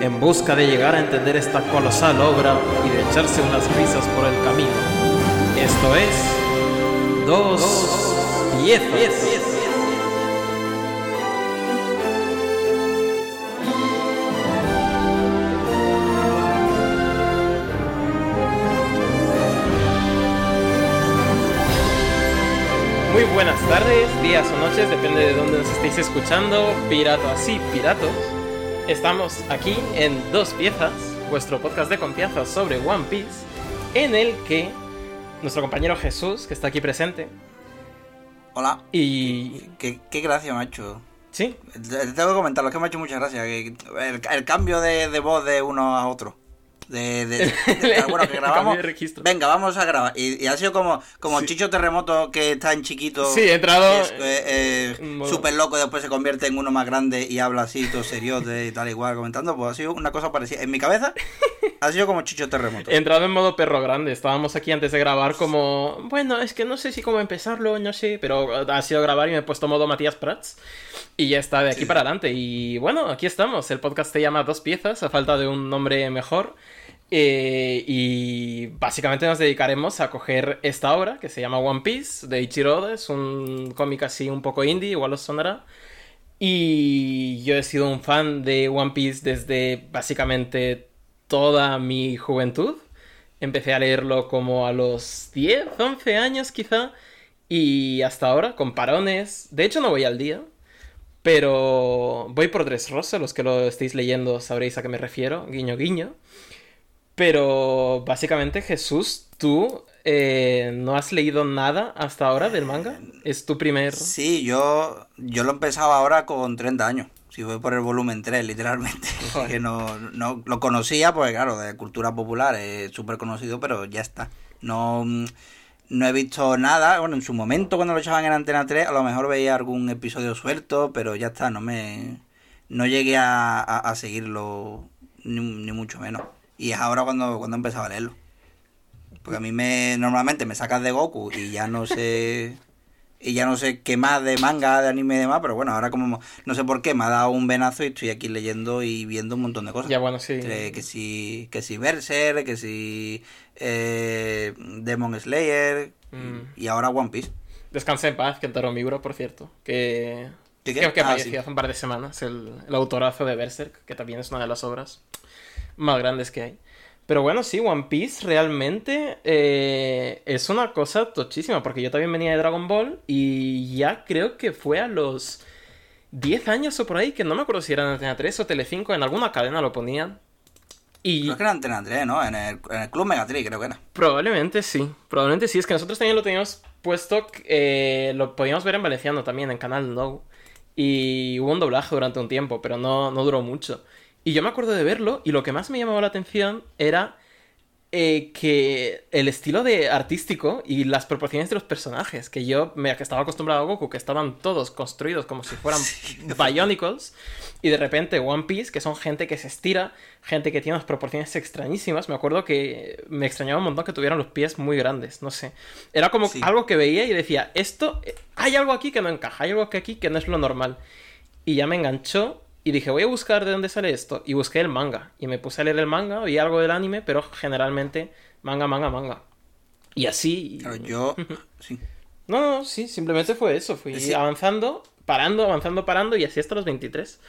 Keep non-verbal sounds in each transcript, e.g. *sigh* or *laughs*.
en busca de llegar a entender esta colosal obra y de echarse unas risas por el camino. Esto es Dos Piezas. Muy buenas tardes, días o noches, depende de dónde nos estéis escuchando, piratos así, piratos. Estamos aquí en Dos Piezas, vuestro podcast de confianza sobre One Piece, en el que nuestro compañero Jesús, que está aquí presente, Hola. y... ¿Qué, qué gracia me ha hecho? Sí, Te- Tengo que comentarlo, es que me ha hecho mucha gracia. que- el, el cambio de, de voz de uno a otro. De, *laughs* de- de- bueno, que grabamos. de. Venga, vamos a grabar. Y, y ha sido como, como Sí. Chicho Terremoto que está en chiquito. Sí, he entrado, es, eh, eh, súper loco después se convierte en uno más grande y habla así, todo seriote y tal igual comentando. Pues ha sido una cosa parecida. En mi cabeza ha sido como Chicho Terremoto. he entrado en modo perro grande. Estábamos aquí antes de grabar como... Bueno, es que no sé si cómo empezarlo, no sé, pero ha sido grabar y me he puesto modo Matías Prats. Y ya está, de aquí Sí. para adelante. Y bueno, aquí estamos. El podcast se llama Dos Piezas, a falta de un nombre mejor. Eh, y básicamente nos dedicaremos a coger esta obra que se llama One Piece de Ichiro Oda. Es un cómic así un poco indie, igual os sonará. Y yo he sido un fan de One Piece desde básicamente toda mi juventud. Empecé a leerlo como a los 10, 11 años quizá. Y hasta ahora, con parones. De hecho, no voy al día. Pero voy por Dressrosa. Los que lo estéis leyendo sabréis a qué me refiero. Guiño, guiño. Pero básicamente, Jesús, tú eh, no has leído nada hasta ahora del manga. Es tu primer. Sí, yo, yo lo he empezado ahora con 30 años. Si voy por el volumen 3, literalmente. *laughs* Joder. que no, no lo conocía, pues claro, de cultura popular, es súper conocido, pero ya está. No, mm, no he visto nada. Bueno, en su momento, cuando lo echaban en Antena 3, a lo mejor veía algún episodio suelto, pero ya está, no me. No llegué a, a- a seguirlo, ni, ni mucho menos. Y es ahora cuando, cuando he empezado a leerlo. Porque a mí me normalmente me sacas de Goku y ya no sé y ya no sé qué más de manga, de anime y demás, pero bueno, ahora como no sé por qué me ha dado un venazo y estoy aquí leyendo y viendo un montón de cosas. Ya, bueno, sí. Que si que si Berserk, que si eh, Demon Slayer Mm. y ahora One Piece. Descansa en paz, Kentaro Miura, por cierto. Que, ¿Qué, que, que Ah, falleció sí. hace un par de semanas. El, el autorazo de Berserk, que también es una de las obras más grandes que hay. Pero bueno, sí, One Piece realmente eh, es una cosa tochísima. Porque yo también venía de Dragon Ball y ya creo que fue a los 10 años o por ahí, que no me acuerdo si era en Antena 3 o Telecinco, en alguna cadena lo ponían. Y Creo que era Antena 3, ¿no? En el, en el Club Megatri creo que era. Probablemente sí, probablemente sí. Es que nosotros también lo teníamos puesto, eh, lo podíamos ver en valenciano también, en Canal No. Y hubo un doblaje durante un tiempo, pero no, no duró mucho. Y yo me acuerdo de verlo y lo que más me llamaba la atención era eh, que el estilo de artístico y las proporciones de los personajes, que yo me, que estaba acostumbrado a Goku, que estaban todos construidos como si fueran *laughs* Bionicles, y de repente One Piece, que son gente que se estira, gente que tiene unas proporciones extrañísimas, me acuerdo que me extrañaba un montón que tuvieran los pies muy grandes, no sé. Era como Sí. algo que veía y decía, esto, eh, hay algo aquí que no encaja, hay algo aquí que no es lo normal. Y ya me enganchó y dije, voy a buscar de dónde sale esto. Y busqué el manga. Y me puse a leer el manga, vi algo del anime, pero generalmente manga, manga, manga. Y así... Claro, yo *laughs* sí. No, no, sí, simplemente fue eso. Fui Sí. avanzando, parando, avanzando, parando y así hasta los 23.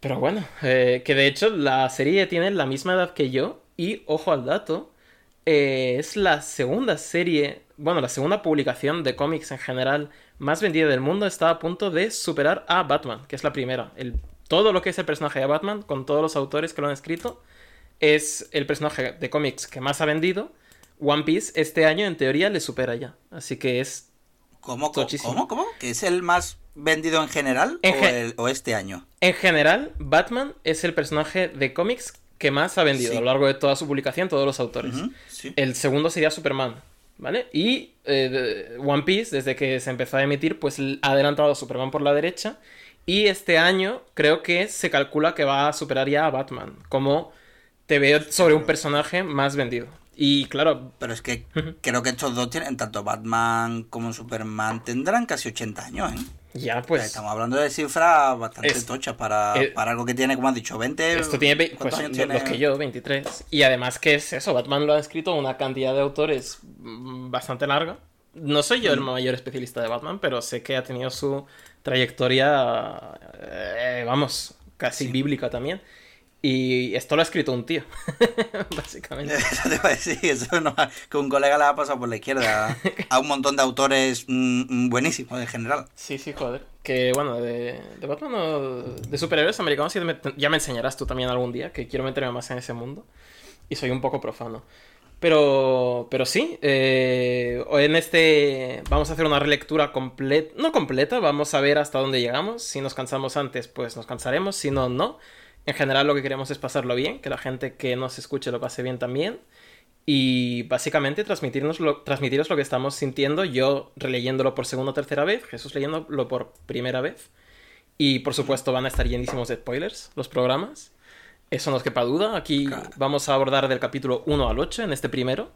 Pero bueno, eh, que de hecho la serie tiene la misma edad que yo y, ojo al dato, eh, es la segunda serie, bueno, la segunda publicación de cómics en general más vendida del mundo. Está a punto de superar a Batman, que es la primera. El, todo lo que es el personaje de Batman, con todos los autores que lo han escrito, es el personaje de cómics que más ha vendido. One Piece este año en teoría le supera ya. Así que es ¿Cómo, Tochísimo. cómo, cómo? ¿Que es el más vendido en general En o, ge- el- o este año? En general, Batman es el personaje de cómics que más ha vendido Sí. a lo largo de toda su publicación, todos los autores. Sí. El segundo sería Superman, ¿vale? Y eh, One Piece, desde que se empezó a emitir, pues ha adelantado a Superman por la derecha. Y este año creo que se calcula que va a superar ya a Batman, como te veo sobre un personaje más vendido. Y claro, Pero es que creo que estos dos tienen, tanto Batman como Superman, tendrán casi 80 años, ¿eh? ya O sea, pues... Estamos hablando de cifras bastante Es- tochas para, eh, para algo que tiene, como has dicho, 20. Esto tiene ve- ¿cuántos pues, años tiene? los que yo, 23. Y además que es eso, Batman lo ha escrito una cantidad de autores mm, bastante larga. No soy Mm. yo el mayor especialista de Batman, pero sé que ha tenido su trayectoria, eh, vamos, casi Sí. bíblica también. Y esto lo ha escrito un tío, *laughs* básicamente. *laughs* Eso te iba a decir, eso no, que un colega le ha pasado por la izquierda a un montón de autores mm, mm, buenísimos en general. Sí, sí, joder. Que bueno, de, de Batman o de superhéroes americanos ya me, ya me enseñarás tú también algún día, que quiero meterme más en ese mundo. Y soy un poco profano. Pero, pero sí, eh, en este vamos a hacer una relectura completa, no completa, vamos a ver hasta dónde llegamos. Si nos cansamos antes, pues nos cansaremos, si no, no. En general lo que queremos es pasarlo bien, que la gente que nos escuche lo pase bien también. Y básicamente transmitirnos lo, transmitiros lo que estamos sintiendo, yo releyéndolo por segunda o tercera vez, Jesús leyéndolo por primera vez. Y por supuesto van a estar llenísimos de spoilers los programas. Eso no os quepa duda. Aquí Claro. vamos a abordar del capítulo 1 al 8 en este primero.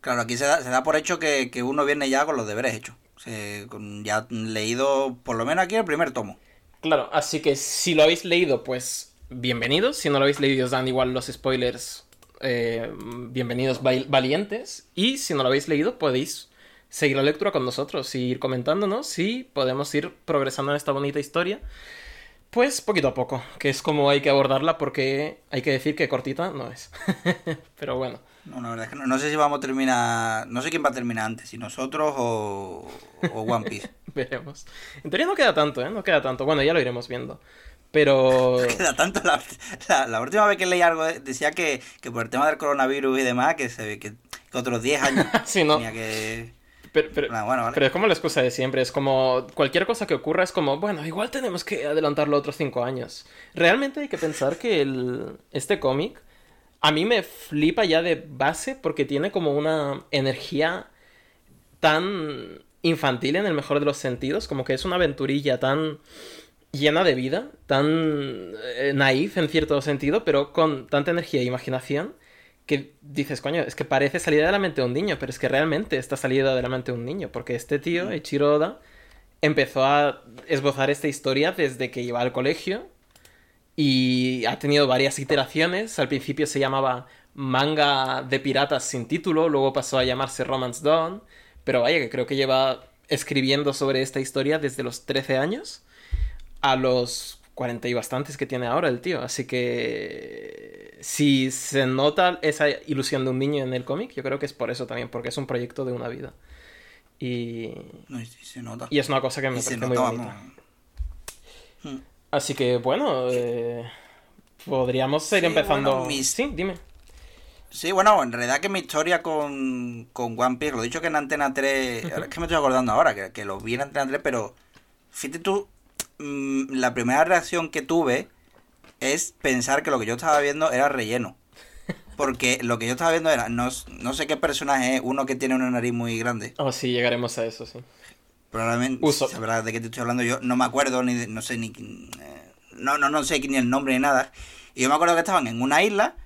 Claro, aquí se da, se da por hecho que, que uno viene ya con los deberes hechos. Se- con ya leído, por lo menos aquí, el primer tomo. Claro, así que si lo habéis leído, pues bienvenidos. Si no lo habéis leído, os dan igual los spoilers. eh, bienvenidos val- valientes. Y si no lo habéis leído, podéis seguir la lectura con nosotros y ir comentándonos y podemos ir progresando en esta bonita historia. Pues poquito a poco, que es como hay que abordarla porque hay que decir que cortita no es. *laughs* Pero bueno. No, la verdad es que no, no sé si vamos a terminar. No sé quién va a terminar antes, si nosotros o, o One Piece. *laughs* Veremos. En teoría no queda tanto, ¿eh? No queda tanto. Bueno, ya lo iremos viendo. Pero... *laughs* Queda tanto. La, la- la última vez que leí algo de- decía que, que por el tema del coronavirus y demás, que, se, que, que otros 10 años Sí, ¿no? tenía que. Pero, pero- Ah, bueno, vale. pero es como la excusa de siempre. Es como cualquier cosa que ocurra es como, bueno, igual tenemos que adelantarlo otros cinco años. Realmente hay que pensar que el, este cómic a mí me flipa ya de base porque tiene como una energía tan infantil en el mejor de los sentidos, como que es una aventurilla tan llena de vida, tan eh, naif en cierto sentido, pero con tanta energía e imaginación que dices, coño, es que parece salida de la mente de un niño, pero es que realmente está salida de la mente de un niño, porque este tío, Eiichiro Oda, empezó a esbozar esta historia desde que iba al colegio y ha tenido varias iteraciones. Al principio se llamaba manga de piratas sin título, luego pasó a llamarse Romance Dawn, pero vaya que creo que lleva escribiendo sobre esta historia desde los 13 años a los 40 y bastantes que tiene ahora el tío. Así que si se nota esa ilusión de un niño en el cómic, yo creo que es por eso también, porque es un proyecto de una vida. Y, No, y se nota. y es una cosa que me Y parece muy bonita. Hmm. Así que bueno, eh, podríamos ir Sí, empezando. bueno, mis- Sí, dime. Sí, bueno, en realidad que mi historia con, con One Piece, lo he dicho que en Antena 3, ahora es que me estoy acordando ahora, que, que lo vi en Antena 3, pero fíjate tú, mm, la primera reacción que tuve es pensar que lo que yo estaba viendo era relleno. Porque lo que yo estaba viendo era, no, no sé qué personaje es, uno que tiene una nariz muy grande. Oh, sí, llegaremos a eso, sí. Probablemente Uso. sabrás de qué te estoy hablando yo. No me acuerdo ni de- no sé ni eh, no, no, no sé ni el nombre ni nada. Y yo me acuerdo que estaban en una isla,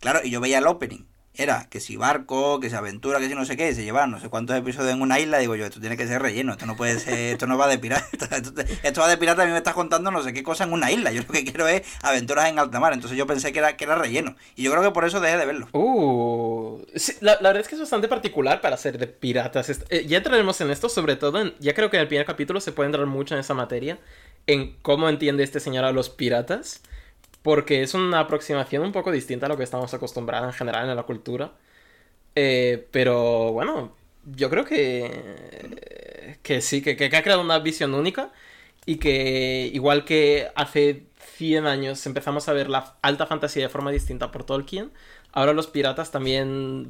claro, y yo veía el opening. Era que si barco, que si aventura, que si no sé qué, se llevaban no sé cuántos episodios en una isla, digo yo, esto tiene que ser relleno, esto no puede ser, esto no va de pirata, *laughs* esto, esto va de pirata, a mí me estás contando no sé qué cosa en una isla, yo lo que quiero es aventuras en alta mar, entonces yo pensé que era, que era relleno, y yo creo que por eso dejé de verlo. Uh, la, verdad es que es bastante particular para ser de piratas. Eh, ya entraremos en esto, sobre todo en, ya creo que en el primer capítulo se puede entrar mucho en esa materia, en cómo entiende este señor a los piratas, porque es una aproximación un poco distinta a lo que estamos acostumbrados en general en la cultura. Eh, pero bueno, yo creo que, que sí, que, ha creado una visión única y que igual que hace 100 años empezamos a ver la alta fantasía de forma distinta por Tolkien, ahora los piratas también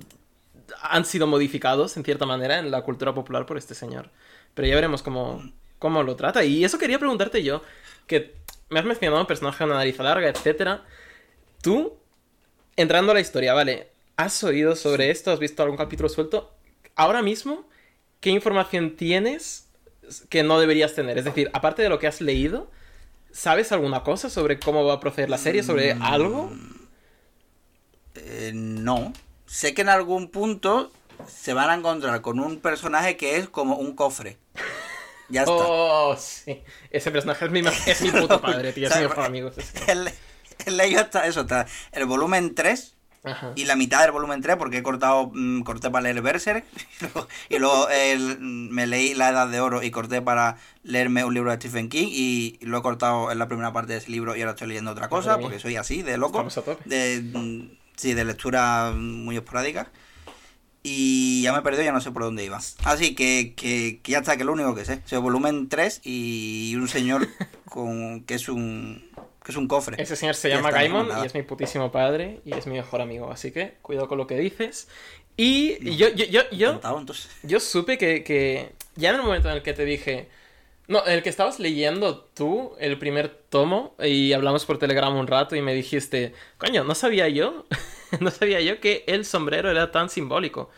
han sido modificados en cierta manera en la cultura popular por este señor. Pero ya veremos cómo, cómo lo trata. Y eso quería preguntarte yo, que me has mencionado un personaje con una nariz larga, etcétera. Tú, entrando a la historia, vale, ¿has oído sobre esto? ¿Has visto algún capítulo suelto? Ahora mismo, ¿qué información tienes que no deberías tener? Es decir, aparte de lo que has leído, ¿sabes alguna cosa sobre cómo va a proceder la serie? ¿Sobre Mm, algo? Eh, no. Sé que en algún punto se van a encontrar con un personaje que es como un cofre. Ya está. Oh, sí. Ese personaje es mi, es mi puto *laughs* padre, tío. Es mi mejor amigo. sí, sí. El, el leído está eso, está el volumen 3 Ajá. y la mitad del volumen 3 porque he cortado, mm, corté para leer Berserk *laughs* y luego, y luego el- me leí La Edad de Oro y corté para leerme un libro de Stephen King y lo he cortado en la primera parte de ese libro y ahora estoy leyendo otra cosa porque soy así, de loco. De, mm, sí, de lectura muy esporádica. Y ya me he perdido, ya no sé por dónde iba. Así que, que, que ya está, que es lo único que sé. O sea, volumen 3 y un señor *laughs* con que es un que es un cofre. Ese señor se Ya llama Gaimon y es mi putísimo padre y es mi mejor amigo. Así que cuidado con lo que dices. Y yo, yo, yo, yo, Contado, entonces. *laughs* yo supe que, que ya en el momento en el que te dije... No, en el que estabas leyendo tú el primer tomo y hablamos por Telegram un rato y me dijiste, coño, no sabía yo, *laughs* *laughs* no sabía yo que el sombrero era tan simbólico.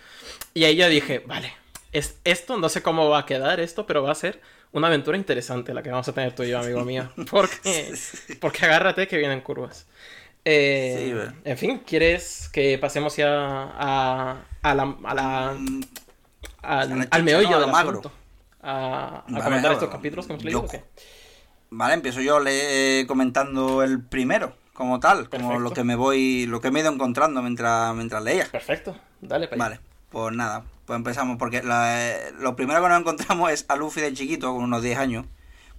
Y ahí yo dije, vale, es, esto no sé cómo va a quedar esto, pero va a ser una aventura interesante la que vamos a tener tú y yo, amigo mío. *laughs* Porque, porque agárrate que vienen curvas. Eh, Sí, en fin, ¿quieres que pasemos ya a, a la, a la- Mm, al, a la al chicha, meollo ¿no? Del magro. asunto? A, Vale, comentar estos capítulos que hemos leído. yo-. Vale, empiezo yo le- comentando el primero, como tal, como lo que me voy, lo que me he ido encontrando mientras, mientras leía. Perfecto, dale para allá. Vale, pues nada, pues empezamos, porque la- lo primero que nos encontramos es a Luffy de chiquito, con unos 10 años,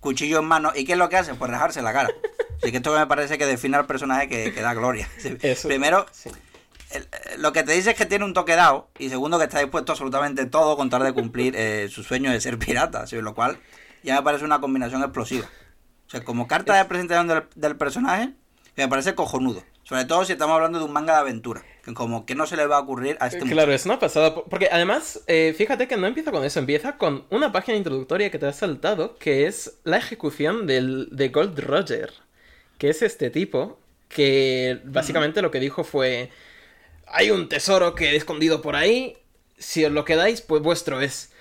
cuchillo en mano, ¿y qué es lo que hace? Pues rajarse la cara. *laughs* Así que esto me parece que define al personaje que, que da gloria. *laughs* Eso- Primero, sí. el- lo que te dice es que tiene un toque dado, y segundo, que está dispuesto a absolutamente todo con tal de cumplir eh, su sueño de ser pirata, ¿sí? lo cual ya me parece una combinación explosiva. O sea, como carta de presentación del, del personaje, que me parece cojonudo. Sobre todo si estamos hablando de un manga de aventura, que como que no se le va a ocurrir a este Claro, es una pasada. po- Porque además, eh, fíjate que no empieza con eso, empieza con una página introductoria que te has saltado, que es la ejecución del, de Gold Roger, que es este tipo que básicamente lo que dijo fue, hay un tesoro que he escondido por ahí, si os lo quedáis, pues vuestro es.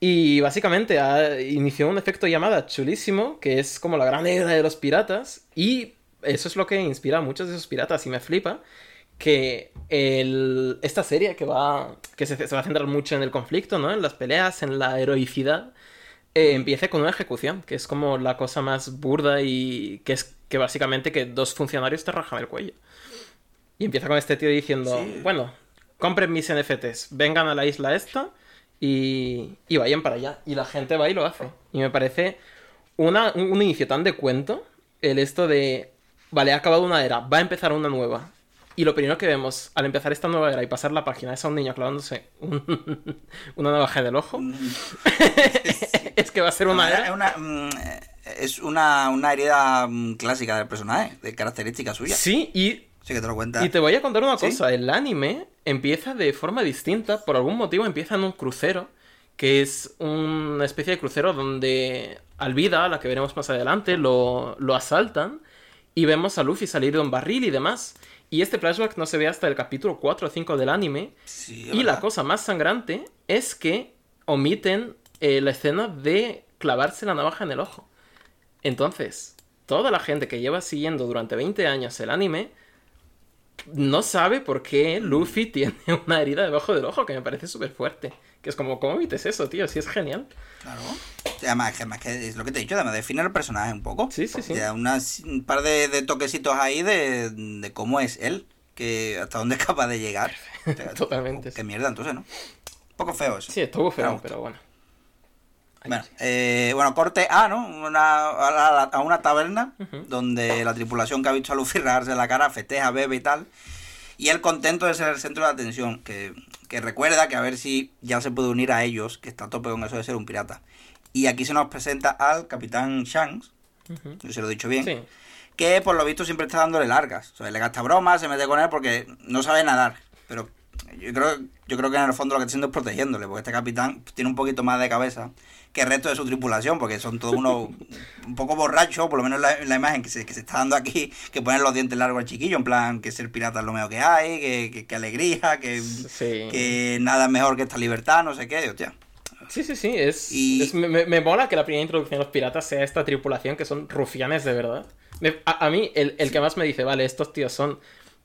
Y básicamente ha- inició un efecto llamada chulísimo, que es como la gran negra de los piratas, y eso es lo que inspira a muchos de esos piratas, y me flipa que el- esta serie que va que se, se va a centrar mucho en el conflicto, ¿no? En las peleas, en la heroicidad, eh, empiece con una ejecución, que es como la cosa más burda y que es que básicamente que dos funcionarios te rajan el cuello. Y empieza con este tío diciendo, Sí. bueno, compren mis NFTs, vengan a la isla esta y, y vayan para allá. Y la gente va y lo hace. Y me parece una, un, un inicio tan de cuento, el esto de, vale, ha acabado una era, va a empezar una nueva. Y lo primero que vemos al empezar esta nueva era y pasar la página es a un niño clavándose un- *laughs* una navaja en el ojo. *laughs* es que va a ser una era. una, mm, es una, una herida mm, clásica del personaje, de característica suya. Sí, y Así que te lo cuenta. Y te voy a contar una ¿Sí? cosa, el anime empieza de forma distinta, por algún motivo empieza en un crucero, que es una especie de crucero donde Alvida, a la que veremos más adelante, lo, lo asaltan y vemos a Luffy salir de un barril y demás. Y este flashback no se ve hasta el capítulo 4 o 5 del anime. Sí, Y la cosa más sangrante es que omiten eh, la escena de clavarse la navaja en el ojo. Entonces, toda la gente que lleva siguiendo durante 20 años el anime no sabe por qué Luffy *laughs* tiene una herida debajo del ojo, que me parece súper fuerte. Que es como, ¿cómo omites eso, tío? Si es genial. Claro. Además, además que es lo que te he dicho, además define el personaje un poco. Sí, sí, sí. Y da unas- un par de, de toquecitos ahí de, de cómo es él, que hasta dónde es capaz de llegar. *laughs* O sea, Totalmente, Qué sí. mierda, entonces, ¿no? Un poco feo eso. Sí, estuvo feo, pero bueno. Bueno, eh, bueno, corte A, ¿no? Una, a, una taberna donde la tripulación que ha visto a Luffy rajarse la cara festeja, bebe y tal. Y él contento de ser el centro de atención, que, que recuerda que a ver si ya se puede unir a ellos, que está a tope con eso de ser un pirata. Y aquí se nos presenta al capitán Shanks, Ujú. yo se lo he dicho bien, Sí. que por lo visto siempre está dándole largas. O sea, le gasta bromas, se mete con él porque no sabe nadar. Pero yo creo, yo creo que en el fondo lo que está haciendo es protegiéndole, porque este capitán tiene un poquito más de cabeza que el resto de su tripulación, porque son todos unos *laughs* un poco borrachos, por lo menos la, la imagen que se, que se está dando aquí, que ponen los dientes largos al chiquillo, en plan que ser pirata es lo mejor que hay, que, que, que alegría, que, Sí. que nada es mejor que esta libertad, no sé qué, hostia. Sí, sí, sí. Es, Y- es- me, me- me mola que la primera introducción de los piratas sea esta tripulación que son rufianes de verdad. A, a mí, el, el que más me dice, vale, estos tíos son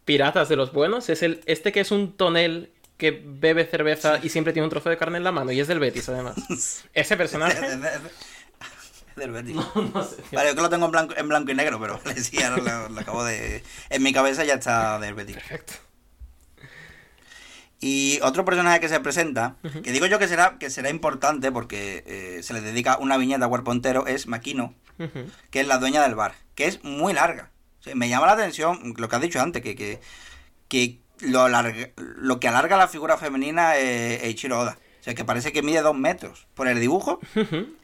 piratas de los buenos, es el este que es un tonel que bebe cerveza y siempre tiene un trozo de carne en la mano y es del Betis, además. *laughs* Ese Es, personaje. del Betis. no sé. tío. Vale, yo que lo tengo en blanco, en blanco y negro, pero *laughs* vale, sí, ahora lo, lo acabo de... En mi cabeza ya está del Betis. Perfecto. Y otro personaje que se presenta, que digo yo que será, que será importante porque eh, se le dedica una viñeta a cuerpo entero, es Maquino, que es la dueña del bar, que es muy larga. O sea, me llama la atención lo que has dicho antes, que, que, que lo, alarga- lo que alarga la figura femenina es Eiichiro Oda. O sea, que parece que mide dos metros por el dibujo.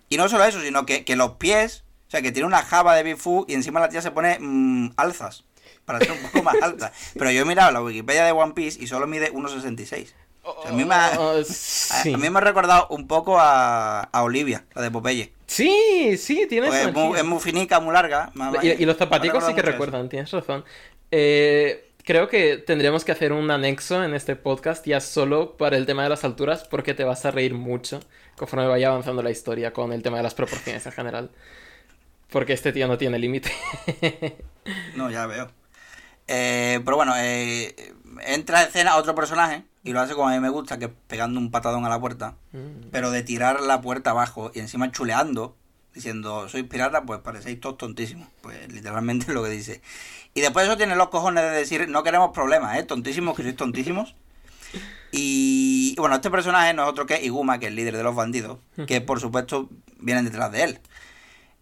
Y no solo eso, sino que, que los pies, o sea, que tiene una java de Bifu y encima la tía se pone mm, alzas para ser un poco más *laughs* alta. Pero yo he mirado la Wikipedia de One Piece y solo mide 1,66. O sea, a mí me ha- Oh, A, sí. a mí me ha recordado un poco a, a Olivia, la de Popeye. sí, sí, tienes Porque es, muy, es muy finica, muy larga. Y, y los zapaticos sí que eso. recuerdan, tienes razón. Eh, creo que tendremos que hacer un anexo en este podcast ya solo para el tema de las alturas porque te vas a reír mucho conforme vaya avanzando la historia con el tema de las proporciones en general. Porque este tío no tiene límite. *laughs* No, ya veo. Eh, pero bueno, eh, entra a escena otro personaje y lo hace como a mí me gusta, que es pegando un patadón a la puerta. Mm. Pero de tirar la puerta abajo y encima chuleando, diciendo, sois pirata, pues parecéis todos tontísimos. Pues literalmente es lo que dice. Y después eso tiene los cojones de decir, no queremos problemas, ¿eh? Tontísimos, que sois tontísimos. Y bueno, este personaje no es otro que Iguma, que es el líder de los bandidos, que por supuesto vienen detrás de él.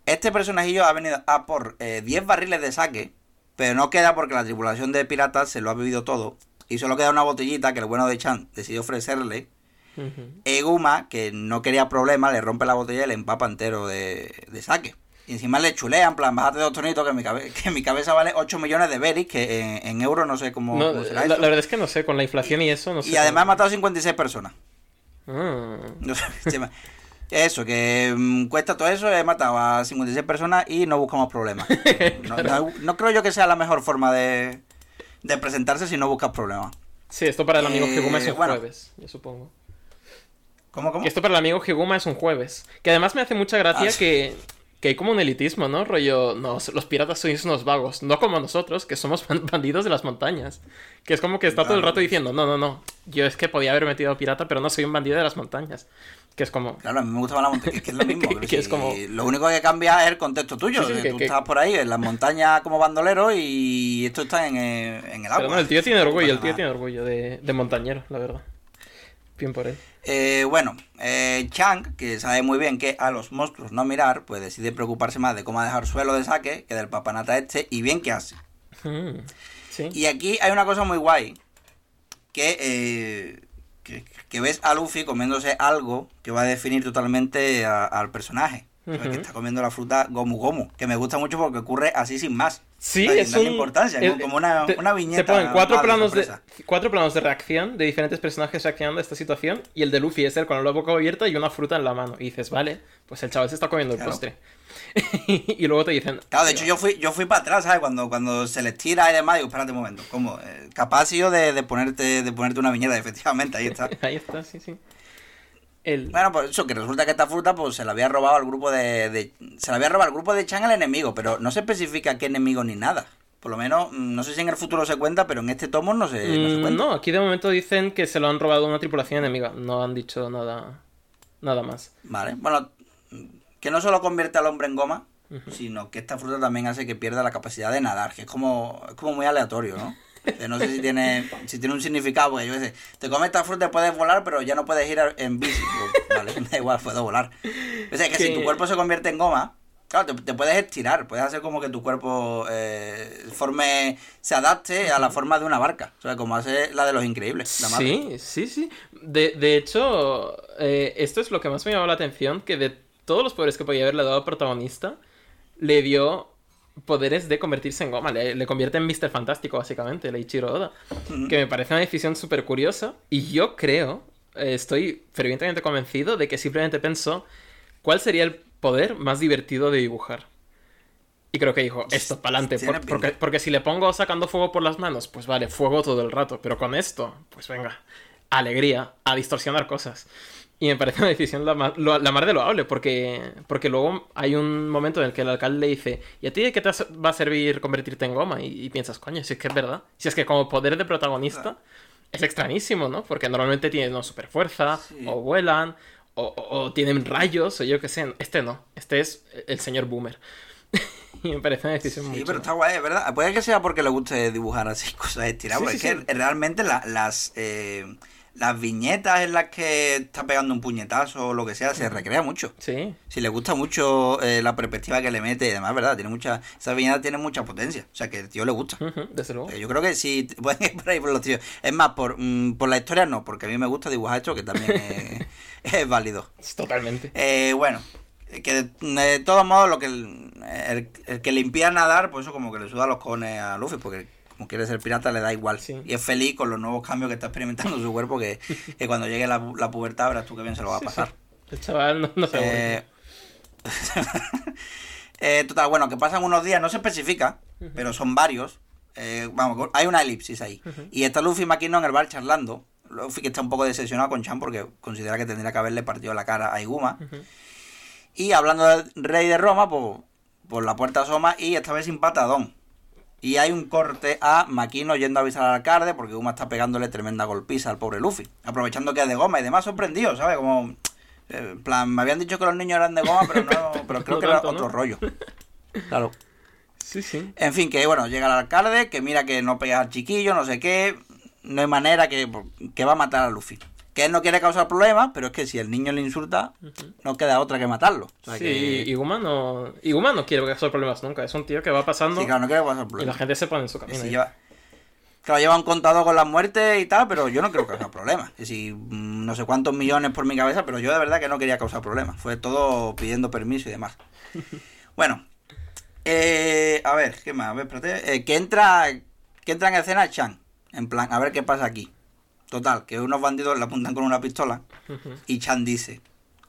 Este personajillo ha venido a por eh, 10 barriles de saque, pero no queda porque la tripulación de piratas se lo ha bebido todo. Y solo queda una botellita que el bueno de Chan decidió ofrecerle. Ujú. Eguma, que no quería problemas, le rompe la botella y le empapa entero de, de saque. Y encima le chulea, en plan, bájate dos tonitos, que mi, cabe- *laughs* que mi cabeza vale 8 millones de beris, que en, en euros no sé cómo, No, cómo será la, eso. la verdad es que no sé, con la inflación y eso, no sé. y además ha cómo- matado 56 personas. Ah. *laughs* No sé, *laughs* Eso, que mm, cuesta todo eso, he matado a 56 personas y no buscamos problemas. No, no- no creo yo que sea la mejor forma de, de presentarse si no buscas problemas. Sí, esto para el amigo Eh, Higuma es un bueno. jueves, yo supongo. ¿Cómo, cómo? Que esto para el amigo Higuma es un jueves. Que además me hace mucha gracia Ah, sí. que, que hay como un elitismo, ¿no? Rollo, no, los piratas sois unos vagos. No como nosotros, que somos ban- *laughs* bandidos de las montañas. Que es como que está todo el rato diciendo, no, no, no. Yo es que podía haber metido a pirata, pero no soy un bandido de las montañas. Que es como... Claro, a mí me gustaba la montaña, que es lo *laughs* mismo. Que- es como- Lo único que cambia es el contexto tuyo. Sí, sí, que que- tú que- estás por ahí en las montañas como bandolero y esto está en, eh, en el agua. Pero no, el tío tiene orgullo, el tío tiene orgullo de, de montañero, la verdad. Bien por él. Eh, bueno, eh, Chang, que sabe muy bien que a los monstruos no mirar, pues decide preocuparse más de cómo dejar suelo de saque que del papanata este, y bien que hace. Mm, Sí. Y aquí hay una cosa muy guay, que, eh, que, que ves a Luffy comiéndose algo que va a definir totalmente a- al personaje. Ujú. Que está comiendo la fruta Gomu Gomu, que me gusta mucho porque ocurre así sin más. Sí, es un... importancia, como- una, te- una viñeta. Te ponen cuatro planos de, cuatro planos de reacción de diferentes personajes reaccionando a esta situación y el de Luffy es él con la boca abierta y una fruta en la mano. Y dices, vale, pues el chaval se está comiendo el postre. *laughs* y luego te dicen... Claro, de hecho yo fui, yo fui para atrás, ¿sabes? Cuando, cuando se les tira y demás, digo, espérate un momento, ¿cómo? Eh, capaz yo de, de ponerte, de ponerte una viñeta, efectivamente, ahí está. *laughs* Ahí está, sí, sí. El... Bueno, pues eso, que resulta que esta fruta pues se la había robado al grupo de, de- se la había robado al grupo de Chan al enemigo, pero no se especifica qué enemigo ni nada. Por lo menos, mm, no sé si en el futuro se cuenta, pero en este tomo no se, no se Mm, cuenta. no, aquí de momento dicen que se lo han robado una tripulación enemiga. No han dicho nada, nada más. Vale, bueno, que no solo convierte al hombre en goma, sino que esta fruta también hace que pierda la capacidad de nadar, que es como, es como muy aleatorio, ¿no? Que no sé si tiene, si tiene un significado, porque yo sé, te comes esta fruta y puedes volar, pero ya no puedes ir en bici. Pues, vale, *laughs* da igual, puedo volar. O sea, que si tu cuerpo se convierte en goma, claro, te, te puedes estirar, puedes hacer como que tu cuerpo eh, forme, se adapte a la forma de una barca. O sea, como hace la de los increíbles, la madre. Sí, sí, sí. De, de hecho, eh, esto es lo que más me llamó la atención, que de todos los poderes que podía haberle dado al protagonista, le dio poderes de convertirse en goma. Le, le convierte en Mr. Fantástico, básicamente, el Ichiro Oda. Que me parece una decisión súper curiosa. Y yo creo, eh, estoy fervientemente convencido de que simplemente pensó cuál sería el poder más divertido de dibujar. Y creo que dijo, esto. Tiene pinta. porque, porque si le pongo sacando fuego por las manos, pues vale, fuego todo el rato. Pero con esto, pues venga, alegría, a distorsionar cosas. Y me parece una decisión la, ma- lo- la más de loable, porque, porque luego hay un momento en el que el alcalde le dice, ¿y a ti de qué te va a servir convertirte en goma? Y, y piensas, coño, si es que es verdad. Si es que como poder de protagonista es extrañísimo, ¿no? Porque normalmente tienen ¿no? super fuerza, Sí. o vuelan, o, o- o tienen rayos, o yo qué sé. Este no, este es el señor Boomer. *laughs* y me parece una decisión muy Sí, pero está guay, ¿verdad? Puede que sea porque le guste dibujar así *laughs* cosas estiradas, Sí, porque sí, es que realmente la- las, eh, las viñetas en las que está pegando un puñetazo o lo que sea, se recrea mucho. Sí, Si le gusta mucho eh, la perspectiva que le mete y demás, ¿verdad? Tiene mucha, esa viñeta tiene mucha potencia, o sea que el tío le gusta. desde luego. Eh, Yo creo que sí, *laughs* pueden ir por ahí por los tíos. Es más, por, mm, por la historia no, porque a mí me gusta dibujar esto, que también es, *laughs* es válido. Totalmente. Eh, bueno, que de, de todos modos, lo que el, el- el que le nadar, pues eso como que le suda los cojones a Luffy, porque como quiere ser pirata le da igual. Sí. Y es feliz con los nuevos cambios que está experimentando su cuerpo, que, que cuando llegue la, la pubertad verás tú que bien se lo va a pasar. El chaval no, no se Eh, *laughs* eh, total, bueno, que pasan unos días, no se especifica, pero son varios. Eh, vamos, hay una elipsis ahí. Y está Luffy y Makino en el bar charlando. Luffy que está un poco decepcionado con Chan porque considera que tendría que haberle partido la cara a Iguma. Y hablando del rey de Roma, pues por la puerta asoma y esta vez sin patadón. Y hay un corte a Makino yendo a avisar al alcalde porque Iguma está pegándole tremenda golpiza al pobre Luffy. Aprovechando que es de goma y demás sorprendido, ¿sabes? Como... eh, En plan, me habían dicho que los niños eran de goma, pero no, *laughs* pero creo No que era otro ¿no? rollo. *laughs* Claro. Sí, sí. En fin, que bueno, llega el alcalde, que mira que no pega al chiquillo, no sé qué, no hay manera que, que va a matar a Luffy. Que él no quiere causar problemas, pero es que si el niño le insulta, no queda otra que matarlo. O sea sí, que... Iguma no... Iguma no quiere causar problemas nunca. Es un tío que va pasando Sí, claro, no quiere causar y la problemas. gente se pone en su camino. si lleva... Claro, lleva un contador con las muertes y tal, pero yo no quiero causar problemas. Y si mm, no sé cuántos millones por mi cabeza, pero yo de verdad que no quería causar problemas. Fue todo pidiendo permiso y demás. *laughs* Bueno, eh, a ver, ¿qué más? A ver, espérate. Eh, que entra que entra en escena Chan. En plan, a ver qué pasa aquí. Total, que unos bandidos le apuntan con una pistola y Chan dice,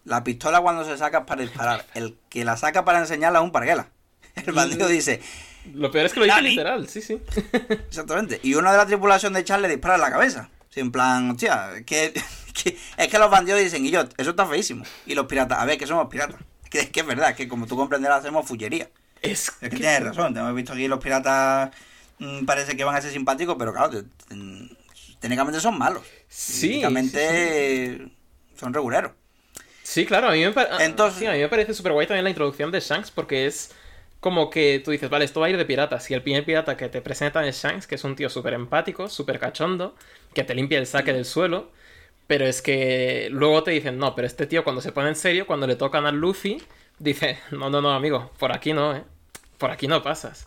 la pistola cuando se saca es para disparar. *laughs* El que la saca para enseñarla es un parguela. El bandido dice, Lo peor es que lo dice literal, sí, sí. *laughs* Exactamente. Y uno de la tripulación de Charles le dispara en la cabeza. Sí, en plan, hostia, es que, *laughs* que- es que los bandidos dicen, y yo, eso está feísimo. Y los piratas, a ver, que somos piratas. Que es que es verdad, que como tú comprenderás, hacemos fullería. Es Es que tienes razón, te hemos visto aquí los piratas, mm, parece que van a ser simpáticos, pero claro, te- te- técnicamente son malos. Sí, Técnicamente son reguleros. Sí, claro, a mí me, Entonces- sí, a mí me parece súper guay también la introducción de Shanks porque es como que tú dices, vale, esto va a ir de piratas y el primer pirata que te presentan es Shanks, que es un tío súper empático, súper cachondo, que te limpia el saque del suelo, pero es que luego te dicen, no, pero este tío cuando se pone en serio, cuando le tocan al Luffy, dice, no, no, no, amigo, por aquí no, ¿eh? Por aquí no pasas.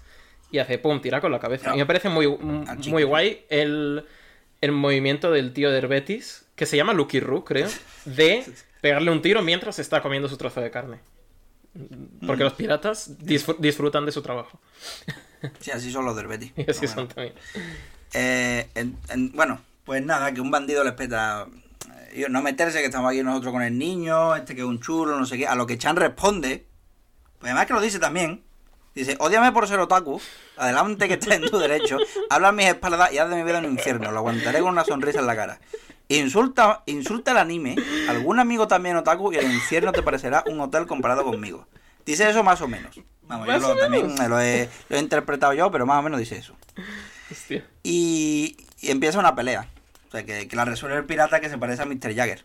Y hace, pum, tira con la cabeza. No. Y me parece muy, muy guay el, el movimiento del tío de Herbetis, que se llama Lucky Roo, creo, de *laughs* pegarle un tiro mientras está comiendo su trozo de carne. Porque los piratas disfr- disfrutan de su trabajo. Sí, así son los Betis. Y *laughs* así o son también. Eh, en- en- bueno, pues nada, que un bandido le peta. eh, No meterse, que estamos aquí nosotros con el niño, este que es un chulo, no sé qué. A lo que Chan responde, pues además que lo dice también. Dice, ódiame por ser otaku, adelante que estés en tu derecho, habla a mis espaldas y haz de mi vida un infierno, lo aguantaré con una sonrisa en la cara. Insulta, insulta el anime, algún amigo también otaku y el infierno te parecerá un hotel comparado conmigo. Dice eso más o menos. Vamos, yo lo, o también menos. lo he, lo he interpretado yo, pero más o menos dice eso. Hostia. Y, y empieza una pelea. O sea, que, que la resuelve el pirata que se parece a Mr. Jagger.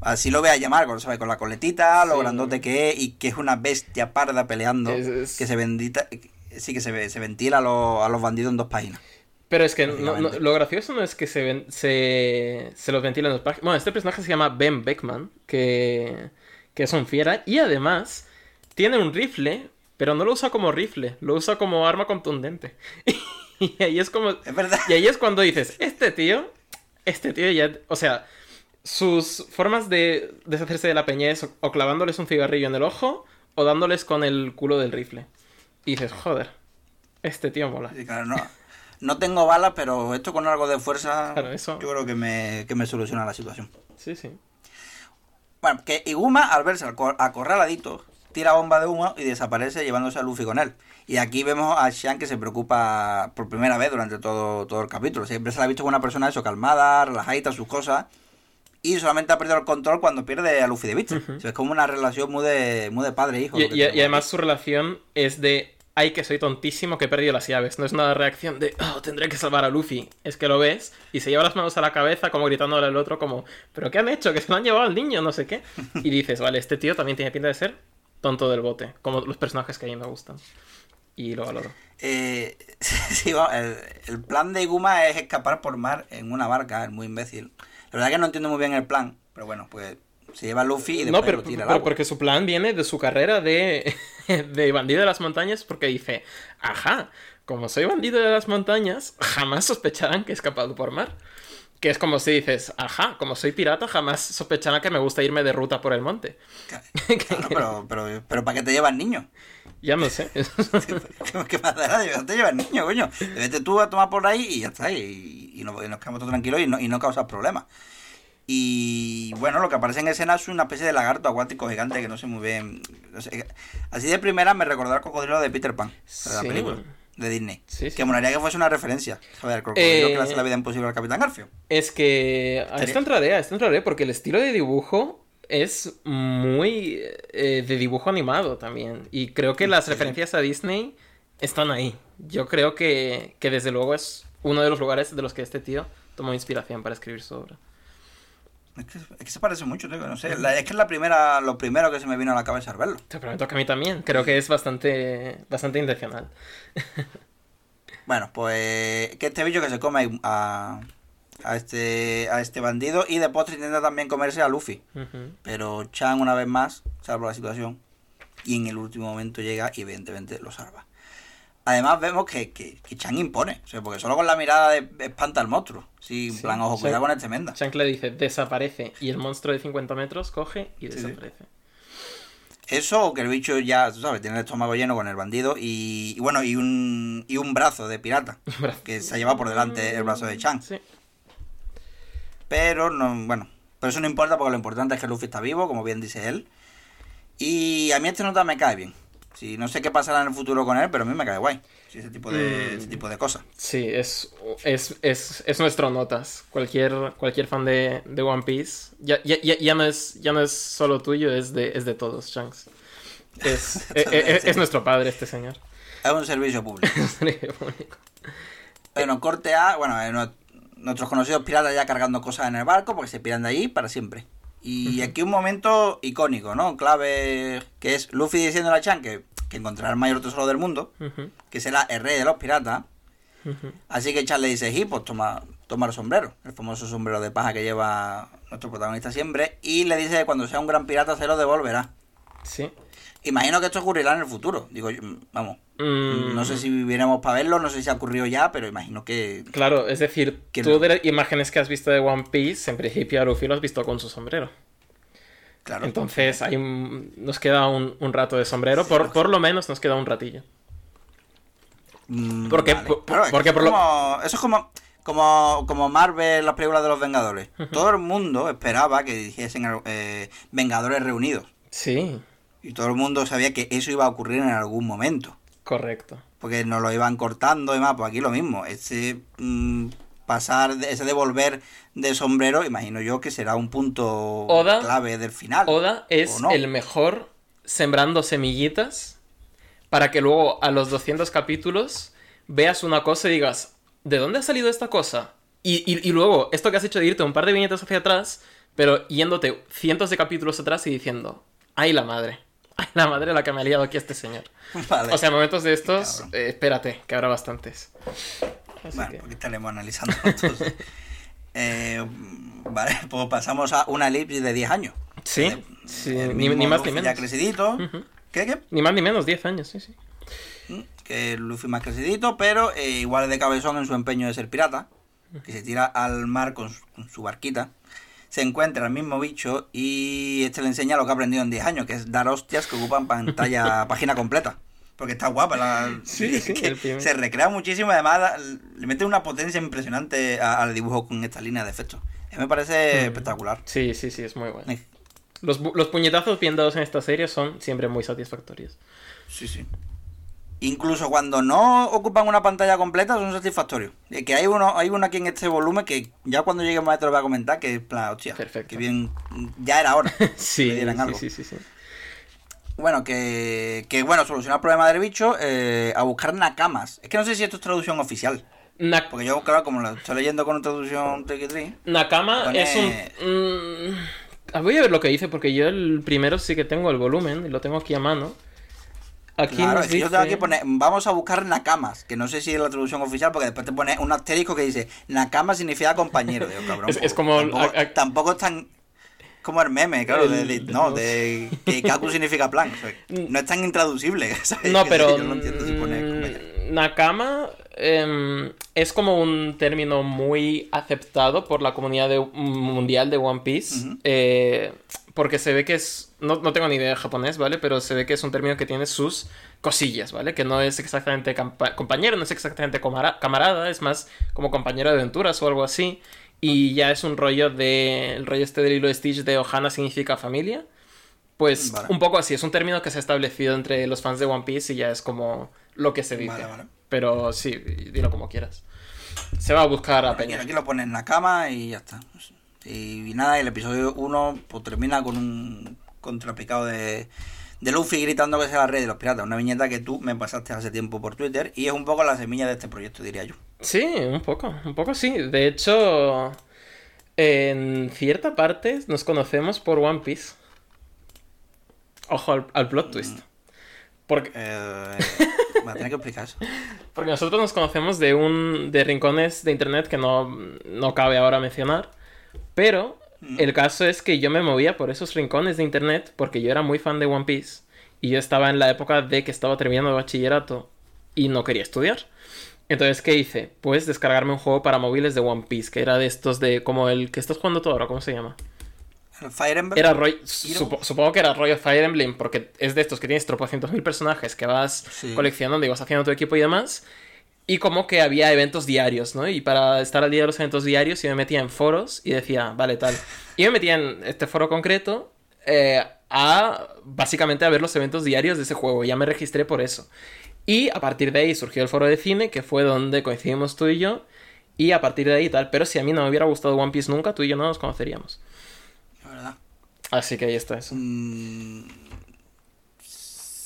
Así lo voy a llamar, con, ¿sabes? con la coletita, lo Sí. grandote que es y que es una bestia parda peleando. Es- es- Que se bendita, sí que se, ve- se ventila a los, a los bandidos en dos páginas. Pero es que no- lo gracioso no es que se, ven- se, se los ventilen los páginas. Bueno, este personaje se llama Ben Beckman, que, que es un fiera. Y además tiene un rifle, pero no lo usa como rifle, lo usa como arma contundente. *laughs* y ahí es como... Es verdad. Y ahí es cuando dices, este tío, este tío ya... O sea, sus formas de deshacerse de la peña es o, o clavándoles un cigarrillo en el ojo o dándoles con el culo del rifle. Y dices, joder, este tío mola. Sí, claro, no, no tengo balas, pero esto con algo de fuerza, Claro, eso. yo creo que me, que me soluciona la situación. Sí, sí. Bueno, que Iguma, al verse acor- acorraladito, tira bomba de humo y desaparece llevándose a Luffy con él. Y aquí vemos a Shan que se preocupa por primera vez durante todo, todo el capítulo. Siempre se la ha visto como una persona eso, calmada, relajadita, sus cosas. Y solamente ha perdido el control cuando pierde a Luffy de vista. O sea, es como una relación muy de, muy de padre e hijo. Y, además su relación es de, ay, que soy tontísimo, que he perdido las llaves. No es una reacción de, oh, tendré que salvar a Luffy. Es que lo ves y se lleva las manos a la cabeza como gritándole al otro como, pero ¿qué han hecho? Que se lo han llevado al niño, no sé qué. Y dices, vale, este tío también tiene pinta de ser tonto del bote, como los personajes que a mí me gustan. Y lo valoro. Eh, *laughs* sí, va, el, el plan de Iguma es escapar por mar en una barca, es muy imbécil. La verdad que no entiendo muy bien el plan, pero bueno, pues se lleva a Luffy y después No, pero, lo tira al pero agua. porque su plan viene de su carrera de, *laughs* de bandido de las montañas, porque dice, ajá, como soy bandido de las montañas, jamás sospecharán que he escapado por mar. Que es como si dices, ajá, como soy pirata, jamás sospecharán que me gusta irme de ruta por el monte. Claro, pero, pero, pero ¿para qué te llevas niño? Ya no sé. *laughs* ¿Qué? No te llevas niño, coño. Vete tú a tomar por ahí y ya está. Y, y nos, y nos quedamos todos tranquilos y no, y no causas problemas. Y bueno, lo que aparece en escena es una especie de lagarto acuático gigante que no sé muy bien. no sé, así de primera me recordó al cocodrilo de Peter Pan, de la película de Disney. Sí, sí. Que molaría que fuese una referencia. ¿sabes? El cocodrilo Eh, que le hace la vida imposible al Capitán Garfio. Es que a esto entraré, a esto entraré, porque el estilo de dibujo es muy eh, de dibujo animado también. Y creo que las referencias a Disney están ahí. Yo creo que, que desde luego es uno de los lugares de los que este tío tomó inspiración para escribir su obra. Es que, es que se parece mucho, tío, no sé. La- es que es la primera, lo primero que se me vino a la cabeza al verlo. Te prometo que a mí también. Creo que es bastante, bastante intencional. *laughs* Bueno, pues que este bicho que se come a, a este a este bandido y de postre intenta también comerse a Luffy. Pero Chan una vez más salva la situación y en el último momento llega y evidentemente lo salva. Además vemos que, que, que Chan impone, o sea, porque solo con la mirada de- espanta al monstruo. Sí, en Sí, plan, ojo, sí. cuidado con este menda. Shank le dice, desaparece. Y el monstruo de 50 metros coge y Sí, sí. desaparece. Eso o que el bicho ya, tú sabes, tiene el estómago lleno con el bandido y, y bueno, y un, y un brazo de pirata *laughs* que se lleva por delante el brazo de Chan. Sí. Pero no, bueno, pero eso no importa porque lo importante es que Luffy está vivo, como bien dice él. Y a mí este nota me cae bien. Sí, no sé qué pasará en el futuro con él, pero a mí me cae guay. Sí, ese tipo de, Mm. ese tipo de cosas. Sí, es, es, es, es nuestro notas. Cualquier, cualquier fan de, de One Piece. Ya, ya, ya, ya no es, ya no es solo tuyo, es de, es de todos, Shanks. Es, *laughs* e- e- es, nuestro padre este señor. Es un servicio público. *laughs* Único. bueno, corte A, bueno, eh, nuestros conocidos piratas ya cargando cosas en el barco porque se piran de allí para siempre. Y aquí un momento icónico, ¿no? Clave que es Luffy diciéndole a Chan que, que encontrará el mayor tesoro del mundo, que será el rey de los piratas. Así que Chan le dice, sí, pues toma, toma el sombrero, el famoso sombrero de paja que lleva nuestro protagonista siempre, y le dice que cuando sea un gran pirata se lo devolverá. Sí. Imagino que esto ocurrirá en el futuro. Digo, vamos, Mm, no sé si viviremos para verlo, no sé si ha ocurrido ya, pero imagino que... Claro, es decir, Que tú no. de las imágenes que has visto de One Piece, en principio a Luffy lo has visto con su sombrero. Claro. Entonces, ahí nos queda un, un rato de sombrero. Por, por lo menos nos queda un ratillo. Mm, Porque- vale. por- Claro, porque es por lo- Eso es como, como, como Marvel, las películas de los Vengadores. Todo el mundo esperaba que dijesen eh, Vengadores reunidos. Sí, Y todo el mundo sabía que eso iba a ocurrir en algún momento. Correcto. Porque nos lo iban cortando y demás. Pues aquí lo mismo. Ese mm, pasar, ese devolver de sombrero, imagino yo que será un punto Oda- clave del final. Oda es el mejor sembrando semillitas para que luego a los 200 capítulos veas una cosa y digas, ¿de dónde ha salido esta cosa? Y, y- y luego, esto que has hecho de irte un par de viñetas hacia atrás, pero yéndote cientos de capítulos atrás y diciendo, ¡ay la madre! ¡Ay *laughs* la madre la que me ha liado aquí este señor! Vale. O sea, momentos de estos, eh, espérate, que habrá bastantes. Así Bueno, que- porque estaremos analizando *laughs* entonces. Eh, vale, pues pasamos a una elipsis de 10 años. Sí, Eh, sí, ni, más ni menos. Ya crecidito. ¿Qué, qué? Ni más ni menos, 10 años, sí, sí. Mm, Que Luffy más crecidito, pero eh, igual de cabezón en su empeño de ser pirata. Que se tira al mar con su, con su barquita. Se encuentra el mismo bicho y este le enseña lo que ha aprendido en 10 años, que es dar hostias que ocupan pantalla, *laughs* página completa. porque está guapa. La... Sí, *laughs* sí, se recrea muchísimo y además le mete una potencia impresionante al dibujo con esta línea de efectos. Mí me parece Mm. espectacular. Sí, sí, sí, es muy bueno. Eh, Los, los puñetazos bien dados en esta serie son siempre muy satisfactorios. Sí, sí. Incluso cuando no ocupan una pantalla completa son satisfactorios. Que hay uno, hay uno aquí en este volumen que ya cuando lleguemos a esto lo voy a comentar, que es plan, hostia, Perfecto. que bien, ya era hora. *laughs* Sí, que dieran sí, algo. sí, sí, sí. Bueno, que, que bueno, solucionar el problema del bicho, eh, a buscar nakamas. Es que no sé si esto es traducción oficial. Na- Porque yo, claro, como lo estoy leyendo con traducción triqui Nakama Pone- es un... mm, voy a ver lo que dice, porque yo el primero sí que tengo el volumen, y lo tengo aquí a mano. Aquí Claro, nos es que yo tengo aquí pone, vamos a buscar nakamas, que no sé si es la traducción oficial, porque después te pone un asterisco que dice, nakama significa compañero. Digo, cabrón, Es- es pues, como- Tampoco, a- a- tampoco es tan... Como el meme, claro, de, de- no, de que Kaku significa plan. o sea, no es tan intraducible, *laughs* ¿sabes? No, Que pero Yo no entiendo si pone mm, compañero. Nakama em, es como un término muy aceptado por la comunidad mundial de One Piece. Eh, porque se ve que es. No, no tengo ni idea de japonés, ¿vale? Pero se ve que es un término que tiene sus cosillas, ¿vale? Que no es exactamente compañero, no es exactamente camarada, es más como compañero de aventuras o algo así. Y ya es un rollo de. El rollo este del hilo de Stitch de Ohana significa familia. Pues Vale. un poco así, es un término que se ha establecido entre los fans de One Piece y ya es como lo que se dice. Vale, vale. Pero sí, dilo como quieras. Se va a buscar a Peña. aquí lo pones en la cama y ya está. Y, nada, el episodio 1 pues, termina con un contrapicado de, de Luffy gritando que sea la red de los piratas. Una viñeta que tú me pasaste hace tiempo por Twitter y es un poco la semilla de este proyecto, diría yo. Sí, un poco, un poco sí. De hecho, en cierta parte nos conocemos por One Piece. Ojo al, al plot twist. Porque, Eh, voy a tener que explicar eso. *laughs* porque nosotros nos conocemos de un de rincones de internet que no, no cabe ahora mencionar. Pero el caso es que yo me movía por esos rincones de internet porque yo era muy fan de One Piece. Y yo estaba en la época de que estaba terminando el bachillerato y no quería estudiar. Entonces, ¿qué hice? Pues descargarme un juego para móviles de One Piece, que era de estos de como el que estás jugando tú ahora, ¿cómo se llama? Fire Emblem. Era rollo, supo- supongo que era rollo Fire Emblem, porque es de estos que tienes tropocientos mil personajes que vas Sí. coleccionando y vas haciendo tu equipo y demás. Y como que había eventos diarios, ¿no? Y para estar al día de los eventos diarios yo me metía en foros y decía, vale, tal. Y me metía en este foro concreto eh, a básicamente a ver los eventos diarios de ese juego. Ya me registré por eso. Y a partir de ahí surgió el foro de cine, que fue donde coincidimos tú y yo. Y a partir de ahí tal. Pero si a mí no me hubiera gustado One Piece nunca, tú y yo no nos conoceríamos. La verdad. Así que ahí está eso. Mm,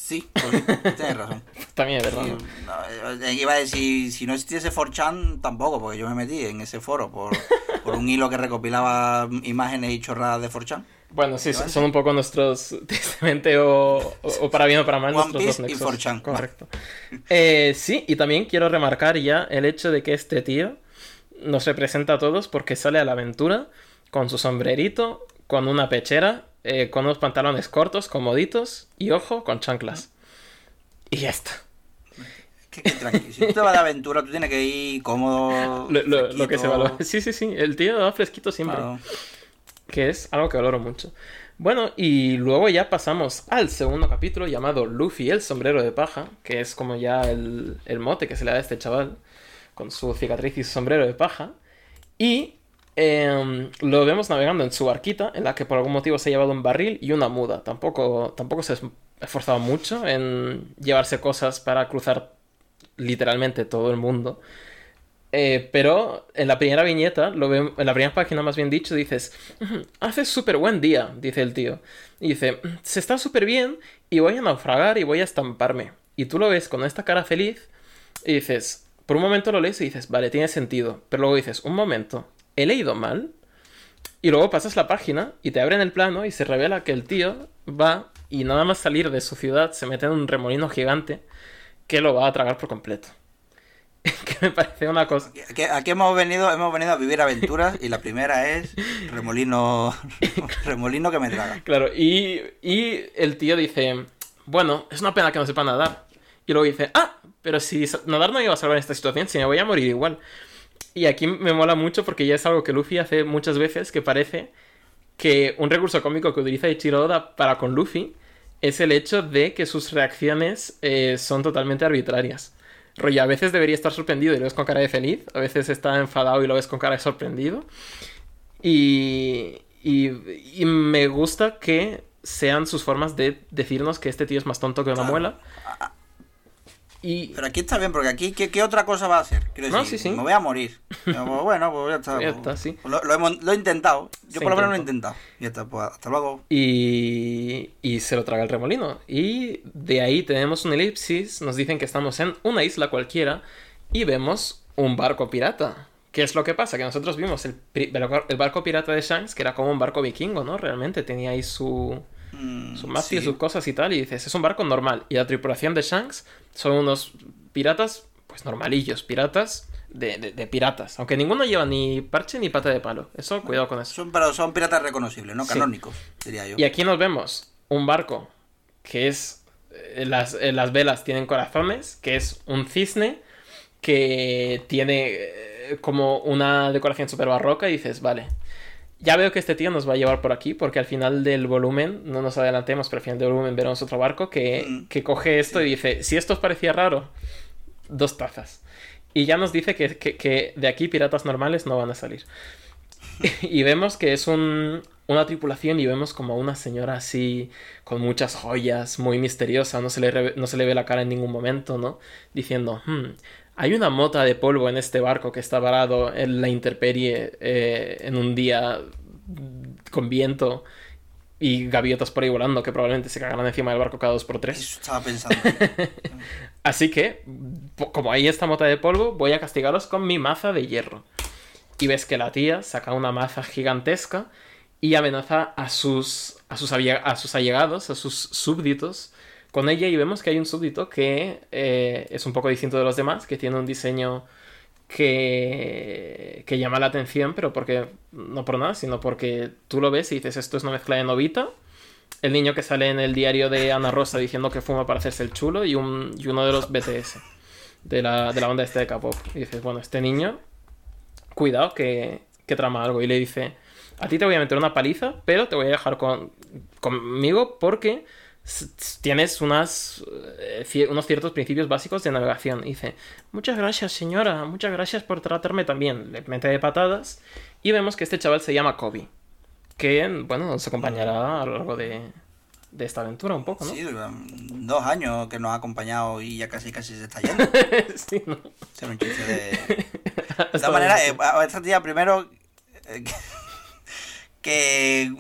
sí, pues, *laughs* tienes razón. También es verdad. Sí, ¿no? no, eh, iba a decir, si no existiese 4chan, tampoco, porque yo me metí en ese foro por, *laughs* por un hilo que recopilaba imágenes y chorradas de 4chan. Bueno, sí, son un poco nuestros, *laughs* tristemente, o, o- o para bien o para mal, One nuestros dos Piece y nexos. 4chan. Correcto. Eh, sí, y también quiero remarcar ya el hecho de que este tío nos representa a todos porque sale a la aventura con su sombrerito, con una pechera, eh, con unos pantalones cortos, comoditos y, ojo, con chanclas. Y ya está. Que, que tranqui, si tú te vas de aventura, tú tienes que ir cómodo. Lo, lo- lo que se valora. Sí, sí, sí. El tío va fresquito siempre. claro. que es algo que valoro mucho. Bueno, y luego ya pasamos al segundo capítulo llamado Luffy el sombrero de paja, que es como ya el, el mote que se le da a este chaval, con su cicatriz y su sombrero de paja. Y em, lo vemos navegando en su barquita, en la que por algún motivo se ha llevado un barril y una muda. Tampoco, tampoco se ha esforzado mucho en llevarse cosas para cruzar literalmente todo el mundo. Eh, pero en la primera viñeta, en la primera página más bien dicho, dices, "Ujú, hace súper buen día, dice el tío. Y dice, se está súper bien y voy a naufragar y voy a estamparme. Y tú lo ves con esta cara feliz y dices, por un momento lo lees y dices, vale, tiene sentido. Pero luego dices, un momento, ¿he leído mal? Y luego pasas la página y te abren el plano y se revela que el tío va y nada más salir de su ciudad se mete en un remolino gigante que lo va a tragar por completo. *laughs* que me parece una cosa... Aquí, aquí hemos venido hemos venido a vivir aventuras y la primera es remolino *laughs* remolino que me traga. Claro, y, y el tío dice, bueno, es una pena que no sepa nadar. Y luego dice, ah, pero si nadar no iba a salvar en esta situación, si me voy a morir igual. Y aquí me mola mucho porque ya es algo que Luffy hace muchas veces, que parece que un recurso cómico que utiliza Ichiro Oda para con Luffy es el hecho de que sus reacciones eh, son totalmente arbitrarias. Rollo, a veces debería estar sorprendido y lo ves con cara de feliz, a veces está enfadado y lo ves con cara de sorprendido. Y, y, y me gusta que sean sus formas de decirnos que este tío es más tonto que una muela. Y Pero aquí está bien, porque aquí, ¿qué, qué otra cosa va a hacer? Quiero No, sí, sí. me voy a morir. Pero, pues, bueno, pues ya está. *laughs* Ya está, sí. lo, lo hemos- lo he intentado. Yo Se por lo menos lo he intentado. Y ya está, pues hasta luego. Y, y se lo traga el remolino. Y de ahí tenemos un elipsis, nos dicen que estamos en una isla cualquiera y vemos un barco pirata. ¿Qué es lo que pasa? Que nosotros vimos el, el barco pirata de Shanks, que era como un barco vikingo, ¿no? Realmente tenía ahí su, Mm, su mástil, sí. sus cosas y tal, y dices, es un barco normal. Y la tripulación de Shanks son unos piratas, pues normalillos, piratas de, de- de piratas. Aunque ninguno lleva ni parche ni pata de palo. Eso, cuidado con eso. Son, pero son piratas reconocibles, ¿no? Sí. Canónicos, diría yo. Y aquí nos vemos un barco que es. eh, Las, eh, las velas tienen corazones, que es un cisne que tiene eh, como una decoración súper barroca y dices, vale, ya veo que este tío nos va a llevar por aquí porque al final del volumen, no nos adelantemos, pero al final del volumen veremos otro barco que, Mm. que coge esto y dice, si esto os parecía raro, dos tazas. Y ya nos dice que, que- que de aquí piratas normales no van a salir. *laughs* y vemos que es un- una tripulación y vemos como una señora así, con muchas joyas, muy misteriosa, no se le, re- no se le ve la cara en ningún momento, ¿no? Diciendo, "Hmm, hay una mota de polvo en este barco que está varado en la intemperie eh, en un día con viento y gaviotas por ahí volando que probablemente se cagarán encima del barco cada dos por tres. Eso estaba pensando. *laughs* Así que, como hay esta mota de polvo, voy a castigaros con mi maza de hierro. Y ves que la tía saca una maza gigantesca y amenaza a sus, a sus, a sus allegados, a sus súbditos, con ella. Y vemos que hay un súbdito que eh, es un poco distinto de los demás, que tiene un diseño que, que llama la atención, pero porque no por nada, sino porque tú lo ves y dices, esto es una mezcla de Novita, el niño que sale en el diario de Ana Rosa diciendo que fuma para hacerse el chulo y, un, y uno de los BTS de la, de la banda este de K-pop. Y dices, bueno, este niño, cuidado que, que trama algo. Y le dice, a ti te voy a meter una paliza, pero te voy a dejar con, conmigo porque tienes unas, eh, unos ciertos principios básicos de navegación. Y dice, muchas gracias señora, muchas gracias por tratarme también. Le mete de patadas y vemos que este chaval se llama Kobe. Que, bueno, nos acompañará a lo largo de, de esta aventura un poco, ¿no? Sí, um, dos años que nos ha acompañado y ya casi casi se está yendo. *laughs* Sí, ¿no? Un chiste de... *laughs* De todas maneras, eh, esta tía primero... eh, *laughs* que...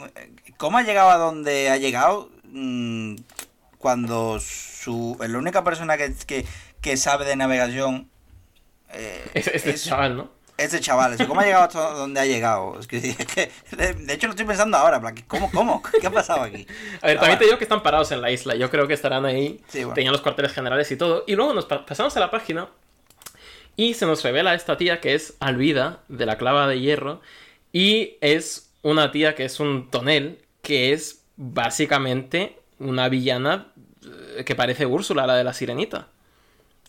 ¿Cómo ha llegado a donde ha llegado? Mm, cuando su... La única persona que, que, que sabe de navegación... eh, Este, este es- chaval, ¿no? Ese chaval, ¿cómo ha llegado hasta donde ha llegado? Es que, es que, de, de hecho lo estoy pensando ahora, ¿cómo, cómo? ¿Qué ha pasado aquí? A ver, Ah, también te digo que están parados en la isla. Yo creo que estarán ahí. Sí, bueno. Tenían los cuarteles generales y todo. Y luego nos pa- pasamos a la página. Y se nos revela esta tía que es Alvida, de la clava de hierro. Y es una tía que es un tonel, que es básicamente una villana eh, que parece Úrsula, la de la sirenita.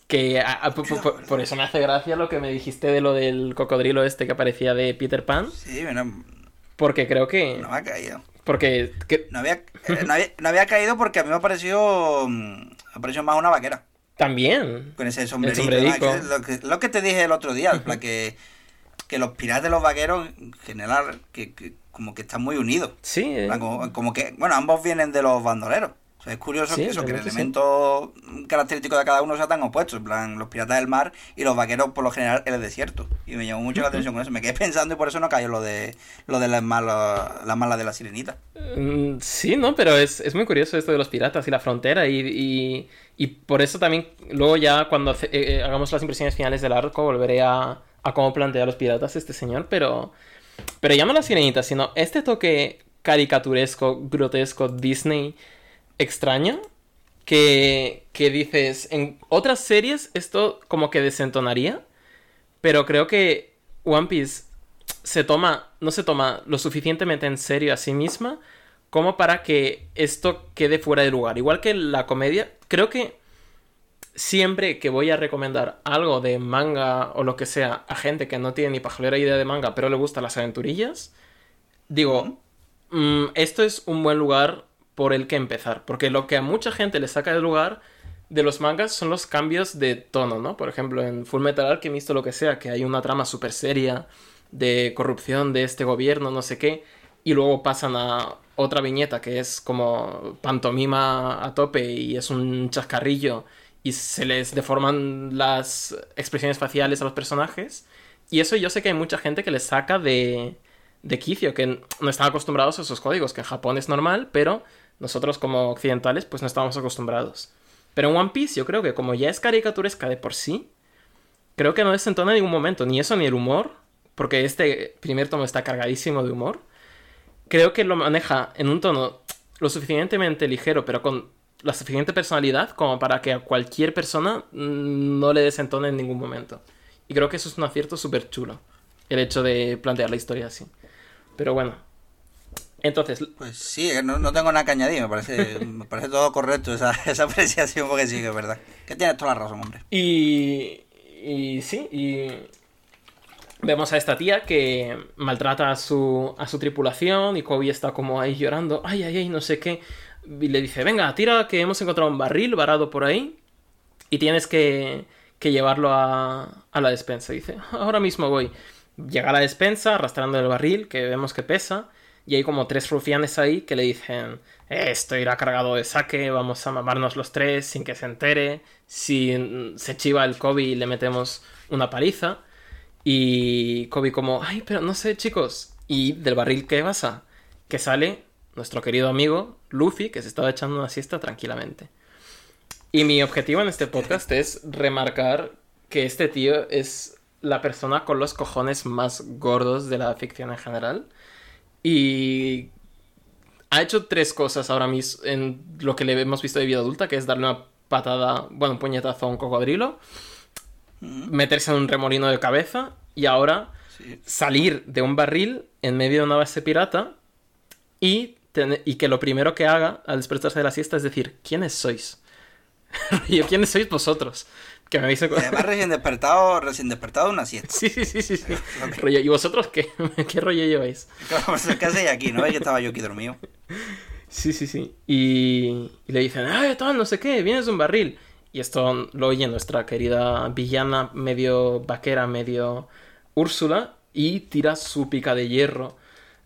Que a- a- por, eso me hace gracia lo que me dijiste de lo del cocodrilo este que parecía de Peter Pan. Sí, bueno, Porque creo que. no me ha caído. Porque. que- No había, eh, no, había, no había caído porque a mí me ha parecido, mm, me ha parecido más una vaquera. también. Con ese sombrerito. Lo, que, lo que te dije el otro día, plan, que, que los piratas y los vaqueros, en general, que, que como que están muy unidos. Sí. Eh. Como, como que, bueno, ambos vienen de los bandoleros. O sea, es curioso Sí, que eso, que el sí. elemento característico de cada uno sea tan opuesto. En plan, los piratas del mar y los vaqueros, por lo general, el desierto. Y me llamó mucho la atención con eso. Me quedé pensando y por eso no cayó lo de lo de las malas, las malas de la sirenita. Mm, Sí, ¿no? Pero es, es muy curioso esto de los piratas y la frontera y, y, y por eso también luego ya cuando eh, eh, hagamos las impresiones finales del arco volveré a, a cómo plantea a los piratas este señor, pero, pero ya no la sirenita, sino este toque caricaturesco, grotesco, Disney extraño que, que dices, en otras series esto como que desentonaría, pero creo que One Piece se toma, no se toma lo suficientemente en serio a sí misma como para que esto quede fuera de lugar. Igual que la comedia, creo que siempre que voy a recomendar algo de manga o lo que sea a gente que no tiene ni pajolera idea de manga, pero le gustan las aventurillas, digo, mm, esto es un buen lugar por el que empezar. Porque lo que a mucha gente le saca de lugar de los mangas son los cambios de tono, ¿no? Por ejemplo, en Full Metal Alchemist o lo que sea, que hay una trama súper seria de corrupción de este gobierno, no sé qué, y luego pasan a otra viñeta que es como pantomima a tope y es un chascarrillo y se les deforman las expresiones faciales a los personajes. Y eso yo sé que hay mucha gente que les saca de, de quicio, que no están acostumbrados a esos códigos, que en Japón es normal, pero nosotros como occidentales pues no estamos acostumbrados. Pero en One Piece yo creo que como ya es caricaturesca de por sí, creo que no desentona en ningún momento, ni eso ni el humor, porque este primer tomo está cargadísimo de humor. Creo que lo maneja en un tono lo suficientemente ligero, pero con la suficiente personalidad como para que a cualquier persona no le desentone en ningún momento. Y creo que eso es un acierto súper chulo, el hecho de plantear la historia así. Pero bueno, entonces... Pues sí, no, tengo nada que añadir, me parece, *laughs* me parece todo correcto esa, *laughs* esa apreciación, porque sí, que es verdad. Que tienes toda la razón, hombre. Y, y sí, y vemos a esta tía que maltrata a su, a su tripulación y Kobe está como ahí llorando, ay, ay, ay, no sé qué. Y le dice, venga, tira que hemos encontrado un barril varado por ahí y tienes que, que llevarlo a, a la despensa. Y dice, ahora mismo voy. Llega a la despensa arrastrando el barril que vemos que pesa y hay como tres rufianes ahí que le dicen, esto irá cargado de saque, vamos a mamarnos los tres sin que se entere, si se chiva el Kobe le metemos una paliza. Y Kobe como, ay, pero no sé chicos. Y del barril que pasa, que sale nuestro querido amigo Luffy, que se estaba echando una siesta tranquilamente. Y mi objetivo en este podcast es remarcar que este tío es la persona con los cojones más gordos de la ficción en general. Y ha hecho tres cosas ahora mismo en lo que le hemos visto de vida adulta, que es darle una patada, bueno, un puñetazo a un cocodrilo, mm. meterse en un remolino de cabeza y ahora salir de un barril en medio de una base pirata y, y que lo primero que haga al despertarse de la siesta es decir, ¿quiénes sois? *laughs* yo, ¿quiénes sois vosotros? Que me avise Además, recién despertado, recién despertado una siesta. *laughs* Sí, sí, sí, sí. sí. *laughs* ¿Y vosotros qué? ¿Qué rollo lleváis? ¿Qué hacéis aquí? ¿No veis que estaba yo aquí dormido? Sí, sí, sí. Y, y le dicen, ay, tal, no sé qué, vienes de un barril. Y esto lo oye nuestra querida villana, medio vaquera, medio Úrsula, y tira su pica de hierro,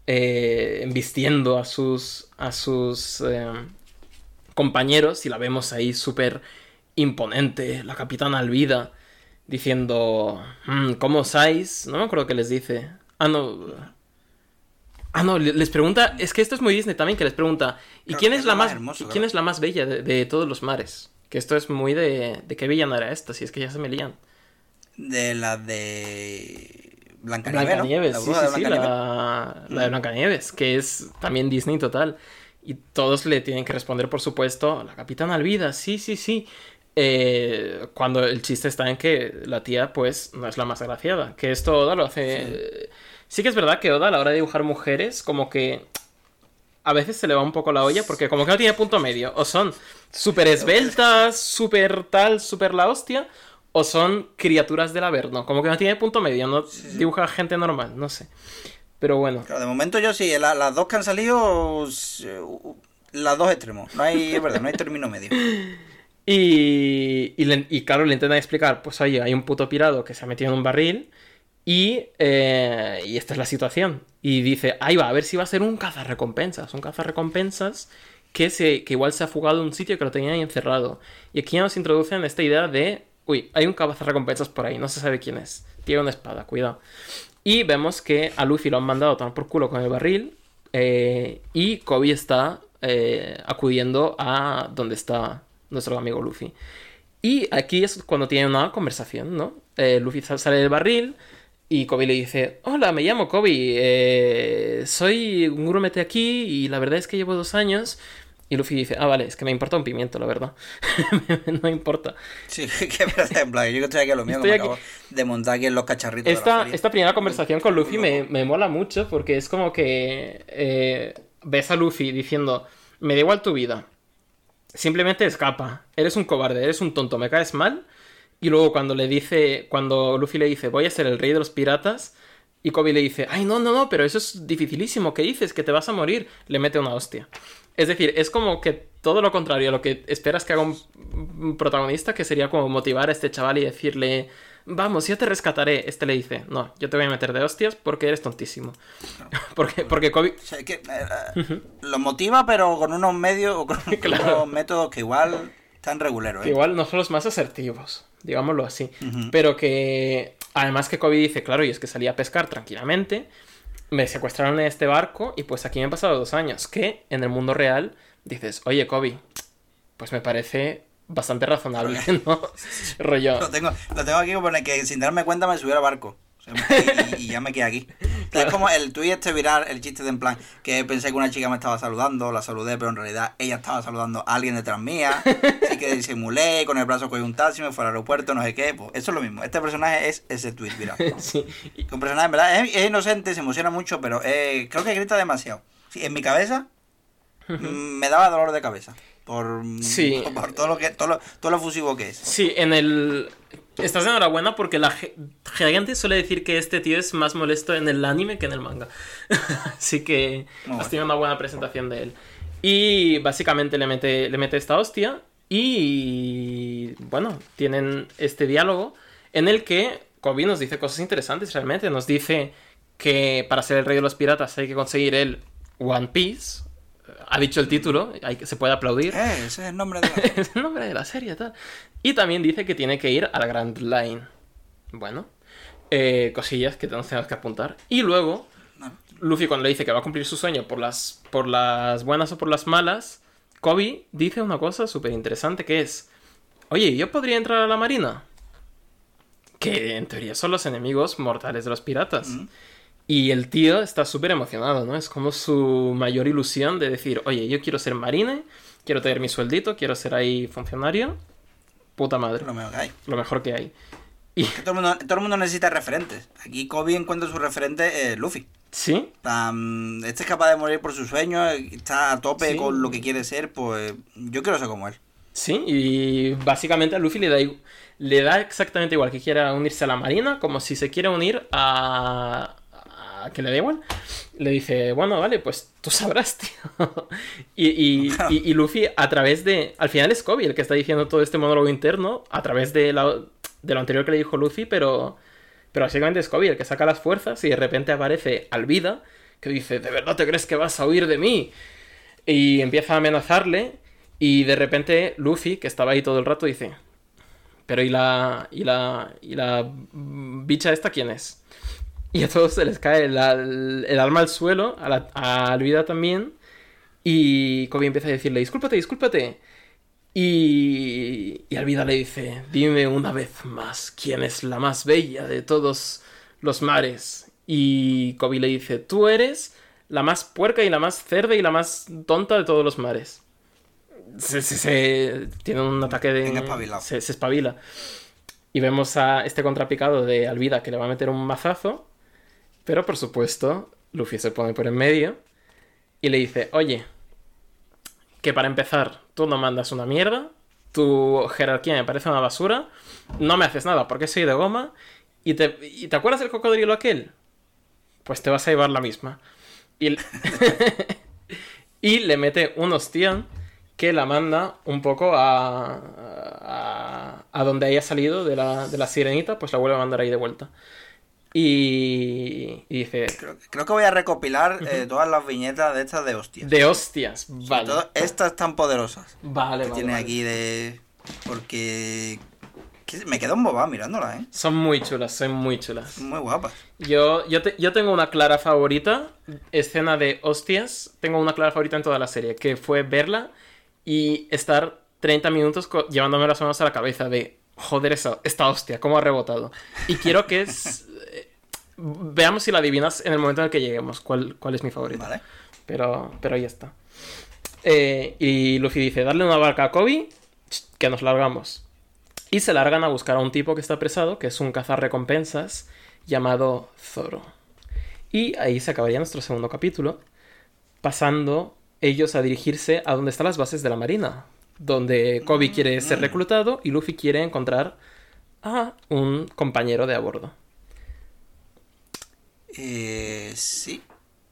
eh, embistiendo a sus, a sus eh, compañeros, y la vemos ahí súper imponente, la capitana Alvida, diciendo, mm, ¿cómo osáis? No me acuerdo qué les dice. Ah, no. Ah, no, les pregunta, es que esto es muy Disney también, que les pregunta, ¿y quién es, la más, ¿quién es la más bella de, todos los mares? Que esto es muy de, de qué villana era esta, si es que ya se me lían. De la de Blancanieves, Blancanieves ¿no? sí, sí, sí, la, la de Blancanieves, que es también Disney total. Y todos le tienen que responder, por supuesto, la capitana Alvida, sí, sí, sí. Eh, cuando el chiste está en que la tía, pues, no es la más agraciada. Que esto Oda lo hace. Sí. que es verdad que Oda a la hora de dibujar mujeres, como que. A veces se le va un poco la olla porque como que no tiene punto medio. O son súper esbeltas, súper tal, súper la hostia. O son criaturas del Averno. Como que no tiene punto medio. No dibuja gente normal, no sé. Pero bueno. de momento yo sí. las dos que han salido. Las dos extremos. No hay, es verdad, no hay término medio. *laughs* Y, y, claro, le intentan explicar, pues oye, hay un puto pirado que se ha metido en un barril y, eh, y esta es la situación. Y dice, ahí va, a ver si va a ser un cazarrecompensas, un cazarrecompensas que, se, que igual se ha fugado de un sitio que lo tenía ahí encerrado. Y aquí nos introducen esta idea de, uy, hay un cazarrecompensas por ahí, no se sabe quién es. Tiene una espada, cuidado. Y vemos que a Luffy lo han mandado tomar por culo con el barril eh, y Kobe está eh, acudiendo a donde está nuestro amigo Luffy. Y aquí es cuando tiene una conversación, ¿no? Eh, Luffy sale del barril y Kobe le dice, hola, me llamo Kobe, soy un grumete aquí y la verdad es que llevo dos años. Y Luffy dice, ah, vale, es que me importa un pimiento, la verdad. *laughs* no importa. Sí, *laughs* que en plan, yo estoy aquí a lo mío, me acabo de montar aquí en los cacharritos. Esta, esta primera conversación con Luffy me, me, mola mucho porque es como que eh, ves a Luffy diciendo, me da igual tu vida, simplemente escapa. Eres un cobarde, eres un tonto, me caes mal. Y luego cuando le dice, cuando Luffy le dice, voy a ser el rey de los piratas, Y Kobe le dice, ay, no, no, no, pero eso es dificilísimo, ¿qué dices? Que te vas a morir. Le mete una hostia. Es decir, es como que todo lo contrario a lo que esperas que haga un protagonista, que sería como motivar a este chaval y decirle, vamos, yo te rescataré. Este le dice, no, yo te voy a meter de hostias porque eres tontísimo. *laughs* porque, porque Kobe... que, eh, Lo motiva, pero con unos medios o con *laughs* unos métodos que igual están reguleros. ¿eh? igual no son los más asertivos, digámoslo así. Pero que Además que Kobe dice, claro, y es que salía a pescar tranquilamente, me secuestraron en este barco y pues aquí me han pasado dos años, que en el mundo real dices, oye Kobe, pues me parece bastante razonable, *laughs* ¿no? Rollo. Lo tengo, lo tengo aquí como que sin darme cuenta me subió al barco y, ya me quedé aquí. *laughs* Es como el tweet este viral, el chiste de en plan, que pensé que una chica me estaba saludando, la saludé, pero en realidad ella estaba saludando a alguien detrás mía, así que disimulé, con el brazo cogí un taxi, me fue al aeropuerto, no sé qué, pues eso es lo mismo. Este personaje es ese tweet viral. *laughs* Sí. Un personaje, en verdad, es, inocente, se emociona mucho, pero creo que grita demasiado. Sí, en mi cabeza mm, me daba dolor de cabeza. Por, *laughs* por, todo lo que todo todo lo fusivo que es. Sí, en el Estás enhorabuena porque la gente suele decir que este tío es más molesto en el anime que en el manga. *laughs* Así que has tenido una buena presentación de él. Y básicamente le mete, le mete esta hostia. Y bueno, tienen este diálogo en el que Kobe nos dice cosas interesantes realmente. Nos dice que para ser el rey de los piratas hay que conseguir el One Piece, ha dicho el título, hay, se puede aplaudir. Eh, ese es el nombre de la... *laughs* es el nombre de la serie, tal. Y también dice que tiene que ir a la Grand Line. Bueno, eh, cosillas que tenemos que apuntar. Y luego, Luffy cuando le dice que va a cumplir su sueño por las, por las buenas o por las malas, Kobe dice una cosa súper interesante que es, oye, ¿yo podría entrar a la marina? Que en teoría son los enemigos mortales de los piratas. Y el tío está súper emocionado, ¿no? Es como su mayor ilusión de decir, oye, yo quiero ser marine, quiero tener mi sueldito, quiero ser ahí funcionario. Puta madre. Lo mejor que hay. Lo mejor que hay. Y... todo, el mundo, necesita referentes. Aquí Kobe encuentra su referente eh, Luffy. Sí. este es capaz de morir por sus sueños, está a tope con lo que quiere ser, pues yo quiero ser como él. Sí, y básicamente a Luffy le da, le da exactamente igual que quiera unirse a la marina, como si se quiere unir a, que le da igual. Le dice, bueno, vale, pues tú sabrás, *laughs* tío. *laughs* y, y, Luffy, a través de. Al final es Kobe el que está diciendo todo este monólogo interno, a través de, de lo anterior que le dijo Luffy, pero. Pero básicamente es Kobe el que saca las fuerzas y de repente aparece Alvida, que dice, ¿de verdad te crees que vas a huir de mí? Y empieza a amenazarle. Y de repente Luffy, que estaba ahí todo el rato, dice, pero ¿y la, y la, y la bicha esta quién es? Y a todos se les cae el, el, alma al suelo, a, la, a Alvida también. Y Kobe empieza a decirle, discúlpate, discúlpate. Y, y Alvida le dice, dime una vez más, ¿quién es la más bella de todos los mares? Y Kobe le dice, tú eres la más puerca y la más cerda y la más tonta de todos los mares. Se, se, tiene un ataque de... Se, se espabila. Y vemos a este contrapicado de Alvida que le va a meter un mazazo. Pero por supuesto, Luffy se pone por en medio y le dice, oye, que para empezar, tú no mandas una mierda, tu jerarquía me parece una basura, no me haces nada porque soy de goma, y te, te acuerdas del cocodrilo aquel? Pues te vas a llevar la misma. Y, *laughs* y le mete un hostión que la manda un poco a, a, a donde haya salido de la, de la sirenita, pues la vuelve a mandar ahí de vuelta. Y, dice... Creo, que voy a recopilar eh, todas las viñetas de estas de hostias. De hostias, vale. estas tan poderosas. Vale, vale. Tiene aquí de... Porque... Me quedo embobado mirándolas, ¿eh? Son muy chulas, son muy chulas. Muy guapas. Yo, yo, yo tengo una clara favorita, escena de hostias. Tengo una clara favorita en toda la serie, que fue verla y estar 30 minutos llevándome las manos a la cabeza de joder, esa, esta hostia, cómo ha rebotado. Y quiero que *laughs* es, Veamos si la adivinas en el momento en el que lleguemos. ¿Cuál, cuál es mi favorito? Vale. Pero, pero ahí está. Eh, y Luffy dice: Darle una barca a Kobe, que nos largamos. Y se largan a buscar a un tipo que está apresado, que es un cazar recompensas llamado Zoro. Y ahí se acabaría nuestro segundo capítulo, pasando ellos a dirigirse a donde están las bases de la marina, donde Kobe quiere ser mm. reclutado y Luffy quiere encontrar a un compañero de a bordo. Eh, sí.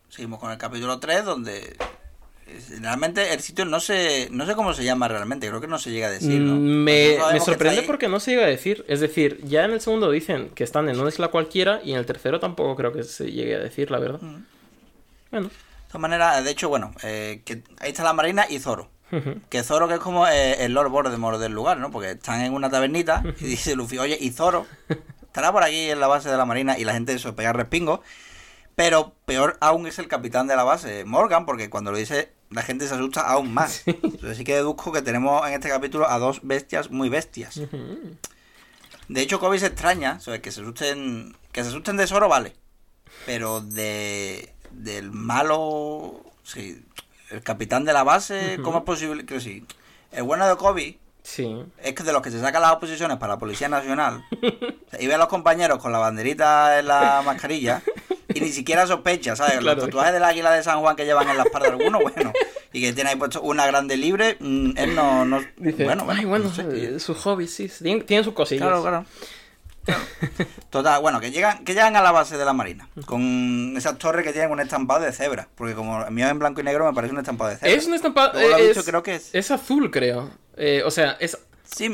Seguimos con el capítulo 3, donde eh, realmente el sitio no sé, no sé cómo se llama realmente, creo que no se llega a decir, ¿no? Mm, Me, sabemos me que sorprende ahí. porque no se llega a decir. Es decir, ya en el segundo dicen que están en una isla cualquiera y en el tercero tampoco creo que se llegue a decir, la verdad. Mm. Bueno. De todas maneras, de hecho, bueno, eh, que ahí está la Marina y Zoro. Que Zoro que es como eh, el Lord Voldemort del lugar, ¿no? Porque están en una tabernita y dice Luffy, oye, y Zoro *laughs* estará por aquí en la base de la Marina y la gente eso pega respingo. Pero peor aún es el capitán de la base, Morgan, porque cuando lo dice la gente se asusta aún más. *laughs* Entonces sí que deduzco que tenemos en este capítulo a dos bestias muy bestias. De hecho, Kobe se extraña, o sea, que se asusten, que se asusten de Zoro, vale. Pero de del malo, sí, el capitán de la base, ¿cómo es posible? Que sí. El bueno de Kobe Sí. es que de los que se sacan las oposiciones para la Policía Nacional *laughs* y ve a los compañeros con la banderita en la *laughs* mascarilla y ni siquiera sospecha, ¿sabes? Claro. Los tatuajes del águila de San Juan que llevan en la espalda algunos, *laughs* bueno, y que tiene ahí puesto una grande libre, mm, él no, no Dice, bueno, ay, bueno, no sé. eh, su hobby, sí. sí, Tienen, tienen sus cosillas. Claro, claro. Total, bueno, que llegan, que llegan a la base de la marina, con esas torres que tienen un estampado de cebra, porque como el mío es en blanco y negro me parece un estampado de cebra. Es un estampado. Ha es, dicho, creo que es- es azul, creo. Eh, o sea, es. Sí,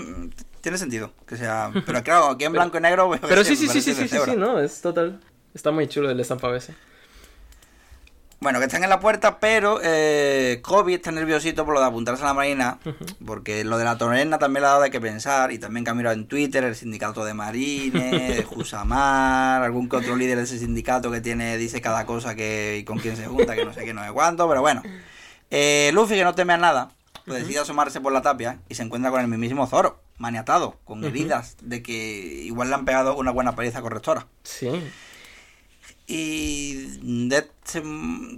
tiene sentido, que sea, *laughs* pero claro, aquí en blanco y negro Pero sí, sí, sí, sí, sí, sí, no, es total. Está muy chulo el estampado ese. Bueno, que están en la puerta, pero eh, Kobe está nerviosito por lo de apuntarse a la marina, porque lo de la torrena también le ha dado de que pensar, y también que ha mirado en Twitter el sindicato de marines, *laughs* de Jusamar, algún que otro líder de ese sindicato que tiene, dice cada cosa que y con quién se junta, que no sé qué, no sé cuánto, pero bueno. Eh, Luffy, que no teme a nada, pues decide asomarse por la tapia y se encuentra con el mismísimo Zoro, maniatado, con heridas de que igual le han pegado una buena paliza correctora. Sí. Y de este-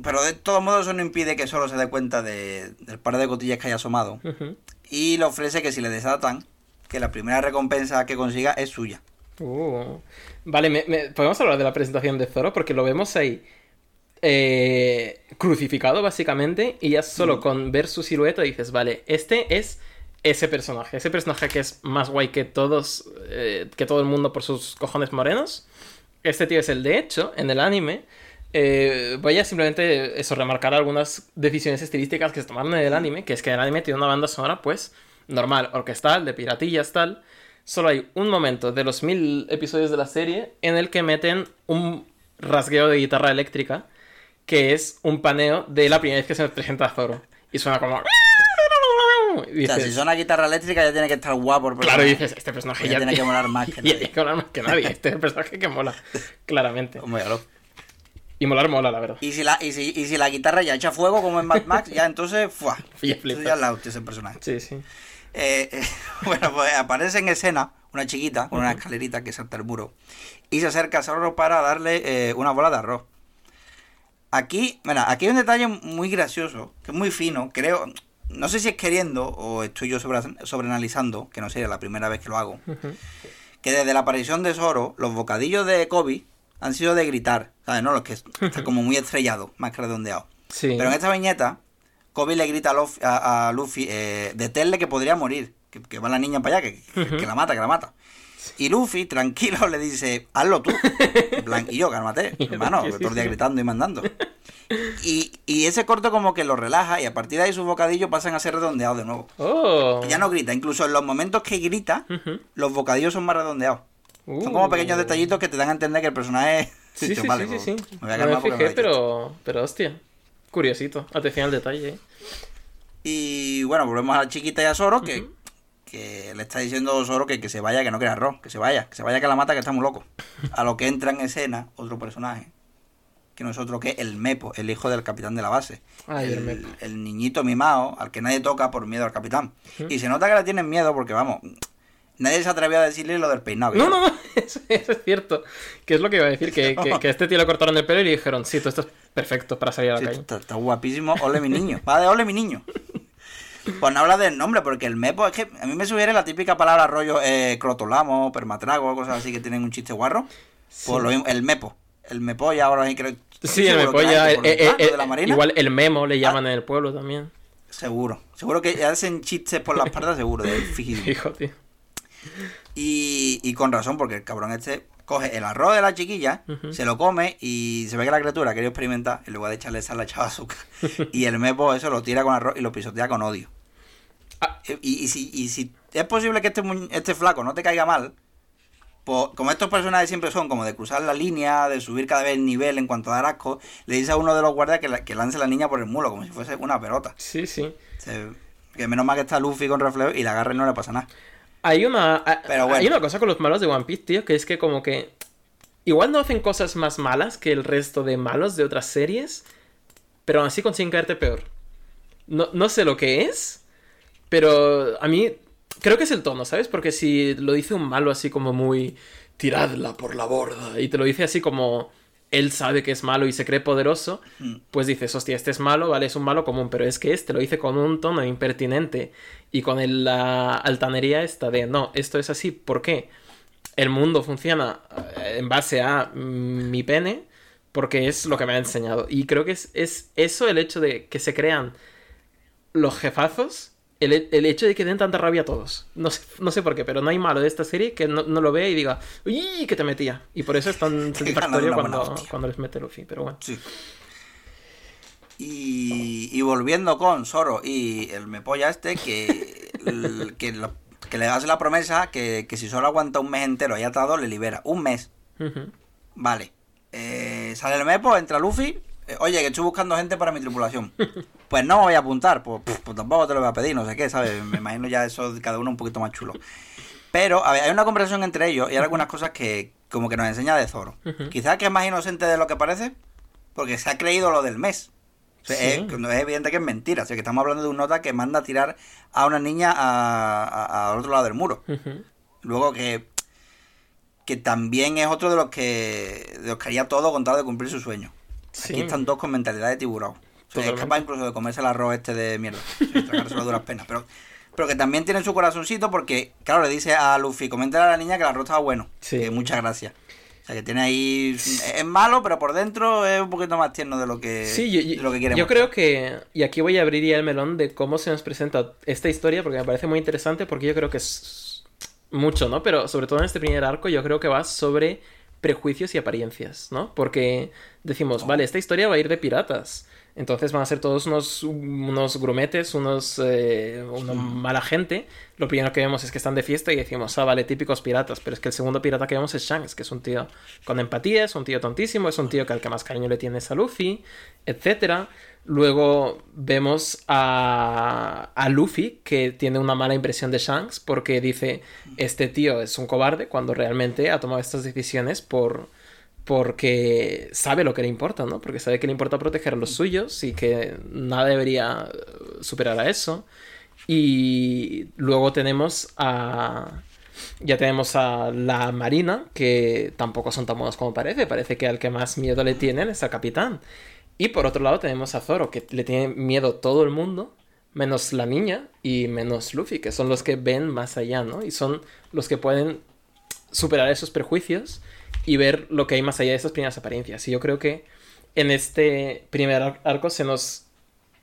pero de todos modos eso no impide que solo se dé cuenta de- del par de cotillas que haya asomado. Y le ofrece que si le desatan, que la primera recompensa que consiga es suya. Uh. Vale, me- me- podemos hablar de la presentación de Zoro porque lo vemos ahí eh, crucificado básicamente y ya solo Mm. con ver su silueta dices, vale, este es ese personaje, ese personaje que es más guay que todos, eh, que todo el mundo por sus cojones morenos. Este tío es el de hecho, en el anime. eh, voy a simplemente eso, remarcar algunas decisiones estilísticas que se tomaron en el anime, que es que el anime tiene una banda sonora, pues, normal, orquestal, de piratillas, tal. Solo hay un momento de los mil episodios de la serie en el que meten un rasgueo de guitarra eléctrica, que es un paneo de la primera vez que se nos presenta Zoro. Y suena como... Y O sea, si suena guitarra eléctrica ya tiene que estar guapo. Claro, y dices, este personaje ya tiene que *laughs* molar más que *laughs* nadie. y que molar más que nadie. Este es el personaje que mola, *laughs* claramente. Hombre, claro. Y molar mola, la verdad. Y si, la, y, si, y si la guitarra ya echa fuego como en Mad Max, ya entonces, ¡fua! Entonces ya la hostia ese personaje. Sí, sí. Eh, eh, bueno, pues aparece en escena una chiquita con una escalerita que salta el muro y se acerca a Zoro para darle eh, una bola de arroz. Aquí, bueno, aquí hay un detalle muy gracioso, que es muy fino, creo, no sé si es queriendo o estoy yo sobre, sobreanalizando, que no sería la primera vez que lo hago, que desde la aparición de Zoro, los bocadillos de Kobe han sido de gritar, ¿sabes? No, los que *laughs* está como muy estrellado, más que redondeado. Sí. Pero en esta viñeta, Kobe le grita a, Luffy, a- a Luffy eh, deténle que podría morir, que, que va la niña para allá, que, que- que la mata, que la mata. Y Luffy, tranquilo, *laughs* le dice, hazlo tú. En plan, y yo, cálmate, *laughs* hermano, que todo el día gritando y mandando. Y, y ese corto como que lo relaja y a partir de ahí sus bocadillos pasan a ser redondeados de nuevo. Oh. Ya no grita, incluso en los momentos que grita, los bocadillos son más redondeados. Son Uh. como pequeños detallitos que te dan a entender que el personaje... Sí, sí, sí, vale, sí, sí. Me voy a No me me fijé, dicho pero, pero hostia. Curiosito. Atención al detalle, eh. Y bueno, volvemos a la chiquita y a Zoro, que, que le está diciendo Zoro que, que se vaya, que no quiere arroz, que se vaya, que se vaya, que la mata, que está muy loco. A lo que entra en escena otro personaje, que no es otro que el Mepo, el hijo del capitán de la base. Ay, el Mepo. el niñito mimado al que nadie toca por miedo al capitán. Y se nota que le tienen miedo porque, vamos, nadie se atrevió a decirle lo del peinado. No, lleva. no, no, *laughs* eso, eso es cierto. Que es lo que iba a decir, que, que, *laughs* que a este tío le cortaron el pelo y le dijeron, sí, tú esto es perfecto para salir a la Sí, calle. está, está guapísimo. Ole mi niño. *laughs* Va de ole mi niño. Pues no habla del nombre, porque el mepo es que a mí me sugiere la típica palabra rollo eh, crotolamo, permatrago, cosas así que tienen un chiste guarro. Pues lo mismo, el mepo. El mepo ya ahora creo. Sí, el seguro que mepolla, hay, el- por el el- blanco el- de la marina. igual el memo le llaman en el pueblo también. Seguro. Seguro que hacen chistes por la *laughs* espalda, seguro, de. Hijo, tío. Y, y con razón, porque el cabrón este coge el arroz de la chiquilla, se lo come y se ve que la criatura quiere experimentar, en lugar de echarle sal, le echaba azúcar. *laughs* y el mepo eso lo tira con arroz y lo pisotea con odio. Ah. Y, y si, y si es posible que este, este flaco no te caiga mal, como estos personajes siempre son como de cruzar la línea, de subir cada vez el nivel en cuanto a dar asco, le dice a uno de los guardias que, la- que lance la niña por el mulo, como si fuese una pelota. Sí, sí. Se- que menos mal que está Luffy con reflejo y la agarre y no le pasa nada. Hay una, a- Pero bueno. hay una cosa con los malos de One Piece, tío, que es que como que igual no hacen cosas más malas que el resto de malos de otras series, pero aún así consiguen caerte peor. No, no sé lo que es, pero a mí creo que es el tono, ¿sabes? Porque si lo dice un malo así como muy tiradla por la borda y te lo dice así como él sabe que es malo y se cree poderoso, Mm. pues dices, hostia, este es malo, vale, es un malo común, pero es que este lo dice con un tono impertinente y con el- la altanería esta de, no, esto es así, ¿por qué? El mundo funciona eh, en base a mm, mi pene porque es lo que me ha enseñado. Y creo que es, es eso el hecho de que se crean los jefazos, el, el hecho de que den tanta rabia a todos. No sé, no sé por qué, pero no hay malo de esta serie que no, no lo vea y diga, ¡uy! que te metía. Y por eso es tan *laughs* satisfactorio cuando, cuando les mete Luffy, pero bueno. Sí. Y, y volviendo con Zoro y el mepolla este, que, el- *laughs* que, lo- que le hace la promesa que, que si Zoro aguanta un mes entero y atado, le libera. Un mes. Vale. Eh, sale el mepo, entra Luffy. Oye, que estoy buscando gente para mi tripulación. Pues no me voy a apuntar, pues, pues, tampoco te lo voy a pedir, no sé qué, ¿sabes? Me imagino ya eso de cada uno un poquito más chulo. Pero, a ver, hay una conversación entre ellos y hay algunas cosas que como que nos enseña de Zoro. Quizás que es más inocente de lo que parece, porque se ha creído lo del mes. O sea, Sí. es, es evidente que es mentira. O sea, que estamos hablando de un nota que manda a tirar a una niña a- a- al otro lado del muro. Luego que que también es otro de los que de los que haría todo con tal de cumplir su sueño. Sí. Aquí están dos con mentalidad de tiburón. O sea, es capaz incluso de comerse el arroz este de mierda. Tragárselo a duras penas. Pero, pero que también tiene su corazoncito porque, claro, le dice a Luffy, coméntale a la niña que el arroz estaba bueno. Sí. Que muchas gracias. O sea, que tiene ahí... Es malo, pero por dentro es un poquito más tierno de lo que, Sí, yo, de lo que quiere yo creo que, y aquí voy a abrir ya el melón de cómo se nos presenta esta historia, porque me parece muy interesante, porque yo creo que es mucho, ¿no? Pero sobre todo en este primer arco, yo creo que va sobre prejuicios y apariencias, ¿no? Porque decimos, Oh. vale, esta historia va a ir de piratas. Entonces van a ser todos unos, unos grumetes, unos, eh, una mala gente. Lo primero que vemos es que están de fiesta y decimos, ah, vale, típicos piratas. Pero es que el segundo pirata que vemos es Shanks, que es un tío con empatía, es un tío tontísimo, es un tío que al que más cariño le tienes a Luffy, etcétera. Luego vemos a, a Luffy, que tiene una mala impresión de Shanks, porque dice, este tío es un cobarde, cuando realmente ha tomado estas decisiones por porque sabe lo que le importa, ¿no? Porque sabe que le importa proteger a los suyos y que nada debería eh, superar a eso. Y luego tenemos a... Ya tenemos a la Marina, que tampoco son tan buenos como parece. Parece que al que más miedo le tienen es al capitán. Y por otro lado tenemos a Zoro, que le tiene miedo todo el mundo, menos la niña y menos Luffy, que son los que ven más allá, ¿no? Y son los que pueden superar esos prejuicios y ver lo que hay más allá de esas primeras apariencias. Y yo creo que en este primer ar- arco se nos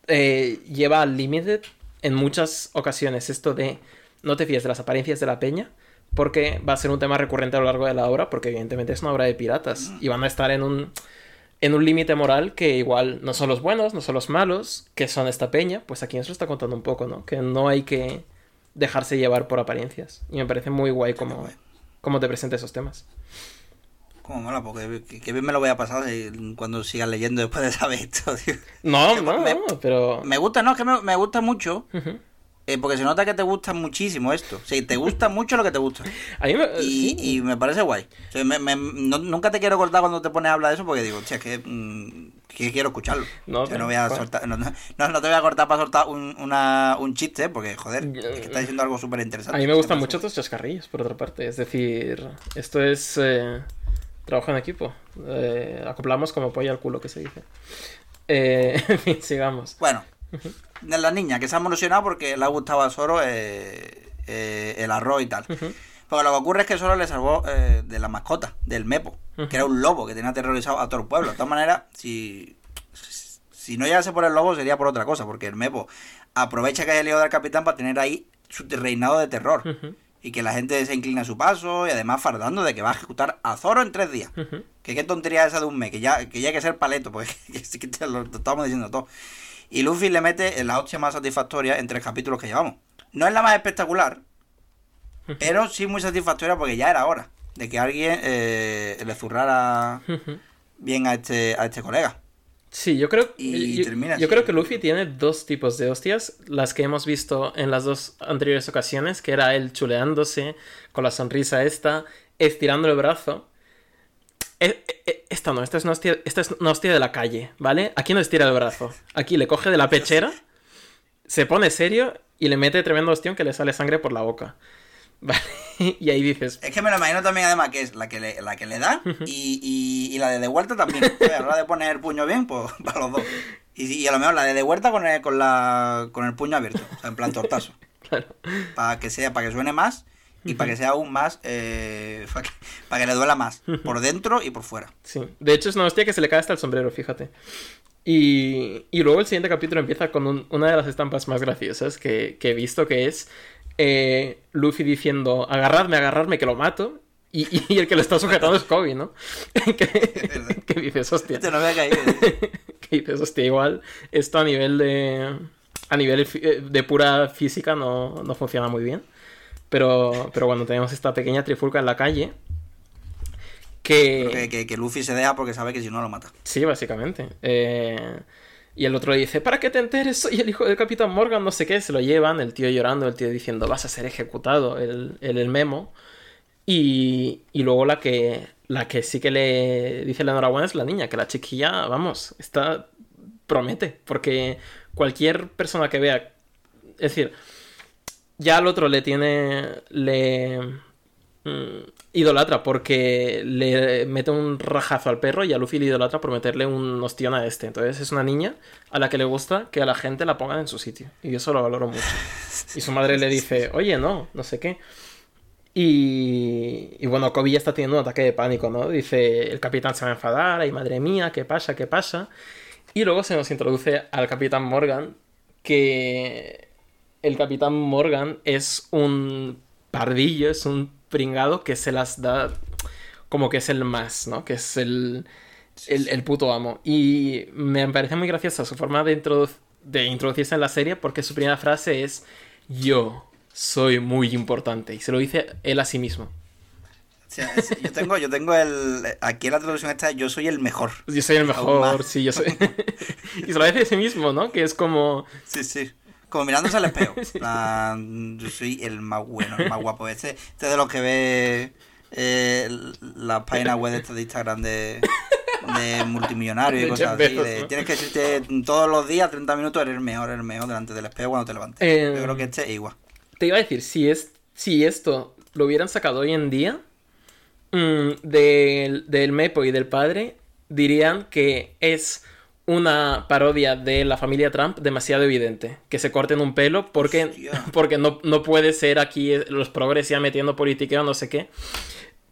eh, lleva al límite en muchas ocasiones esto de no te fíes de las apariencias de la peña, porque va a ser un tema recurrente a lo largo de la obra, porque evidentemente es una obra de piratas y van a estar en un en un límite moral que igual no son los buenos, no son los malos, que son esta peña, pues aquí nos lo está contando un poco, ¿no? Que no hay que dejarse llevar por apariencias. Y me parece muy guay como, como te presenta esos temas. Como mola, porque que, bien me lo voy a pasar cuando sigas leyendo después de saber esto, tío. No, Que no, me- no, pero... Me gusta, no, es que me, me gusta mucho, eh, porque se nota que te gusta muchísimo esto. O sea, te *laughs* gusta mucho lo que te gusta. A mí me... Y, me parece guay. O sea, me- me- no- nunca te quiero cortar cuando te pones a hablar de eso, porque digo, hostia, es que, mm, que quiero escucharlo. No, O sea, pero, no voy a soltar, no, te voy a cortar para soltar un, una, un chiste, porque, joder, es que está diciendo algo súper interesante. A mí me gustan mucho tus chascarrillos, por otra parte. Es decir, esto es eh, trabajo en equipo. Eh, acoplamos como polla al culo, que se dice. Eh, *laughs* en fin, sigamos. Bueno, de la niña que se ha emocionado porque le ha gustado a Zoro eh, eh, el arroz y tal. Ujú. Porque lo que ocurre es que Zoro le salvó de la mascota, del Mepo, que era un lobo que tenía aterrorizado a todo el pueblo. De todas maneras, si, si no llegase por el lobo sería por otra cosa, porque el Mepo aprovecha que haya lío del capitán para tener ahí su reinado de terror. Ujú. Y que la gente se inclina a su paso y además fardando de que va a ejecutar a Zoro en tres días. Que qué tontería esa de un mes, que ya, que ya hay que ser paleto, pues *laughs* que, te lo, te estamos diciendo todo. Y Luffy le mete la hostia más satisfactoria en tres capítulos que llevamos. No es la más espectacular, pero sí muy satisfactoria porque ya era hora de que alguien eh, le zurrara bien a este, a este colega. Sí, yo creo, Y yo, termina yo creo que Luffy tiene dos tipos de hostias, las que hemos visto en las dos anteriores ocasiones, que era él chuleándose, con la sonrisa esta, estirando el brazo. E- e- Esta no, esta es, una hostia, esta es una hostia de la calle, ¿vale? Aquí no estira el brazo. Aquí le coge de la *laughs* pechera, se pone serio y le mete tremendo hostión que le sale sangre por la boca. ¿Vale? *laughs* Y ahí dices, Es que me lo imagino también además que es la que le, la que le da y, y, y la de de vuelta también. *laughs* Pues a la hora de poner el puño bien, pues *laughs* para los dos. Y, y a lo mejor la de de vuelta con el, con la, con el puño abierto, o sea, en plan tortazo. claro. Para que sea, para que suene más y para que sea aún más, eh, para que, para que le duela más, por dentro y por fuera. Sí, de hecho es una hostia que se le cae hasta el sombrero, fíjate. Y, y luego el siguiente capítulo empieza con un- una de las estampas más graciosas que, que he visto, que es eh, Luffy diciendo, agarradme, agarradme, que lo mato. Y, el que lo está sujetando es Kobe, ¿no? *laughs* que, *laughs* que dices, hostia. Este no me ha caído. *laughs* que dices, hostia, igual esto a nivel de... A nivel eh, de pura física no, no funciona muy bien. Pero, pero bueno, tenemos esta pequeña trifulca en la calle. Que... Que, que, que Luffy se deja porque sabe que si no lo mata. Sí, básicamente. Eh, y el otro le dice, para que te enteres, soy el hijo del Capitán Morgan, no sé qué. Se lo llevan, el tío llorando, el tío diciendo, vas a ser ejecutado, el, el, memo. Y, y luego la que, la que sí que le dice la enhorabuena es la niña, que la chiquilla, vamos, está... promete, porque cualquier persona que vea... Es decir, ya al otro le tiene... le... mm, idolatra porque le mete un rajazo al perro y a Luffy le idolatra por meterle un ostión a este. Entonces es una niña a la que le gusta que a la gente la pongan en su sitio. Y eso lo valoro mucho. Y su madre le dice, oye, no, no sé qué. Y, y bueno, Kobe ya está teniendo un ataque de pánico, ¿no? Dice, el capitán se va a enfadar, ay madre mía, ¿qué pasa? ¿Qué pasa? Y luego se nos introduce al capitán Morgan, que el capitán Morgan es un pardillo, es un pringado que se las da como que es el más, ¿no? Que es el, el, el puto amo. Y me parece muy graciosa su forma de, introdu- de introducirse en la serie porque su primera frase es yo soy muy importante. Y se lo dice él a sí mismo. Yo tengo, yo tengo el. Aquí en la traducción esta, yo soy el mejor. Yo soy el mejor, sí, yo soy... *laughs* y se lo dice a sí mismo, ¿no? Que es como... Sí, sí. Como mirándose al espejo. *laughs* plan, yo soy el más bueno, el más guapo. Este, este de los que ve eh, las páginas web de, estas de Instagram de, de multimillonarios y De cosas así. Tienes que decirte todos los días, 30 minutos, eres el mejor, eres el mejor delante del espejo cuando te levantes. Eh, Yo creo que este es igual. Te iba a decir, si, es, si esto lo hubieran sacado hoy en día, mm, del, del Mepo y del padre, dirían que es una parodia de la familia Trump demasiado evidente. Que se corten un pelo porque, Hostia. *laughs* porque no, no puede ser aquí los progres ya metiendo politiqueo, no sé qué.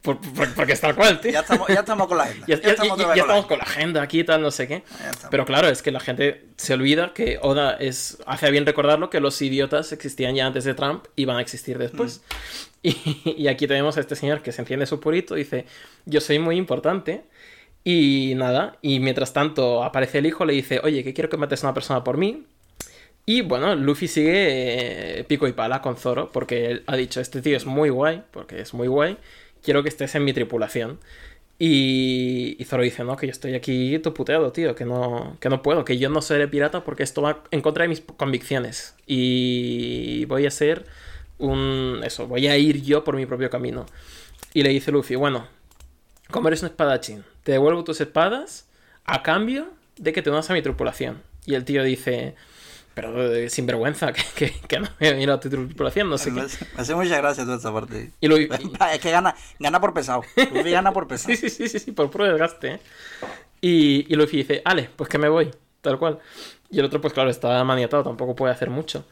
Por- por- porque es tal cual, tío. Ya estamos, ya estamos con la agenda. *laughs* Ya, Ya, ya- estamos, ya- con la estamos con la agenda aquí y tal, no sé qué. Pero claro, es que la gente se olvida que Oda es. Hace bien recordarlo que los idiotas existían ya antes de Trump y van a existir después. *laughs* Y, y aquí tenemos a este señor que se enciende su purito, dice: Yo soy muy importante. Y nada, y mientras tanto aparece el hijo, le dice: Oye, que quiero que mates a una persona por mí. Y bueno, Luffy sigue eh, pico y pala con Zoro, porque él ha dicho: Este tío es muy guay, porque es muy guay. Quiero que estés en mi tripulación. Y, y Zoro dice, no, que yo estoy aquí puteado, tío, que no, que no puedo, que yo no seré pirata porque esto va en contra de mis convicciones. Y voy a ser un... eso, voy a ir yo por mi propio camino. Y le dice Luffy, bueno, como eres un espadachín, te devuelvo tus espadas a cambio de que te unas a mi tripulación. Y el tío dice, pero eh, sinvergüenza, *laughs* que, que, que no me a tu tripulación, no sé Me qué. hace, me hace mucha gracia toda esta parte. Y Luffy, *laughs* Es que gana, gana por pesado. Luffy gana por *laughs* pesado. Sí, sí, sí, sí, sí, por puro desgaste. ¿eh? Y, y Luffy dice, ale, pues que me voy, tal cual. Y el otro, pues claro, está maniatado, tampoco puede hacer mucho.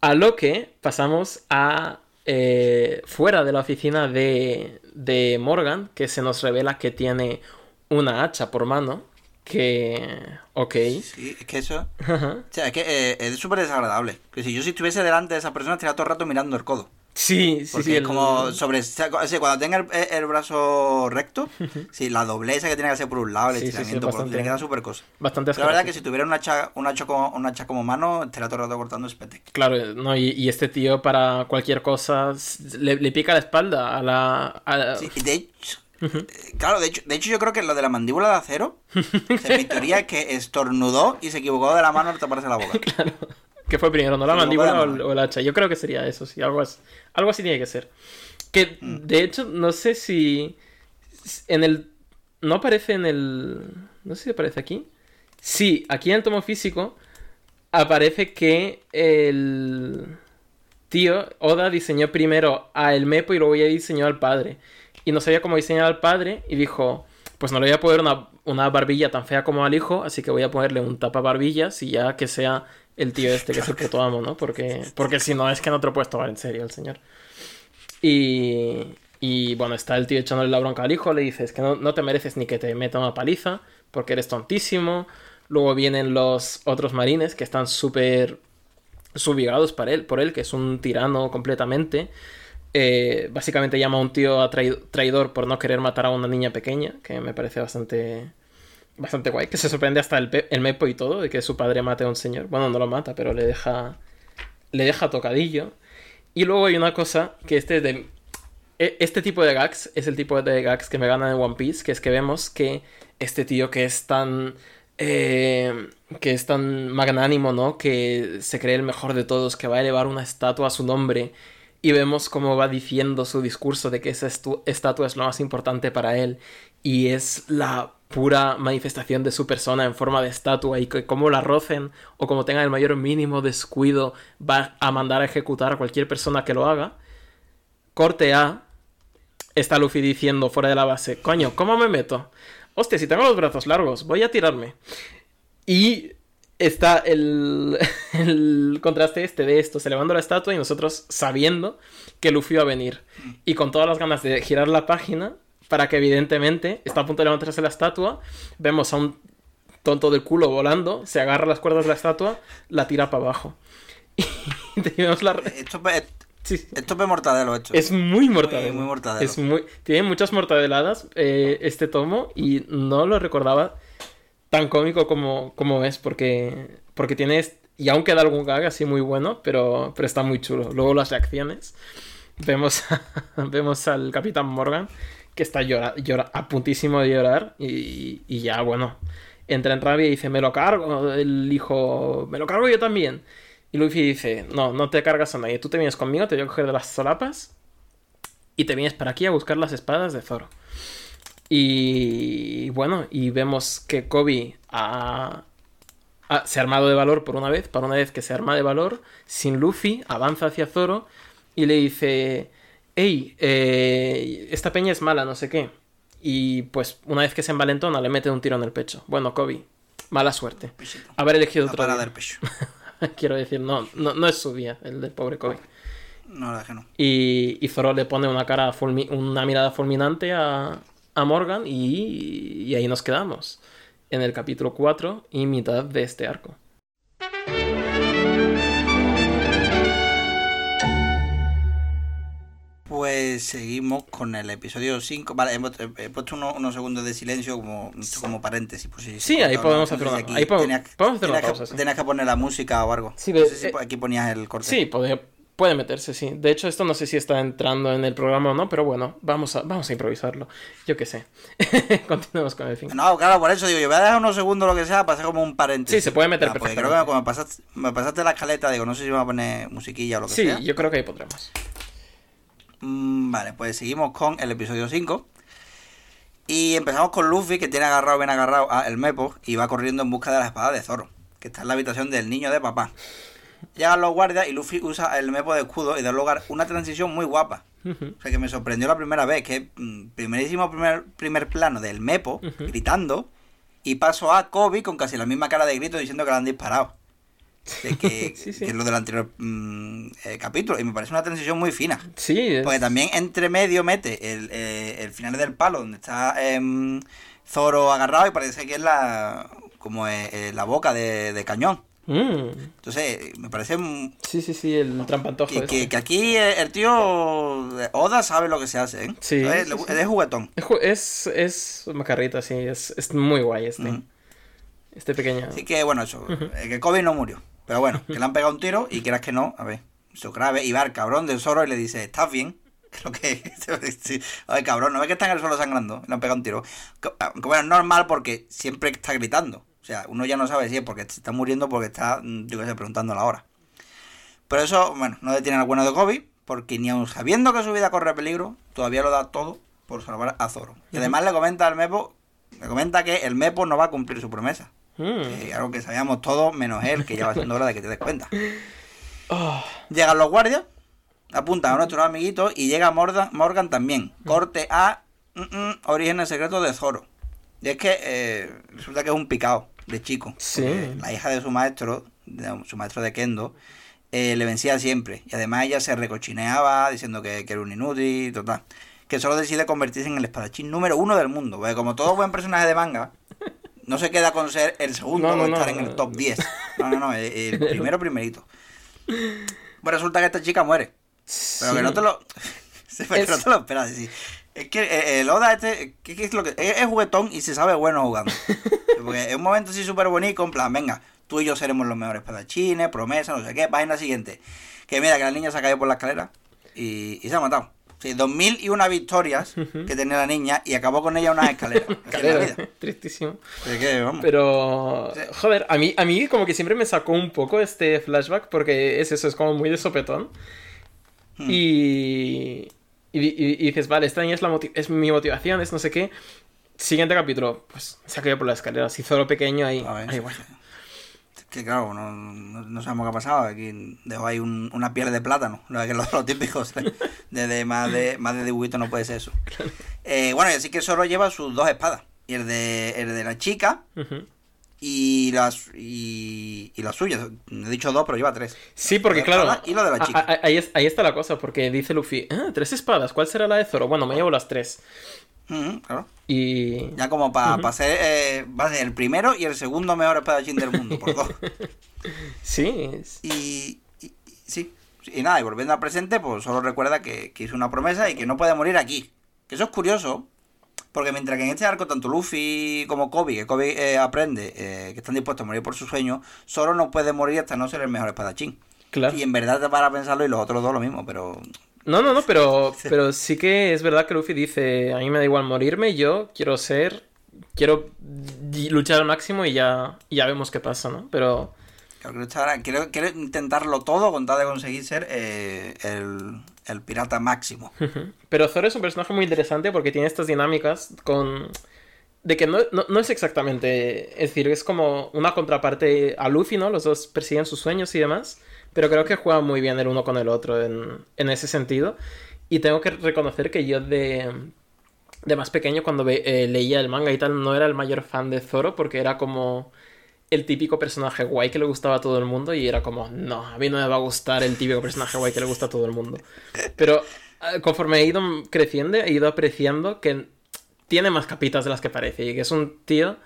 A lo que pasamos a eh, fuera de la oficina de, de Morgan, que se nos revela que tiene una hacha por mano. Que. Ok. Sí, es que eso. Ajá. O sea, es que eh, es súper desagradable. Que si yo si estuviese delante de esa persona estaría todo el rato mirando el codo. Sí, sí, Porque sí. es el- como sobre. cuando tenga el, el brazo recto, sí, la dobleza que tiene que hacer por un lado, el Sí, sí, sí, estiramiento por otro, tiene que dar súper cosa. Bastante La verdad que asqueroso. si tuviera una hacha, una hacha, como, una hacha como mano, estaría todo el rato cortando espete. Claro, no, y, y este tío para cualquier cosa le, le pica la espalda a la... a la- Sí, de hecho, eh, claro, de hecho, de hecho yo creo que lo de la mandíbula de acero, o sea, mi teoría es que estornudó y se equivocó de la mano al taparse la boca. *laughs* ¿Qué fue primero, no la mandíbula o, o el hacha? Yo creo que sería eso, sí, algo así, algo así tiene que ser. Que, Mm. de hecho, no sé si en el... No aparece en el... No sé si aparece aquí. Sí, aquí en el tomo físico aparece que el tío Oda diseñó primero a el Mepo y luego ya diseñó al padre. Y no sabía cómo diseñar al padre y dijo, pues no le voy a poner una, una barbilla tan fea como al hijo, así que voy a ponerle un tapabarbillas y ya que sea el tío este que es el puto amo, ¿no? Porque, porque si no es que no te lo puedes tomar en serio el señor. Y, y bueno, está el tío echándole la bronca al hijo, le dices que no, no te mereces ni que te meta una paliza, porque eres tontísimo. Luego vienen los otros marines que están súper subyugados para él, por él, que es un tirano completamente. Eh, básicamente llama a un tío a trai- traidor por no querer matar a una niña pequeña, que me parece bastante bastante guay, que se sorprende hasta el, el mepo y todo, de que su padre mate a un señor. Bueno, no lo mata, pero le deja le deja tocadillo. Y luego hay una cosa que este de e- este tipo de gags es el tipo de gags que me ganan en One Piece, que es que vemos que este tío que es tan eh, que es tan magnánimo, ¿no? Que se cree el mejor de todos, que va a elevar una estatua a su nombre y vemos cómo va diciendo su discurso de que esa estatua es lo más importante para él y es la pura manifestación de su persona en forma de estatua y que como la rocen o como tengan el mayor mínimo descuido va a mandar a ejecutar a cualquier persona que lo haga. Corte A, está Luffy diciendo fuera de la base, coño, ¿cómo me meto? Hostia, si tengo los brazos largos, voy a tirarme. Y está el, *laughs* el contraste este de esto, elevando la estatua y nosotros sabiendo que Luffy va a venir. Y con todas las ganas de girar la página para que evidentemente está a punto de levantarse la estatua, vemos a un tonto del culo volando, se agarra las cuerdas de la estatua, la tira para abajo. *laughs* Y tenemos la... Esto, es- sí, esto es mortadelo, esto. Es muy mortadelo. Muy- muy mortadelo. Es muy... Tiene muchas mortadeladas eh, este tomo y no lo recordaba tan cómico como, como es porque, porque tiene... Y aún queda algún gag así muy bueno, pero, pero está muy chulo. Luego las reacciones. Vemos, a- *laughs* vemos al Capitán Morgan que está llora, a puntísimo de llorar y, y ya, bueno, entra en rabia y dice, me lo cargo. El hijo, me lo cargo yo también. Y Luffy dice, no, no te cargas a nadie. Tú te vienes conmigo, te voy a coger de las solapas y te vienes para aquí a buscar las espadas de Zoro. Y bueno, y vemos que Kobe se ha armado de valor por una vez, para una vez que se arma de valor, sin Luffy, avanza hacia Zoro y le dice, hey, eh, esta peña es mala, no sé qué. Y pues una vez que se envalentona le mete un tiro en el pecho. Bueno, Kobe, mala suerte. Haber elegido La otro parada del pecho. *laughs* Quiero decir, no, no, no es su día, el del pobre Kobe. No, la verdad que no. Y, y Zoro le pone una cara fulmi- una mirada fulminante a, a Morgan y, y ahí nos quedamos. En el capítulo 4 y mitad de este arco. Pues seguimos con el episodio 5. Vale, hemos- he, puesto unos, unos segundos de silencio como, como paréntesis. Por si, Sí, ahí podemos hacer una- aquí ahí podemos- tenías- podemos hacer una tenías que- pausa, sí. Tenías que poner la música o algo. Sí, no sé si eh, aquí ponías el corte. Sí, puede, puede meterse, sí. De hecho, esto no sé si está entrando en el programa o no, pero bueno, vamos a, vamos a improvisarlo. Yo qué sé. *laughs* Continuemos con el fin. No, claro, por eso digo, yo voy a dejar unos segundos lo que sea para hacer como un paréntesis. Sí, se puede meter Ya, porque creo que cuando pasaste, me pasaste la escaleta, digo, no sé si me va a poner musiquilla o lo que Sí, sea. yo creo que ahí podremos. Mm, vale, pues seguimos con el episodio 5. Y empezamos con Luffy, que tiene agarrado, bien agarrado a el Mepo, y va corriendo en busca de la espada de Zoro, que está en la habitación del niño de papá. Llegan los guardias y Luffy usa el Mepo de escudo y da lugar a una transición muy guapa. O sea, que me sorprendió la primera vez, que mm, primerísimo primer, primer plano del Mepo, gritando, y paso a Kobe con casi la misma cara de grito diciendo que le han disparado. De que, *laughs* Sí, sí. que es lo del anterior mm, eh, capítulo. Y me parece una transición muy fina. Sí, es- Porque también entre medio mete el, eh, el final del palo donde está em, Zoro agarrado y parece que es la como eh, eh, la boca de, de cañón Mm. Entonces, me parece Sí, sí, sí, el trampantojo. que, que- que aquí eh, el tío Oda sabe lo que se hace, ¿eh? Sí, Es, sí, es juguetón. Es, es, macarrita, sí, es, es muy guay este. Este pequeño. Así que, bueno, eso, eh, que Kobe no murió. Pero bueno, que le han pegado un tiro y quieras que no, a ver, eso grave. Y va el cabrón del Zoro y le dice, ¿estás bien? *laughs* Lo que... *laughs* sí. Oye, cabrón, ¿no ves que está en el suelo sangrando? Le han pegado un tiro. Que- bueno, es normal porque siempre está gritando. O sea, uno ya no sabe si es porque se está muriendo porque está, mm, yo qué sé, preguntando la hora. Pero eso, bueno, no detiene al bueno de Kobe, porque ni aun sabiendo que su vida corre peligro, todavía lo da todo por salvar a Zoro. Y además le comenta al Mepo, le comenta que el Mepo no va a cumplir su promesa. Mm. Que algo que sabíamos todos, menos él, que ya va siendo hora de que te des cuenta. Oh, *laughs* Llegan los guardias, apuntan a nuestros amiguitos y llega Morgan, Morgan también. Corte a mm, mm, Orígenes Secretos de Zoro. Y es que eh, resulta que es un picado de chico. Sí. La hija de su maestro, de su maestro de Kendo, eh, le vencía siempre. Y además ella se recochineaba diciendo que, que era un inútil, total. Que solo decide convertirse en el espadachín número uno del mundo. Porque como todo buen personaje de manga, *laughs* no se queda con ser el segundo No, no, o estar no. en el top 10. No, no, no, el, el *laughs* primero primerito. Pues resulta que esta chica muere. Pero que no te lo. *laughs* Sí, pero que Es- no te lo esperas. sí. Es que eh, el Oda este. ¿qué, qué es, lo que, es, es juguetón y se sabe bueno jugando. *laughs* Porque es un momento así súper bonito, en plan, venga, tú y yo seremos los mejores espadachines, promesa, no sé qué, página siguiente. Que mira, que la niña se ha caído por la escalera y, y se ha matado. Sí, dos mil y una victorias que tenía la niña y acabó con ella unas escaleras. *laughs* Así es la Calera, vida. Tristísimo. Así que, vamos. Pero, Sí. joder, a mí, a mí como que siempre me sacó un poco este flashback porque es eso, es como muy de sopetón. Hmm. Y, y, dices, vale, esta niña es, la es mi motivación, es no sé qué. Siguiente capítulo, pues se ha caído por la escalera, así Zoro pequeño ahí. A ver, ahí, bueno. sí. Que claro, no, no, no sabemos qué ha pasado. Aquí dejó ahí un- una piel de plátano. *laughs* Lo que los, los típicos. De, de más de más de dibujito no puede ser eso. Eh, bueno, y así que solo lleva sus dos espadas. Y el de, el de la chica y las y, y la suya. He dicho dos, pero lleva tres. Sí, porque La claro, y lo de la a- chica. a- ahí, es- ahí está la cosa, porque dice Luffy, ah, tres espadas, ¿cuál será la de Zoro? Bueno, me llevo las tres. Claro. Y... Ya como para Ujú. ser, eh, va a ser el primero y el segundo mejor espadachín del mundo, por *laughs* dos. Sí, y- sí. Y nada, y volviendo al presente, pues solo recuerda que, que hizo una promesa y que no puede morir aquí. Que eso es curioso, porque mientras que en este arco tanto Luffy como Kobe, que Kobe eh, aprende eh, que están dispuestos a morir por su sueño, solo no puede morir hasta no ser el mejor espadachín. claro. Y en verdad te para pensarlo y los otros dos lo mismo, pero... No, no, no, pero, *laughs* pero sí que es verdad que Luffy dice, a mí me da igual morirme, yo quiero ser, quiero luchar al máximo y ya, y ya vemos qué pasa, ¿no? Pero quiero, quiero intentarlo todo con tal de conseguir ser eh, el, el pirata máximo. *laughs* Pero Zoro es un personaje muy interesante porque tiene estas dinámicas con... De que no, no, no es exactamente... Es decir, es como una contraparte a Luffy, ¿no? Los dos persiguen sus sueños y demás. Pero creo que juegan muy bien el uno con el otro en, en ese sentido. Y tengo que reconocer que yo de, de más pequeño, cuando eh, leía el manga y tal, no era el mayor fan de Zoro porque era como el típico personaje guay que le gustaba a todo el mundo y era como, no, a mí no me va a gustar el típico personaje guay que le gusta a todo el mundo. Pero eh, conforme he ido creciendo, he ido apreciando que tiene más capitas de las que parece y que es un tío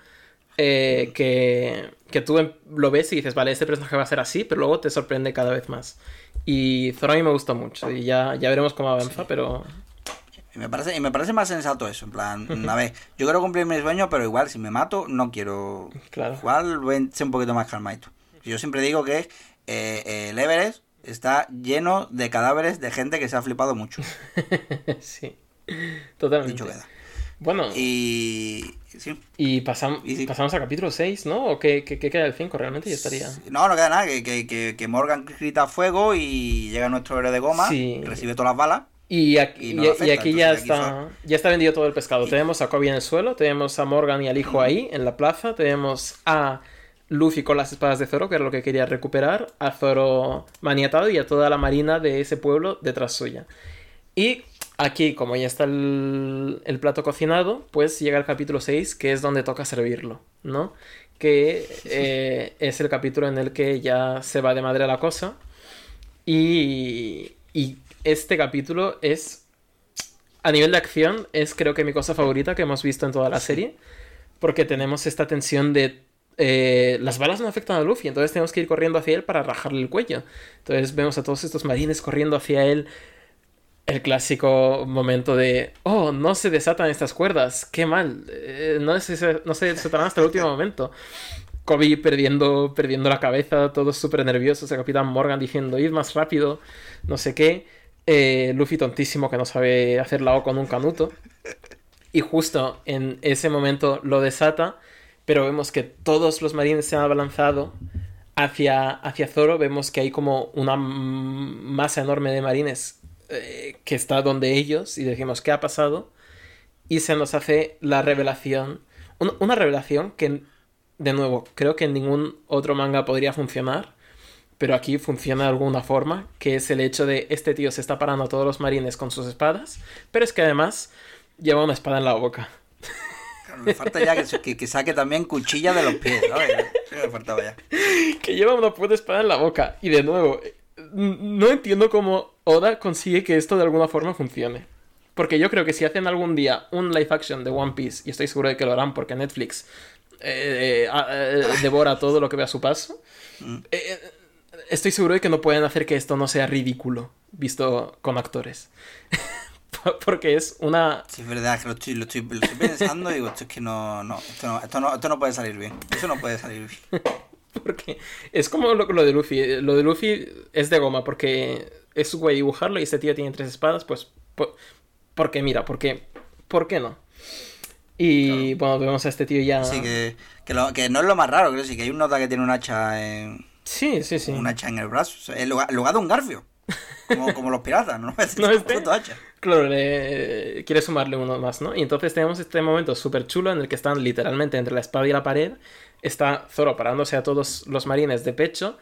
eh, que, que tú em- lo ves y dices, vale, este personaje va a ser así, pero luego te sorprende cada vez más. Y Zoro a mí me gusta mucho y ya, ya veremos cómo avanza, pero... Y me parece, y me parece más sensato eso, en plan, a ver, yo quiero cumplir mi sueño, pero igual si me mato, no quiero Claro. Igual voy a ser un poquito más calmadito. Yo siempre digo que eh, el Everest está lleno de cadáveres de gente que se ha flipado mucho. *laughs* sí, totalmente. Dicho queda. Bueno, Y. Sí. y pasam- y sí. pasamos a capítulo 6, ¿no? ¿O qué, qué- qué queda del 5? Realmente ya estaría... No, no queda nada. Que, que, que, Morgan grita fuego y llega nuestro héroe de goma. Sí. Recibe todas las balas. Y aquí, Y no y- le y afecta, aquí ya aquí está, ya está vendido todo el pescado. Tenemos a Kobe en el suelo, tenemos a Morgan y al hijo ahí, en la plaza, tenemos a Luffy con las espadas de Zoro, que era lo que quería recuperar, a Zoro maniatado y a toda la marina de ese pueblo detrás suya. Y aquí, como ya está el, el plato cocinado, pues llega el capítulo 6, que es donde toca servirlo, ¿no? Que eh, es el capítulo en el que ya se va de madre la cosa. Y, y este capítulo es, a nivel de acción, es creo que mi cosa favorita que hemos visto en toda la serie. Porque tenemos esta tensión de eh, las balas no afectan a Luffy, entonces tenemos que ir corriendo hacia él para rajarle el cuello. Entonces vemos a todos estos marines corriendo hacia él. El clásico momento de, oh, no se desatan estas cuerdas, qué mal, eh, no, se, no se desatarán hasta el último momento. Kobe perdiendo, perdiendo la cabeza, todos súper nerviosos, el Capitán Morgan diciendo, id más rápido, no sé qué. Eh, Luffy tontísimo que no sabe hacer la O con un canuto. Y justo en ese momento lo desata pero vemos que todos los marines se han abalanzado hacia, hacia Zoro. Vemos que hay como una masa enorme de marines eh, que está donde ellos y decimos, ¿qué ha pasado? Y se nos hace la revelación, una, revelación que, de nuevo, creo que en ningún otro manga podría funcionar, pero aquí funciona de alguna forma, que es el hecho de este tío se está parando a todos los marines con sus espadas, pero es que además lleva una espada en la boca. Me falta ya que, saque también cuchilla de los pies, ¿no? *laughs* me faltaba ya. Que lleva una puta espada en la boca. Y de nuevo, no entiendo cómo Oda consigue que esto de alguna forma funcione. Porque yo creo que si hacen algún día un live action de One Piece, y estoy seguro de que lo harán porque Netflix eh, eh, eh, devora todo lo que ve a su paso, mm. estoy seguro de que no pueden hacer que esto no sea ridículo, visto con actores. *laughs* porque es una... Sí, es verdad, que lo estoy, lo estoy, pensando y digo, esto es que no, no, esto no, esto no, esto no puede salir bien. Eso no puede salir bien. *laughs* *laughs* porque es como lo, lo, de Luffy. Lo de Luffy es de goma porque es su güey dibujarlo y este tío tiene tres espadas, pues... Por, porque mira, porque... ¿Por qué no? Y bueno, vemos a este tío ya... Sí, que, que, lo, que no es lo más raro, creo sí, que hay un nota que tiene un hacha en... Sí, sí, sí. Un hacha en el brazo. En lugar, lugar de un garfio. Como, como los piratas, ¿no? Es *laughs* *laughs* no este, Claro, quiere sumarle uno más, ¿no? Y entonces tenemos este momento súper chulo en el que están literalmente entre la espada y la pared. Está Zoro parándose a todos los marines de pecho.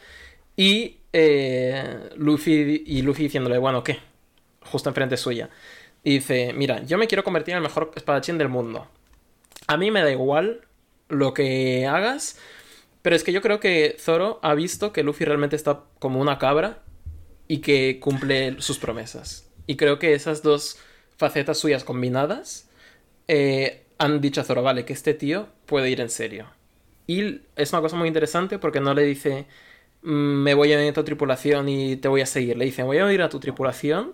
Y eh, Luffy, y Luffy diciéndole, bueno, ¿qué? Justo enfrente suya. Y dice, mira, yo me quiero convertir en el mejor espadachín del mundo. A mí me da igual lo que hagas, pero es que yo creo que Zoro ha visto que Luffy realmente está como una cabra y que cumple sus promesas. Y creo que esas dos facetas suyas combinadas eh, han dicho a Zoro, vale, que este tío puede ir en serio. Y es una cosa muy interesante porque no le dice, mm, me voy a ir a tu tripulación y te voy a seguir. Le dice, voy a ir a tu tripulación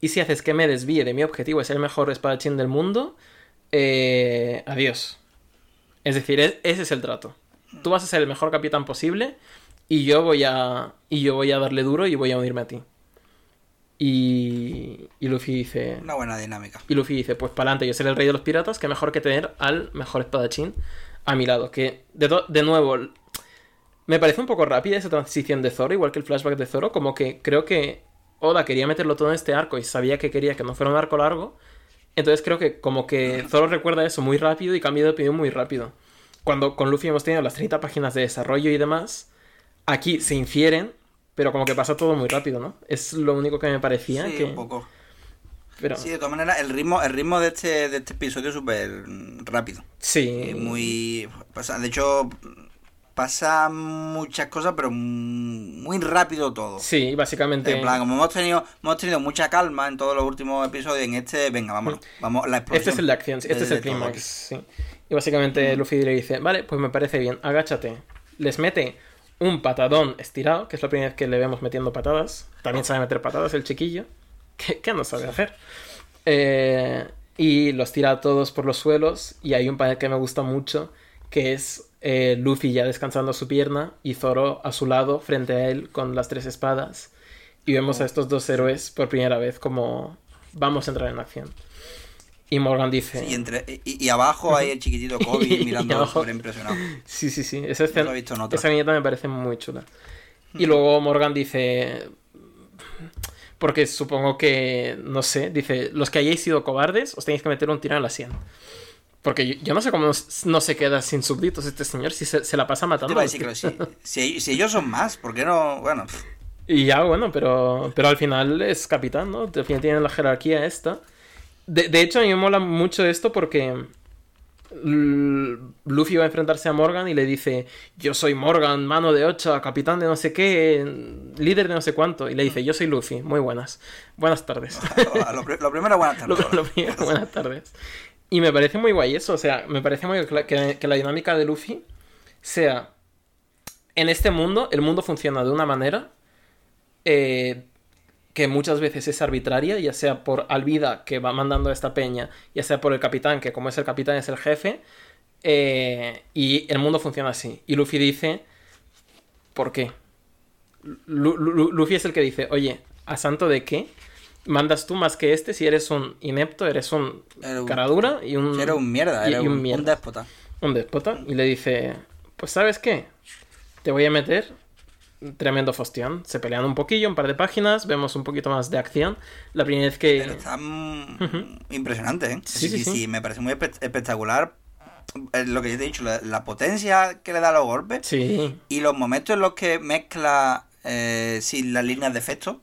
y si haces que me desvíe de mi objetivo es el mejor espadachín del mundo, eh, adiós. Es decir, ese es el trato. Tú vas a ser el mejor capitán posible y yo voy a. Y yo voy a darle duro y voy a unirme a ti. Y, y Luffy dice. Una buena dinámica. Y Luffy dice: Pues para adelante, yo seré el rey de los piratas, que mejor que tener al mejor espadachín a mi lado. Que, de, de nuevo, me parece un poco rápida esa transición de Zoro, igual que el flashback de Zoro. Como que creo que Oda quería meterlo todo en este arco y sabía que quería que no fuera un arco largo. Entonces creo que como que Zoro recuerda eso muy rápido y cambia de opinión muy rápido. Cuando con Luffy hemos tenido las 30 páginas de desarrollo y demás Aquí se infieren, pero como que pasa todo muy rápido, ¿no? Es lo único que me parecía. Sí, que... un poco. Pero... Sí, de todas maneras, el ritmo, el ritmo de este, de este episodio es súper rápido. Sí. muy. de hecho, pasa muchas cosas, pero muy rápido todo. Sí, básicamente. En plan, como hemos tenido, hemos tenido mucha calma en todos los últimos episodios, en este, venga, vamos, vamos, la explosión. Este es el de acción, este es el clímax, sí. Y básicamente Luffy le dice, vale, pues me parece bien, agáchate. Les mete un patadón estirado, que es la primera vez que le vemos metiendo patadas. También sabe meter patadas el chiquillo. *laughs* ¿Qué, no sabe hacer? Eh, y los tira a todos por los suelos. Y hay un panel que me gusta mucho, que es eh, Luffy ya descansando su pierna y Zoro a su lado, frente a él, con las tres espadas. Y vemos a estos dos héroes por primera vez como vamos a entrar en acción. Y Morgan dice. y, entre, y, abajo hay el chiquitito *laughs* Kobe mirando impresionado. Sí, sí, sí. Esa, escena, esa viñeta me parece muy chula. Y luego Morgan dice. Porque supongo que. No sé. Dice: Los que hayáis sido cobardes, os tenéis que meter un tiro en la sien. Porque yo, no sé cómo no se queda sin súbditos este señor si se, la pasa matando. a si, si, ellos son más, ¿por qué no? Bueno. Y ya, bueno, pero, pero al final es capitán, ¿no? Al final tiene la jerarquía esta. De, hecho, a mí me mola mucho esto porque Luffy va a enfrentarse a Morgan y le dice, yo soy Morgan, mano de ocho, capitán de no sé qué, líder de no sé cuánto. Y le dice, yo soy Luffy, muy buenas. Buenas tardes. *laughs* lo, primero, buenas tardes. *laughs* lo, primero, buenas tardes. Y me parece muy guay eso, o sea, me parece muy que, que la dinámica de Luffy sea, en este mundo, el mundo funciona de una manera eh, que muchas veces es arbitraria, ya sea por Alvida, que va mandando a esta peña, ya sea por el capitán, que como es el capitán es el jefe, eh, y el mundo funciona así. Y Luffy dice, ¿por qué? Lu- Lu- Luffy es el que dice, oye, ¿a santo de qué? Mandas tú más que este si eres un inepto, eres un un- caradura y un... Era un mierda, y- era y un, un mierda. déspota. un déspota y le dice, pues sabes qué, te voy a meter tremendo fostión. Se pelean un poquillo, un par de páginas, vemos un poquito más de acción. La primera vez que... Pero está mm, impresionante, ¿eh? Sí, sí, sí. me parece muy espe- espectacular. Lo que yo te he dicho, la, la potencia que le da a los golpes Sí. y los momentos en los que mezcla eh, sin las líneas de efecto,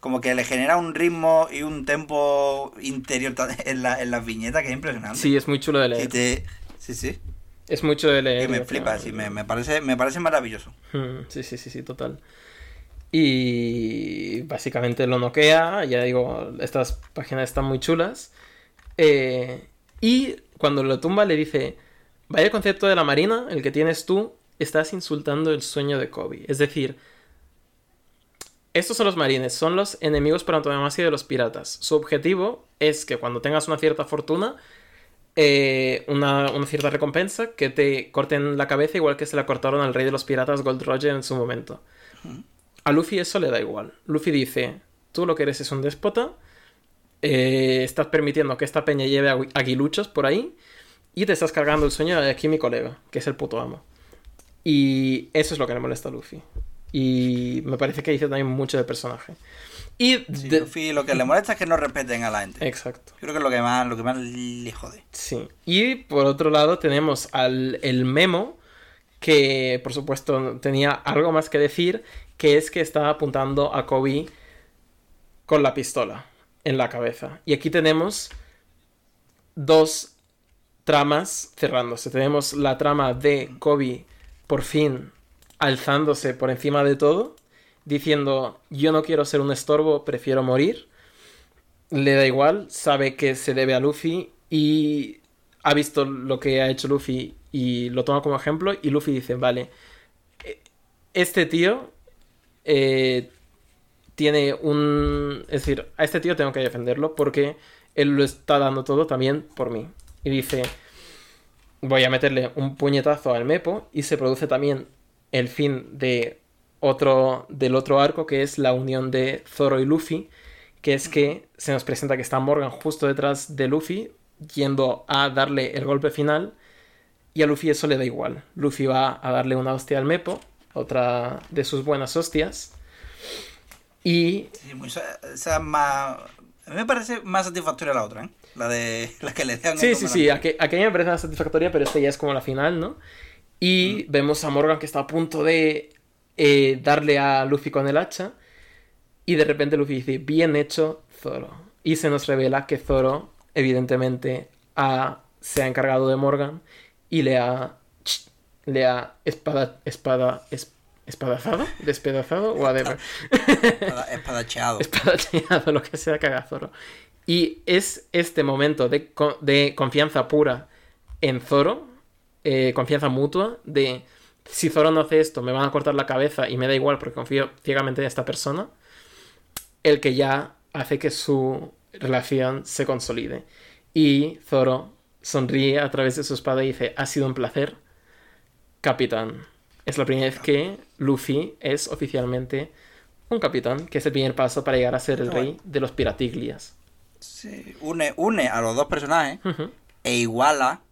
como que le genera un ritmo y un tempo interior *laughs* en, la- en las viñetas que es impresionante. sí, es muy chulo de Y leer. te- Sí, sí. Es muy chulo de leer. Y me flipa, creo. sí, me, me parece, me parece maravilloso. Mm, Sí, sí, sí, sí, total. Y básicamente lo noquea, ya digo, estas páginas están muy chulas. Eh, y cuando lo tumba le dice, vaya concepto de la marina, el que tienes tú, estás insultando el sueño de Kobe. Es decir, estos son los marines, son los enemigos por antonomasia de los piratas. Su objetivo es que cuando tengas una cierta fortuna, eh, una, una cierta recompensa, que te corten la cabeza igual que se la cortaron al rey de los piratas Gold Roger en su momento. A Luffy eso le da igual. Luffy dice, tú lo que eres es un déspota, eh, estás permitiendo que esta peña lleve agui- aguiluchos por ahí y te estás cargando el sueño de aquí mi colega, que es el puto amo. Y eso es lo que le molesta a Luffy. Y me parece que dice también mucho del personaje. Y... Sí, de- Luffy lo que le molesta es que no respeten a la gente. Exacto. Creo que es lo que más, lo que más le jode. Sí. Y por otro lado tenemos al el memo, que por supuesto tenía algo más que decir, que es que estaba apuntando a Kobe con la pistola en la cabeza. Y aquí tenemos dos tramas cerrándose. Tenemos la trama de Kobe por fin alzándose por encima de todo, diciendo yo no quiero ser un estorbo, prefiero morir. Le da igual, sabe que se debe a Luffy y ha visto lo que ha hecho Luffy y lo toma como ejemplo y Luffy dice, vale, este tío eh, tiene un... Es decir, a este tío tengo que defenderlo porque él lo está dando todo también por mí. Y dice, voy a meterle un puñetazo al Mepo y se produce también el fin de otro del otro arco que es la unión de Zoro y Luffy, que es que se nos presenta que está Morgan justo detrás de Luffy yendo a darle el golpe final y a Luffy eso le da igual. Luffy va a darle una hostia al Mepo, otra de sus buenas hostias. Y Sí, es más. A mí me parece más satisfactoria la otra, ¿eh? La de *laughs* la que le dan. Sí, sí, sí, aqu- aquella me parece más satisfactoria, pero esta ya es como la final, ¿no? Y vemos a Morgan que está a punto de eh, darle a Luffy con el hacha. Y de repente Luffy dice, bien hecho, Zoro. Y se nos revela que Zoro, evidentemente, ha- se ha encargado de Morgan y le ha... Le ha espada... Espada... es- espadazado, despedazado, whatever. Espada- Espadacheado. espadacheado, lo que sea que haga Zoro. Y es este momento de, de confianza pura en Zoro, eh, confianza mutua, de si Zoro no hace esto, me van a cortar la cabeza y me da igual porque confío ciegamente en esta persona, el que ya hace que su relación se consolide. Y Zoro sonríe a través de su espada y dice, ha sido un placer, capitán. Es la primera vez que Luffy es oficialmente un capitán, que es el primer paso para llegar a ser el Qué rey de los piratiglias. Sí, une, une a los dos personajes e iguala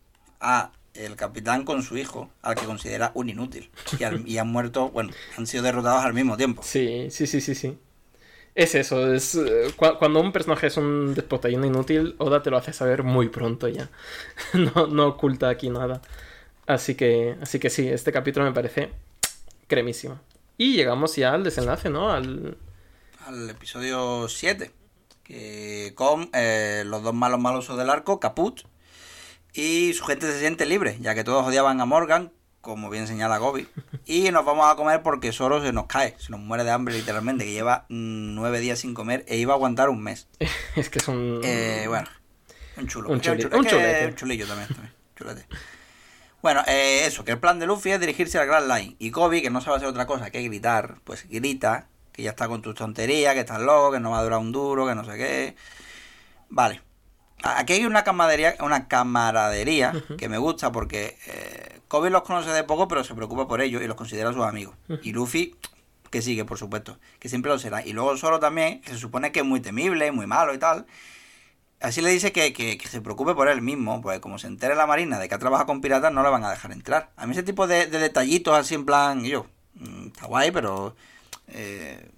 a el capitán con su hijo, al que considera un inútil. Y, al- y han muerto, bueno, han sido derrotados al mismo tiempo. Sí, sí, sí, sí, sí. Es eso, es eh, cu- cuando un personaje es un despota y un inútil, Oda te lo hace saber muy pronto ya. *laughs* no, no oculta aquí nada. Así que, así que sí, este capítulo me parece cremísimo. Y llegamos ya al desenlace, ¿no? Al... Al episodio 7, que con eh, los dos malos malosos del arco, Caput, y su gente se siente libre, ya que todos odiaban a Morgan, como bien señala Gobi, *laughs* y nos vamos a comer porque Zoro se nos cae, se nos muere de hambre literalmente, que lleva mm, nueve días sin comer e iba a aguantar un mes. *laughs* es que es un... Eh, bueno, un chulo. Un chuli- es un que un chulillo también, también, chulete. Bueno, eh, eso, que el plan de Luffy es dirigirse al Grand Line. Y Kobe, que no sabe hacer otra cosa que gritar, pues grita, que ya está con tus tonterías, que estás loco, que no va a durar un duro, que no sé qué. Vale. Aquí hay una camaradería, una camaradería que me gusta porque eh, Kobe los conoce de poco, pero se preocupa por ellos y los considera sus amigos. Y Luffy, que sigue, por supuesto, que siempre lo será. Y luego solo también, que se supone que es muy temible, muy malo y tal. Así le dice que, que, se preocupe por él mismo, pues como se entere la marina de que ha trabajado con piratas, no le van a dejar entrar. A mí ese tipo de, detallitos así en plan, yo, mm, está guay, pero eh,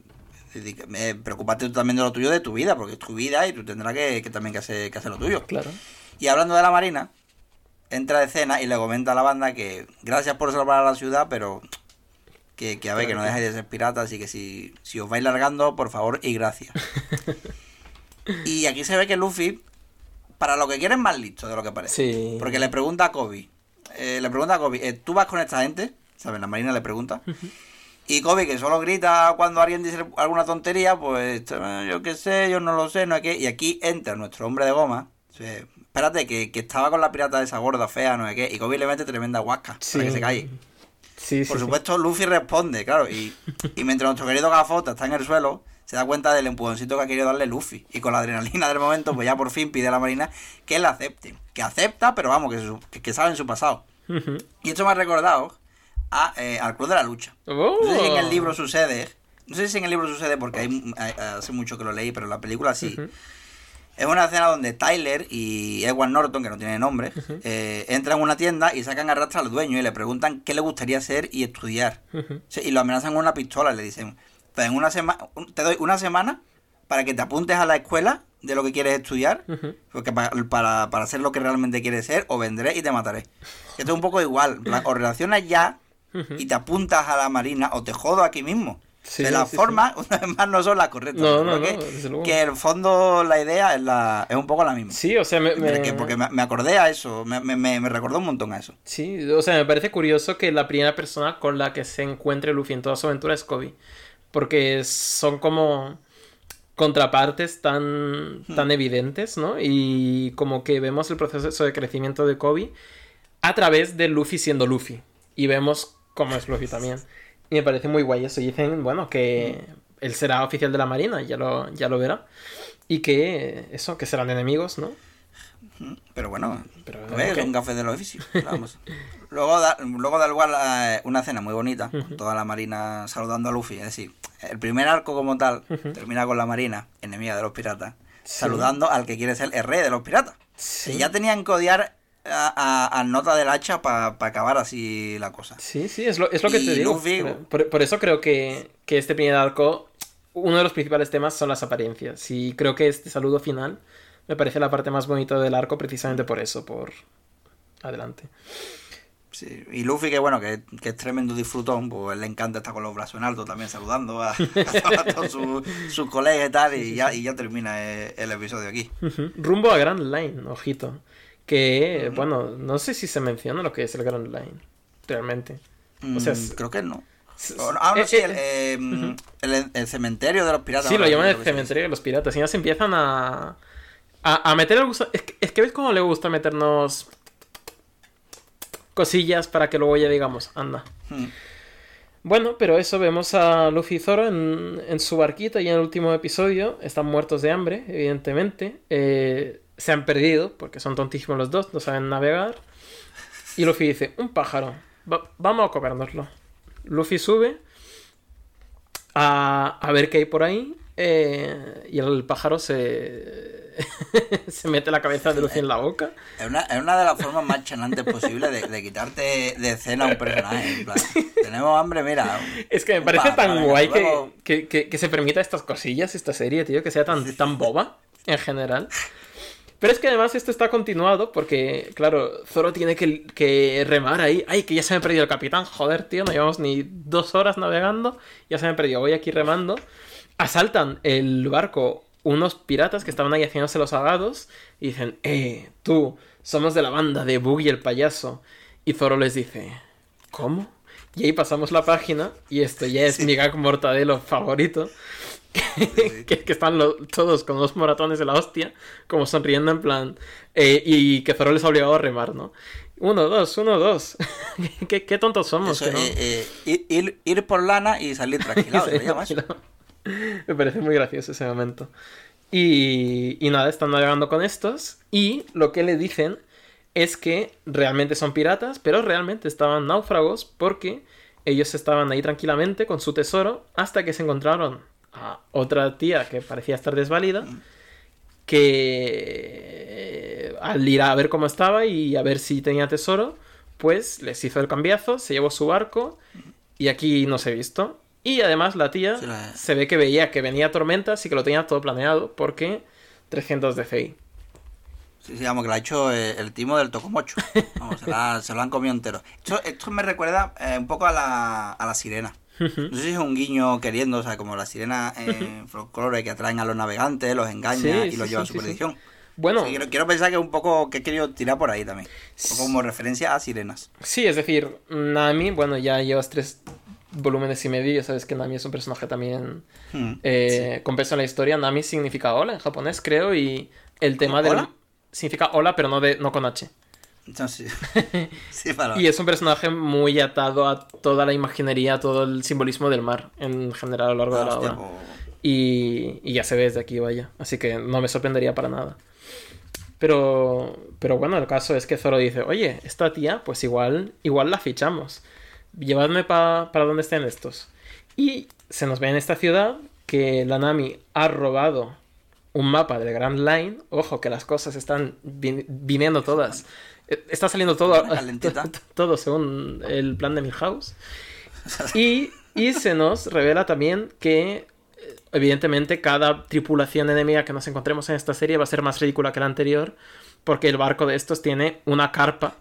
preocupate tú también de lo tuyo, de tu vida, porque es tu vida y tú tendrás que, también que hacer, que hacer lo tuyo. Claro. Y hablando de la marina, entra de cena y le comenta a la banda que gracias por salvar a la ciudad, pero que, a ver, que no dejéis de ser piratas, así que si, si os vais largando, por favor y gracias. *laughs* Y aquí se ve que Luffy, para lo que quiere, es más listo de lo que parece. Porque le pregunta a Kobe, eh, le pregunta a Kobe, eh, ¿tú vas con esta gente? ¿Sabes? La marina le pregunta. Y Kobe, que solo grita cuando alguien dice alguna tontería, pues yo qué sé, yo no lo sé, no hay que. Y aquí entra nuestro hombre de goma. espérate, que, estaba con la pirata de esa gorda fea, no sé qué. Y Kobe le mete tremenda huasca para que se calle. Por supuesto, Luffy responde, claro. Y, y mientras nuestro querido Gafota está en el suelo, se da cuenta del empujoncito que ha querido darle Luffy. Y con la adrenalina del momento, pues ya por fin pide a la Marina que la acepte. Que acepta, pero vamos, que, que, sabe en su pasado. Y esto me ha recordado a, eh, al Club de la Lucha. No sé si en el libro sucede. No sé si en el libro sucede porque hay, hace mucho que lo leí, pero en la película sí. Es una escena donde Tyler y Edward Norton, que no tiene nombre, eh, entran en una tienda y sacan a rastra al dueño y le preguntan qué le gustaría hacer y estudiar. y lo amenazan con una pistola y le dicen, en una semana, te doy una semana para que te apuntes a la escuela de lo que quieres estudiar, porque para, hacer lo que realmente quieres ser, o vendré y te mataré. *laughs* Esto es un poco igual, o relacionas ya y te apuntas a la marina, o te jodo aquí mismo. de las formas, *laughs* una vez más, no son las correctas. No, no, no, que, en el fondo la idea es, la, es un poco la misma. Sí, o sea, me, porque me, acordé a eso, me, me, recordó un montón a eso. Sí, o sea, me parece curioso que la primera persona con la que se encuentre Luffy en toda su aventura es Kobe porque son como contrapartes tan, hmm. tan evidentes, ¿no? Y como que vemos el proceso de crecimiento de Kobe a través de Luffy siendo Luffy. Y vemos cómo es Luffy también. Y me parece muy guay eso. Y dicen, bueno, que él será oficial de la Marina, ya lo, ya lo verá. Y que eso, que serán enemigos, ¿no? Pero bueno, Pero, un café del oficio. luego, da, luego da lugar a una cena muy bonita, con toda la marina saludando a Luffy. Es decir, el primer arco como tal termina con la marina, enemiga de los piratas, saludando al que quiere ser el rey de los piratas. Y ya tenían que odiar a, nota del hacha para acabar así la cosa. Sí, sí, es lo, es lo que te digo. por, eso creo que, que este primer arco, uno de los principales temas son las apariencias. Y creo que este saludo final me parece la parte más bonita del arco precisamente por eso, por... Adelante. Sí, y Luffy, que bueno, que, es tremendo disfrutón, pues le encanta estar con los brazos en alto también saludando a, *laughs* todos sus colegas y tal, y ya, y ya termina el, episodio aquí. Rumbo a Grand Line, ojito. Que, bueno, no sé si se menciona lo que es el Grand Line, realmente. O sea, mm, creo que no. Ah, no, eh, sí, eh, em, el, el, cementerio de los piratas. Sí, lo llaman el cementerio de los piratas. Y ya se empiezan a, a, meter el gusto. Es que, es que ves cómo le gusta meternos cosillas para que luego ya digamos, anda. Hmm. Bueno, pero eso, vemos a Luffy y Zoro en, su barquita y en el último episodio están muertos de hambre, evidentemente. Eh, se han perdido, porque son tontísimos los dos, no saben navegar. Y Luffy dice, un pájaro, vamos a comérnoslo. Luffy sube a, a ver qué hay por ahí eh, y el pájaro se *laughs* se mete la cabeza de Lucy en la boca. Es una, es una de las formas más chanantes posibles de, quitarte de escena a un personaje. tenemos hambre, mira. Es que me parece tan guay que, se permita estas cosillas, esta serie, tío, que sea tan, tan boba en general. Pero es que además esto está continuado porque, claro, Zoro tiene que, que, remar ahí. Ay, que ya se me ha perdido el capitán. Joder, tío, no llevamos ni dos horas navegando. Ya se me ha perdido. Voy aquí remando. Asaltan el barco unos piratas que estaban ahí haciéndose los agados y dicen, eh, tú, somos de la banda de Boogie el payaso. Y Zoro les dice, ¿cómo? Y ahí pasamos la página y esto ya es mi gag mortadelo favorito. *laughs* Que, que, están todos con dos moratones de la hostia, como sonriendo en plan. Eh, y que Zoro les ha obligado a remar, ¿no? Uno, dos, uno, dos. *laughs* ¿Qué, qué tontos somos. Eso, que no? eh, eh, ir, ir- por lana y salir tranquilado. *laughs* Me parece muy gracioso ese momento. Y, y nada, están navegando con estos. Y lo que le dicen es que realmente son piratas, pero realmente estaban náufragos porque ellos estaban ahí tranquilamente con su tesoro hasta que se encontraron a otra tía que parecía estar desvalida. Que eh, al ir a ver cómo estaba y a ver si tenía tesoro, pues les hizo el cambiazo, se llevó su barco y aquí no se ha visto. Y además la tía la- se ve que veía que venía tormentas y que lo tenía todo planeado porque 300 de FEI. Sí, sí, vamos, que lo ha hecho eh, el timo del Tocomocho. *laughs* Vamos, se, la- se lo han comido entero. Esto, esto me recuerda eh, un poco a la, a la sirena. No sé si es un guiño queriendo, o sea, como la sirena en folclore que atraen a los navegantes, los engaña Sí, y sí, los lleva a su perdición. Bueno, quiero, quiero pensar que es un poco que he querido tirar por ahí también. Como referencia a sirenas. sí, es decir, Nami, bueno, ya llevas tres volúmenes y medio, ya sabes que Nami es un personaje también Hmm. eh, con peso en la historia. Nami significa hola en japonés, creo, y el tema del... ¿Hola? Significa hola, pero no, de, no con H. Entonces, *laughs* sí, para. Y es un personaje muy atado a toda la imaginería, a todo el simbolismo del mar en general a lo largo de la Hostia, obra. Y, y ya se ve desde aquí, vaya. Así que no me sorprendería para nada. Pero, pero bueno, el caso es que Zoro dice, oye, esta tía, pues igual, igual la fichamos. Llevadme pa- para donde estén estos. Y se nos ve en esta ciudad que la Nami ha robado un mapa del Grand Line. Ojo, que las cosas están vin- viniendo todas. Está saliendo *laughs* todo, todo según el plan de Milhouse. *laughs* Y, y se nos revela también que, eh, evidentemente, cada tripulación enemiga que nos encontremos en esta serie va a ser más ridícula que la anterior, porque el barco de estos tiene una carpa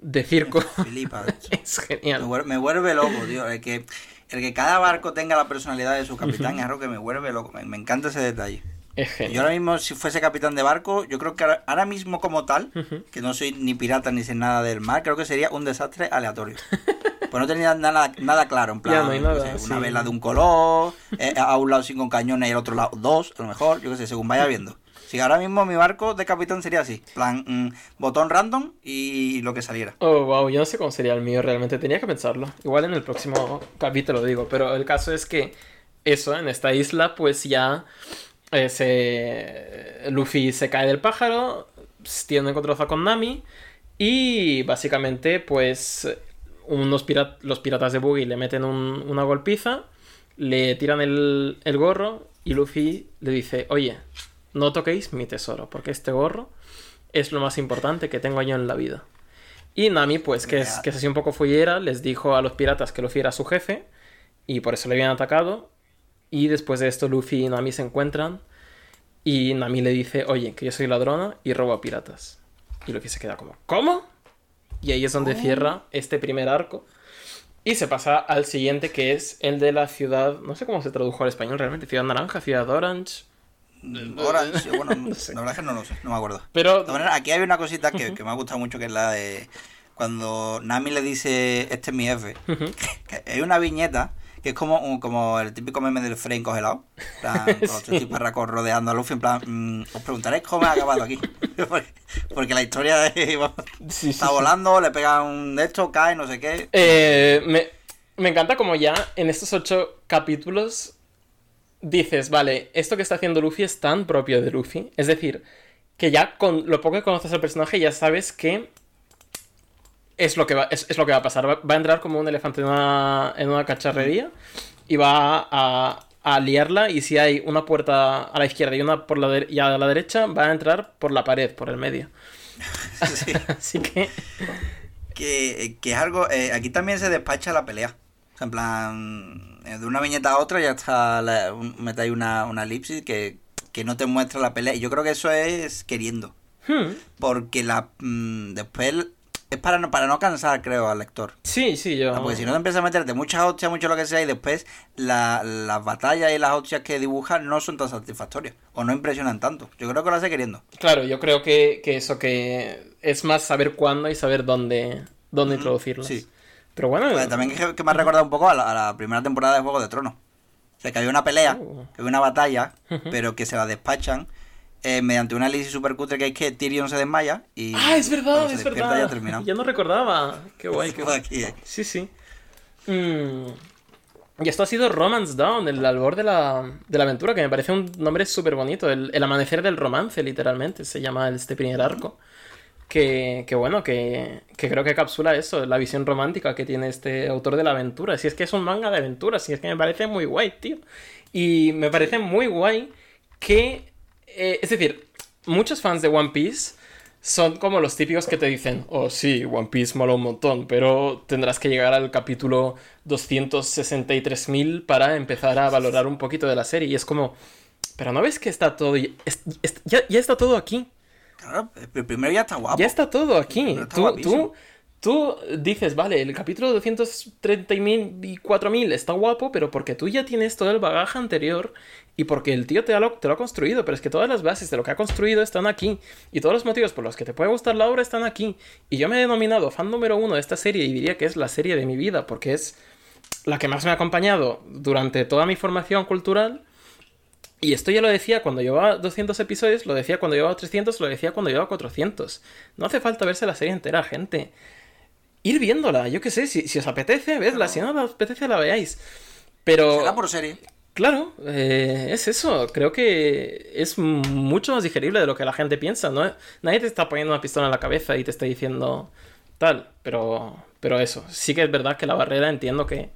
de circo. de hecho. *laughs* es Me genial. vuelve, me vuelve loco, tío. El que, el que cada barco tenga la personalidad de su capitán es algo que me vuelve loco. Me, me encanta ese detalle. Es Yo ahora mismo, si fuese capitán de barco, yo creo que ahora, ahora mismo como tal, que no soy ni pirata ni sé nada del mar, creo que sería un desastre aleatorio. *laughs* Pues no tenía nada, nada claro, en plan, no nada, sé, una vela de un color, eh, a un lado cinco cañones y al otro lado dos, a lo mejor, yo qué sé, según vaya viendo. Si ahora mismo mi barco de capitán sería así, plan, mm, botón random y lo que saliera. Oh, wow, yo no sé cómo sería el mío realmente, tenía que pensarlo. Igual en el próximo capítulo digo, pero el caso es que eso, en esta isla, pues ya eh, se... Luffy se cae del pájaro, tiene un encontrozo con Nami y básicamente pues unos los piratas de Buggy le meten un- una golpiza, le tiran el, el gorro y Luffy le dice, oye, no toquéis mi tesoro, porque este gorro es lo más importante que tengo yo en la vida. Y Nami, pues, que es, que es así un poco follera, les dijo a los piratas que Luffy era su jefe y por eso le habían atacado. Y después de esto, Luffy y Nami se encuentran y Nami le dice, oye, que yo soy ladrona y robo a piratas. Y Luffy se queda como, ¿cómo? Y ahí es donde cierra este primer arco. Y se pasa al siguiente, que es el de la ciudad, no sé cómo se tradujo al español realmente, ciudad naranja, ciudad orange. Orange, bueno, *laughs* No sé. la verdad es que no lo sé, no me acuerdo. Pero De aquí hay una cosita que, que me ha gustado mucho, que es la de cuando Nami le dice, este es mi jefe. *laughs* Que hay una viñeta que es como, como el típico meme del Frame congelado. plan, *laughs* Con los tres tiparracos rodeando a Luffy, en plan, mm, os preguntaréis cómo ha acabado aquí. *laughs* *laughs* porque, porque la historia de, Sí, sí, está sí. volando, le pega un de esto, cae, no sé qué. Eh, me, me encanta como ya en estos ocho capítulos dices, vale, esto que está haciendo Luffy es tan propio de Luffy. Es decir, que ya con lo poco que conoces al personaje ya sabes que es lo que va, es, es lo que va a pasar. Va, va a entrar como un elefante en una, en una cacharrería y va a, a liarla y si hay una puerta a la izquierda y una por la de- y a la derecha, va a entrar por la pared, por el medio. *laughs* Sí. *laughs* Así que... que, que es algo. eh, aquí también se despacha la pelea. En plan, eh, de una viñeta a otra ya está. La, un- metéis una, una elipsis que, que no te muestra la pelea. Y yo creo que eso es queriendo. hmm, Porque la mm, después es para no, para no cansar, creo, al lector. Sí, sí, yo... Porque si no te empiezas a meterte muchas hostias, mucho lo que sea, y después la- las batallas y las hostias que dibujan no son tan satisfactorias. O no impresionan tanto. Yo creo que lo hace queriendo. Claro, yo creo que, que eso que es más saber cuándo y saber dónde, dónde introducirlas. sí. Pero bueno, Pues también que, que me ha recordado un poco a la, a la primera temporada de Juego de Tronos. O sea, que había una pelea, Oh. que había una batalla, *laughs* pero que se la despachan eh, mediante una análisis super cutre que es que Tyrion se desmaya y... Ah, es verdad, se es verdad. Ya, ha terminado. Ya no recordaba. Qué *laughs* guay, qué guay. aquí, eh. Sí, sí. Mm, Y esto ha sido Romance Down, el albor de la, de la aventura, que me parece un nombre súper bonito. El, el amanecer del romance, literalmente, se llama este primer arco. Que, que bueno, que, que creo que capsula eso, la visión romántica que tiene este autor de la aventura. Si es que es un manga de aventuras, si es que me parece muy guay, tío. Y me parece muy guay que... eh, es decir, muchos fans de One Piece son como los típicos que te dicen, oh sí, One Piece mola un montón, pero tendrás que llegar al capítulo 263.000 para empezar a valorar un poquito de la serie. Y es como, pero ¿no ves que está todo... y- ya, ya está todo aquí. Claro, el primero ya está guapo. Ya está todo aquí. Pero está Tú, tú, tú dices, vale, el capítulo 234.000 está guapo, pero porque tú ya tienes todo el bagaje anterior y porque el tío te, lo, te lo ha construido. Pero es que todas las bases de lo que ha construido están aquí. Y todos los motivos por los que te puede gustar la obra están aquí. Y yo me he denominado fan número uno de esta serie y diría que es la serie de mi vida, porque es la que más me ha acompañado durante toda mi formación cultural. Y esto ya lo decía cuando llevaba 200 episodios, lo decía cuando llevaba 300, lo decía cuando llevaba 400. No hace falta verse la serie entera, gente. Ir viéndola, yo qué sé, si, si os apetece, vedla, si no os apetece, la veáis. Pero, Será por serie. Claro, eh, es eso. Creo que es mucho más digerible de lo que la gente piensa, ¿no? Nadie te está poniendo una pistola en la cabeza y te está diciendo tal, pero, pero eso. Sí que es verdad que la barrera entiendo que,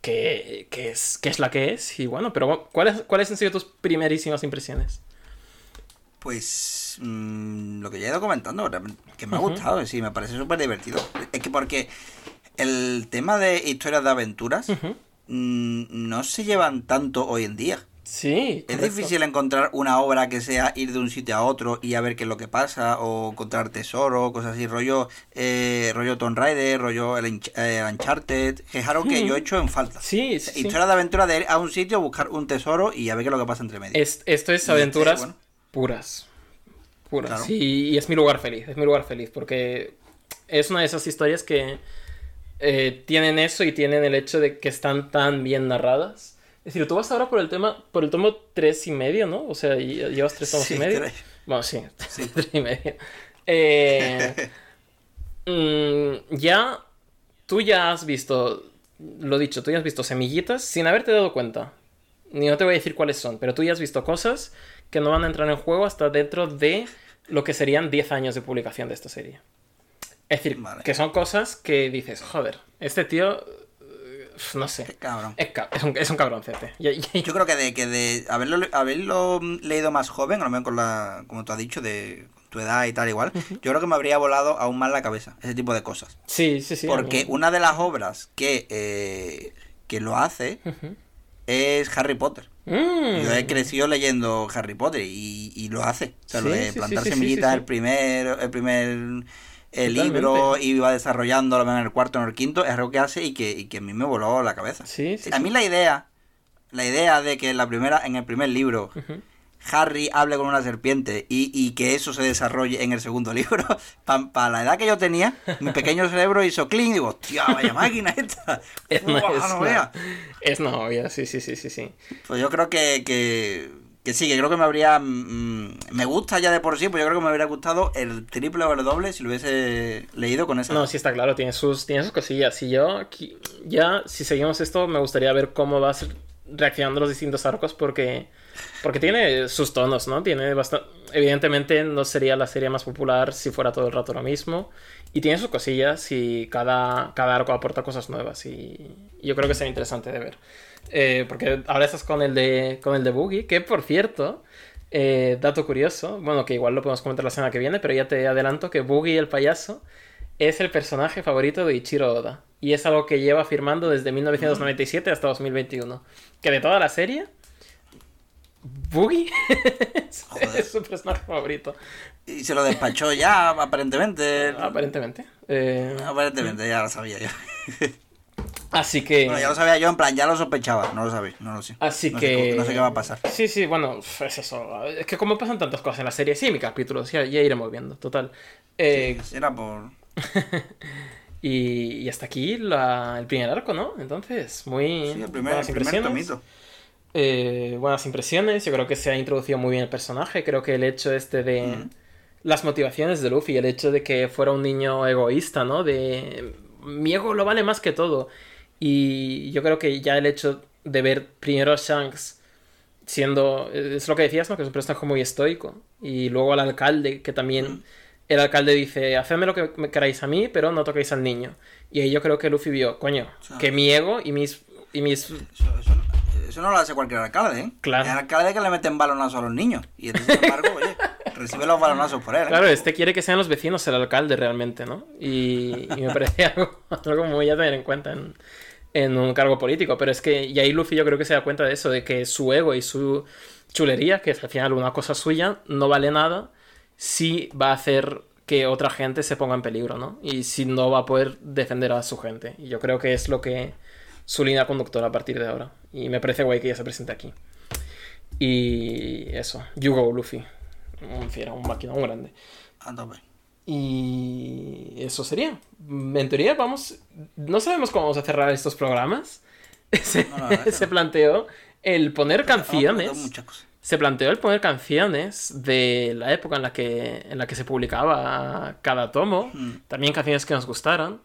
que, que es, que es la que es. Y bueno, pero ¿cuáles, ¿cuáles han sido tus primerísimas impresiones? Pues mm, lo que ya he ido comentando, que me ha gustado, sí, me parece súper divertido. Es que porque el tema de historias de aventuras no se llevan tanto hoy en día. Sí, Es difícil encontrar una obra que sea ir de un sitio a otro y a ver qué es lo que pasa, o encontrar tesoro, cosas así, rollo eh, rollo Tomb Raider, rollo el, eh, Uncharted, que es algo que Hmm. yo he hecho en falta. Sí, sí. Historia de aventura de ir a un sitio, buscar un tesoro y a ver qué es lo que pasa entre medio. Es- esto es aventuras este, bueno. puras. Puras. Claro. Sí, y es mi lugar feliz. Es mi lugar feliz. Porque es una de esas historias que eh, tienen eso y tienen el hecho de que están tan bien narradas. Es decir, tú vas ahora por el tema, por el tomo tres y medio, ¿no? O sea, llevas tres tomos Sí, y medio. tres. Bueno, sí, Sí. *laughs* tres y medio. Eh, *laughs* mm, ya, tú ya has visto, lo dicho, tú ya has visto semillitas sin haberte dado cuenta. Ni no te voy a decir cuáles son, pero tú ya has visto cosas que no van a entrar en juego hasta dentro de lo que serían 10 años de publicación de esta serie. Es decir, Vale. que son cosas que dices, joder, este tío, no sé, cabrón. es, es un, es un cabroncete. *laughs* Y- y- Yo creo que de, que de haberlo, haberlo leído más joven, a lo mejor con la, como tú has dicho, de tu edad y tal igual, yo creo que me habría volado aún más la cabeza, ese tipo de cosas. Sí, sí, sí. Porque una de las obras que, eh, que lo hace es Harry Potter. Mm. Yo he crecido leyendo Harry Potter y, y lo hace. O sea, lo Sí, de sí, sí, plantar sí, sí, semillitas, el primer, el primer el Totalmente. libro y va desarrollando a lo mejor en el cuarto o en el quinto, es algo que hace y que, y que a mí me voló la cabeza. Sí, sí, a sí. mí la idea, la idea de que en la primera, en el primer libro. Harry hable con una serpiente y, y que eso se desarrolle en el segundo *laughs* libro, para la edad que yo tenía, mi pequeño cerebro hizo clean y digo, hostia, vaya máquina esta. *laughs* Es una, es una- veas". es una obvia, sí, sí, sí, sí, sí. Pues yo creo que, que, que sí, que creo que me habría. mm, me gusta ya de por sí, pues yo creo que me habría gustado el triple o el doble si lo hubiese leído con esa. No, sí está claro, tiene sus, tiene sus cosillas. Si yo, ya, si seguimos esto, me gustaría ver cómo va a ser reaccionando los distintos arcos porque, porque tiene sus tonos, ¿no? Tiene bastante... Evidentemente no sería la serie más popular si fuera todo el rato lo mismo. Y tiene sus cosillas y cada, cada arco aporta cosas nuevas y, yo creo que sería interesante de ver. Eh, porque ahora estás con el de, con el de Boogie, que por cierto... eh, dato curioso, bueno, que igual lo podemos comentar la semana que viene, pero ya te adelanto que Boogie el payaso es el personaje favorito de Ichiro Oda. Y es algo que lleva firmando desde 1997 hasta 2021. Que de toda la serie, Boogie *laughs* es, su personaje favorito. Y se lo despachó ya, aparentemente. Aparentemente. Eh, Aparentemente, ya lo sabía yo. *laughs* así que... Bueno, ya lo sabía yo, en plan, ya lo sospechaba, no lo sabía, no lo sé. Así No sé que... cómo- no sé qué va a pasar. Sí, sí, bueno, es eso. Es que como pasan tantas cosas en la serie, sí, mi capítulo, ya, ya iremos viendo, total. Eh, Era por. *laughs* y, y hasta aquí la- el primer arco, ¿no? Entonces, muy... Sí, el primer, buenas el primer impresiones. tomito. eh, buenas impresiones. Yo creo que se ha introducido muy bien el personaje. Creo que el hecho este de Mm. las motivaciones de Luffy, el hecho de que fuera un niño egoísta, ¿no? De mi ego lo vale más que todo. Y yo creo que ya el hecho de ver primero a Shanks siendo, es lo que decías, ¿no? Que es un personaje muy estoico. Y luego al alcalde, que también el alcalde dice, hacedme lo que me queráis a mí, pero no toquéis al niño. Y ahí yo creo que Luffy vio, coño, sea, que mi ego y mis... Y mis Eso, eso- eso no lo hace cualquier alcalde, ¿eh? Claro. Hay alcaldes que le meten balonazos a los niños. Y este, sin embargo, oye, recibe los balonazos por él. ¿eh? Claro, este quiere que sean los vecinos el alcalde realmente, ¿no? Y, y me parece *laughs* algo, algo muy a tener en cuenta en, en un cargo político. Pero es que, y ahí Luffy yo creo que se da cuenta de eso, de que su ego y su chulería, que es al final una cosa suya, no vale nada si va a hacer que otra gente se ponga en peligro, ¿no? Y si no va a poder defender a su gente. Y yo creo que es lo que su línea conductora a partir de ahora. Y me parece guay que ya se presente aquí. Y eso, you go, Luffy. Un fiera, un máquina, un grande. A. Y eso sería. En teoría, vamos. No sabemos cómo vamos a cerrar estos programas. *laughs* Se, No, planteó el poner canciones. Se planteó el poner canciones de la época en la que, en la que se publicaba cada tomo. Mm. También canciones que nos gustaran.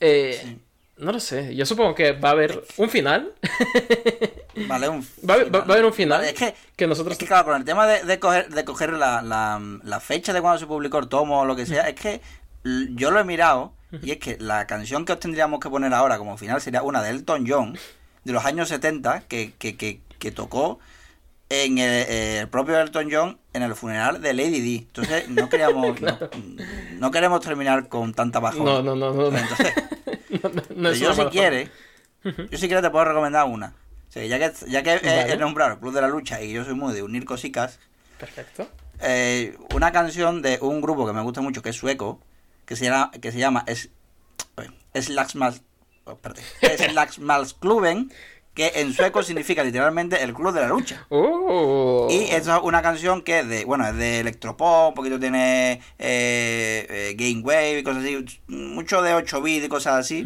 Eh, Sí. No lo sé. Yo supongo que va a haber un final. *laughs* Vale, un *laughs* Va a haber- va- va a haber un final. Vale, es que, que nosotros. es que, claro, con el tema de, de coger, de coger la, la, la fecha de cuando se publicó el tomo o lo que sea, es que yo lo he mirado y es que la canción que os tendríamos que poner ahora como final sería una de Elton John de los años 70 que, que, que, que tocó en el, el propio Elton John en el funeral de Lady Di. Entonces no queríamos *laughs* no, no queremos terminar con tanta bajón. No, no, no. no, Entonces, *laughs* no, yo si quieres, yo si quieres te puedo recomendar una. O sea, ya que, ya que he- Vale. he nombrado el Club de la Lucha y yo soy muy de unir cositas. Perfecto. eh, una canción de un grupo que me gusta mucho, que es sueco, que se llama, que se llama es, Slagsmals, oh, *laughs* que en sueco *laughs* significa literalmente el Club de la Lucha. Oh. Y es una canción que es de, bueno, es de electropop, un poquito tiene eh, eh, Game Wave y cosas así, mucho de 8 bits y cosas así.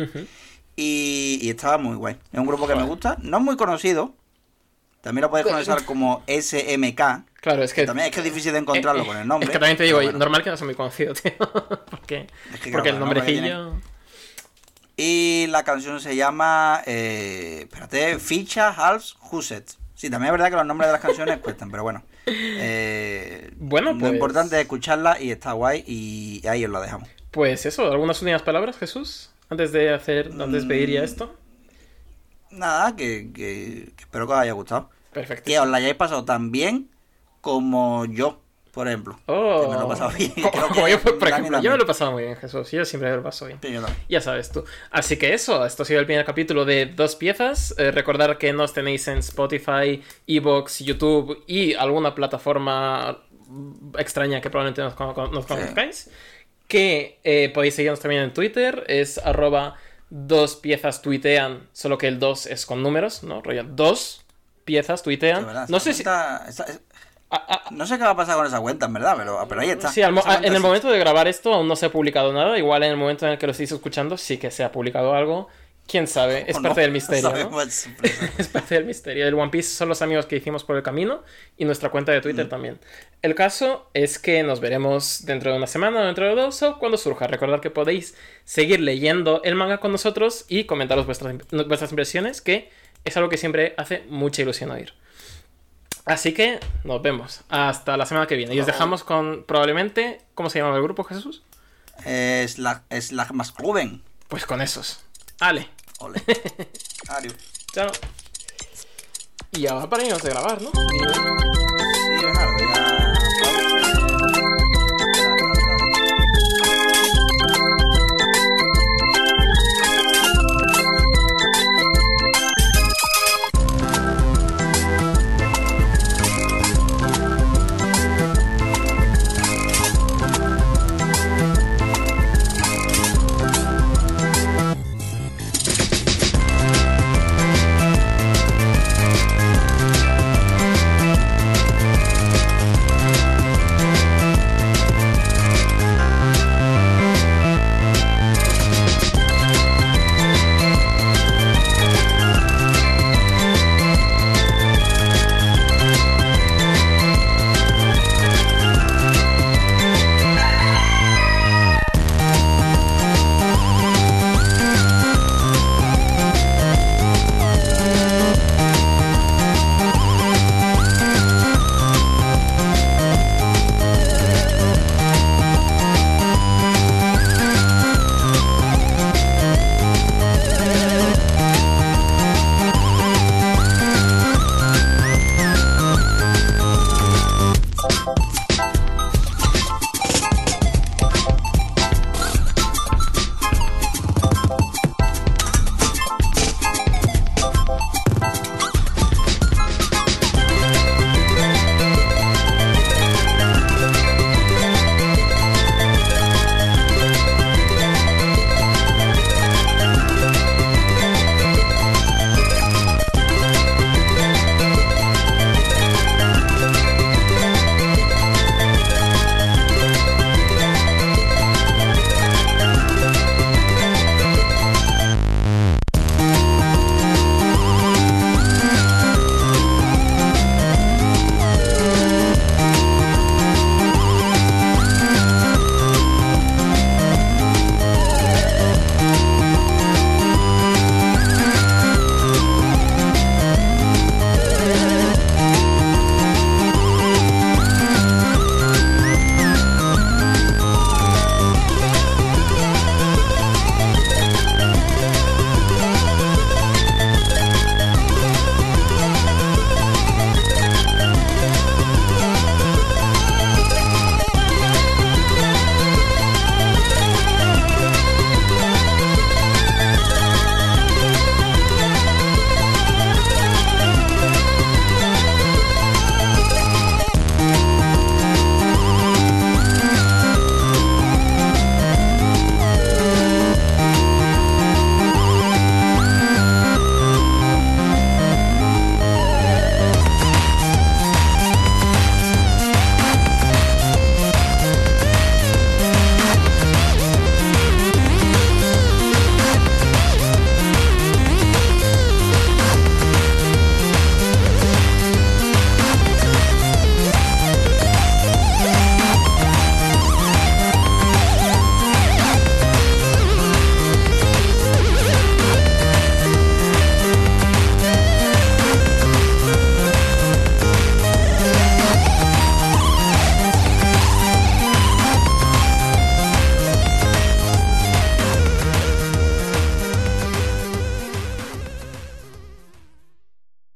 Y, y estaba muy guay. Es un grupo que me gusta, no es muy conocido. También lo podéis conocer como SMK. Claro, es que. También es que es difícil de encontrarlo eh, con el nombre. Es que también te digo, bueno. normal que no sea muy conocido, *laughs* tío. porque Es que, claro, porque el el nombre que nombrecillo. Y la canción se llama. Eh, espérate, Ficha Halves Huset. Sí, también es verdad que los nombres de las canciones cuestan, pero bueno. Eh, Bueno, Lo pues- importante es escucharla y está guay y ahí os la dejamos. Pues eso, algunas últimas palabras, Jesús, antes de hacer, antes de ir ya Mm. esto. Nada, que, que- que espero que os haya gustado. Perfecto. Que os la hayáis pasado tan bien como yo, por ejemplo. Oh. que me lo he pasado bien. *laughs* Como- Creo que yo, por ejemplo, yo me lo he pasado muy bien, Jesús. Yo siempre me lo paso bien. Sí, yo. Ya sabes tú. Así que eso, esto ha sido el primer capítulo de Dos Piezas. Eh, recordar que nos tenéis en Spotify, Evox, YouTube y alguna plataforma extraña que probablemente nos, nos conozcáis. Que eh, podéis seguirnos también en Twitter, es arroba dos piezas tuitean, solo que el dos es con números, ¿no? Rollo, dos piezas tuitean. verdad, No sé si... cuenta- no sé qué va a pasar con esa cuenta, en verdad, pero, pero ahí está. Sí, al a- en el momento de grabar esto aún no se ha publicado nada. Igual en el momento en el que lo estéis escuchando sí que se ha publicado algo. Quién sabe, es parte no, del misterio, *laughs* ¿no? *laughs* es parte del misterio. El One Piece son los amigos que hicimos por el camino y nuestra cuenta de Mm. Twitter también. El caso es que nos veremos dentro de una semana o dentro de dos o cuando surja. Recordad que podéis seguir leyendo el manga con nosotros y comentaros vuestras, vuestras impresiones, que es algo que siempre hace mucha ilusión oír. Así que nos vemos. Hasta la semana que viene. Y os dejamos con probablemente. ¿Cómo se llama el grupo, Jesús? Es la, es la más joven. Pues con esos. Ale. Ole. *laughs* Adiós. Chao. Y ahora para irnos de grabar, ¿no? Sí, Leonardo, ya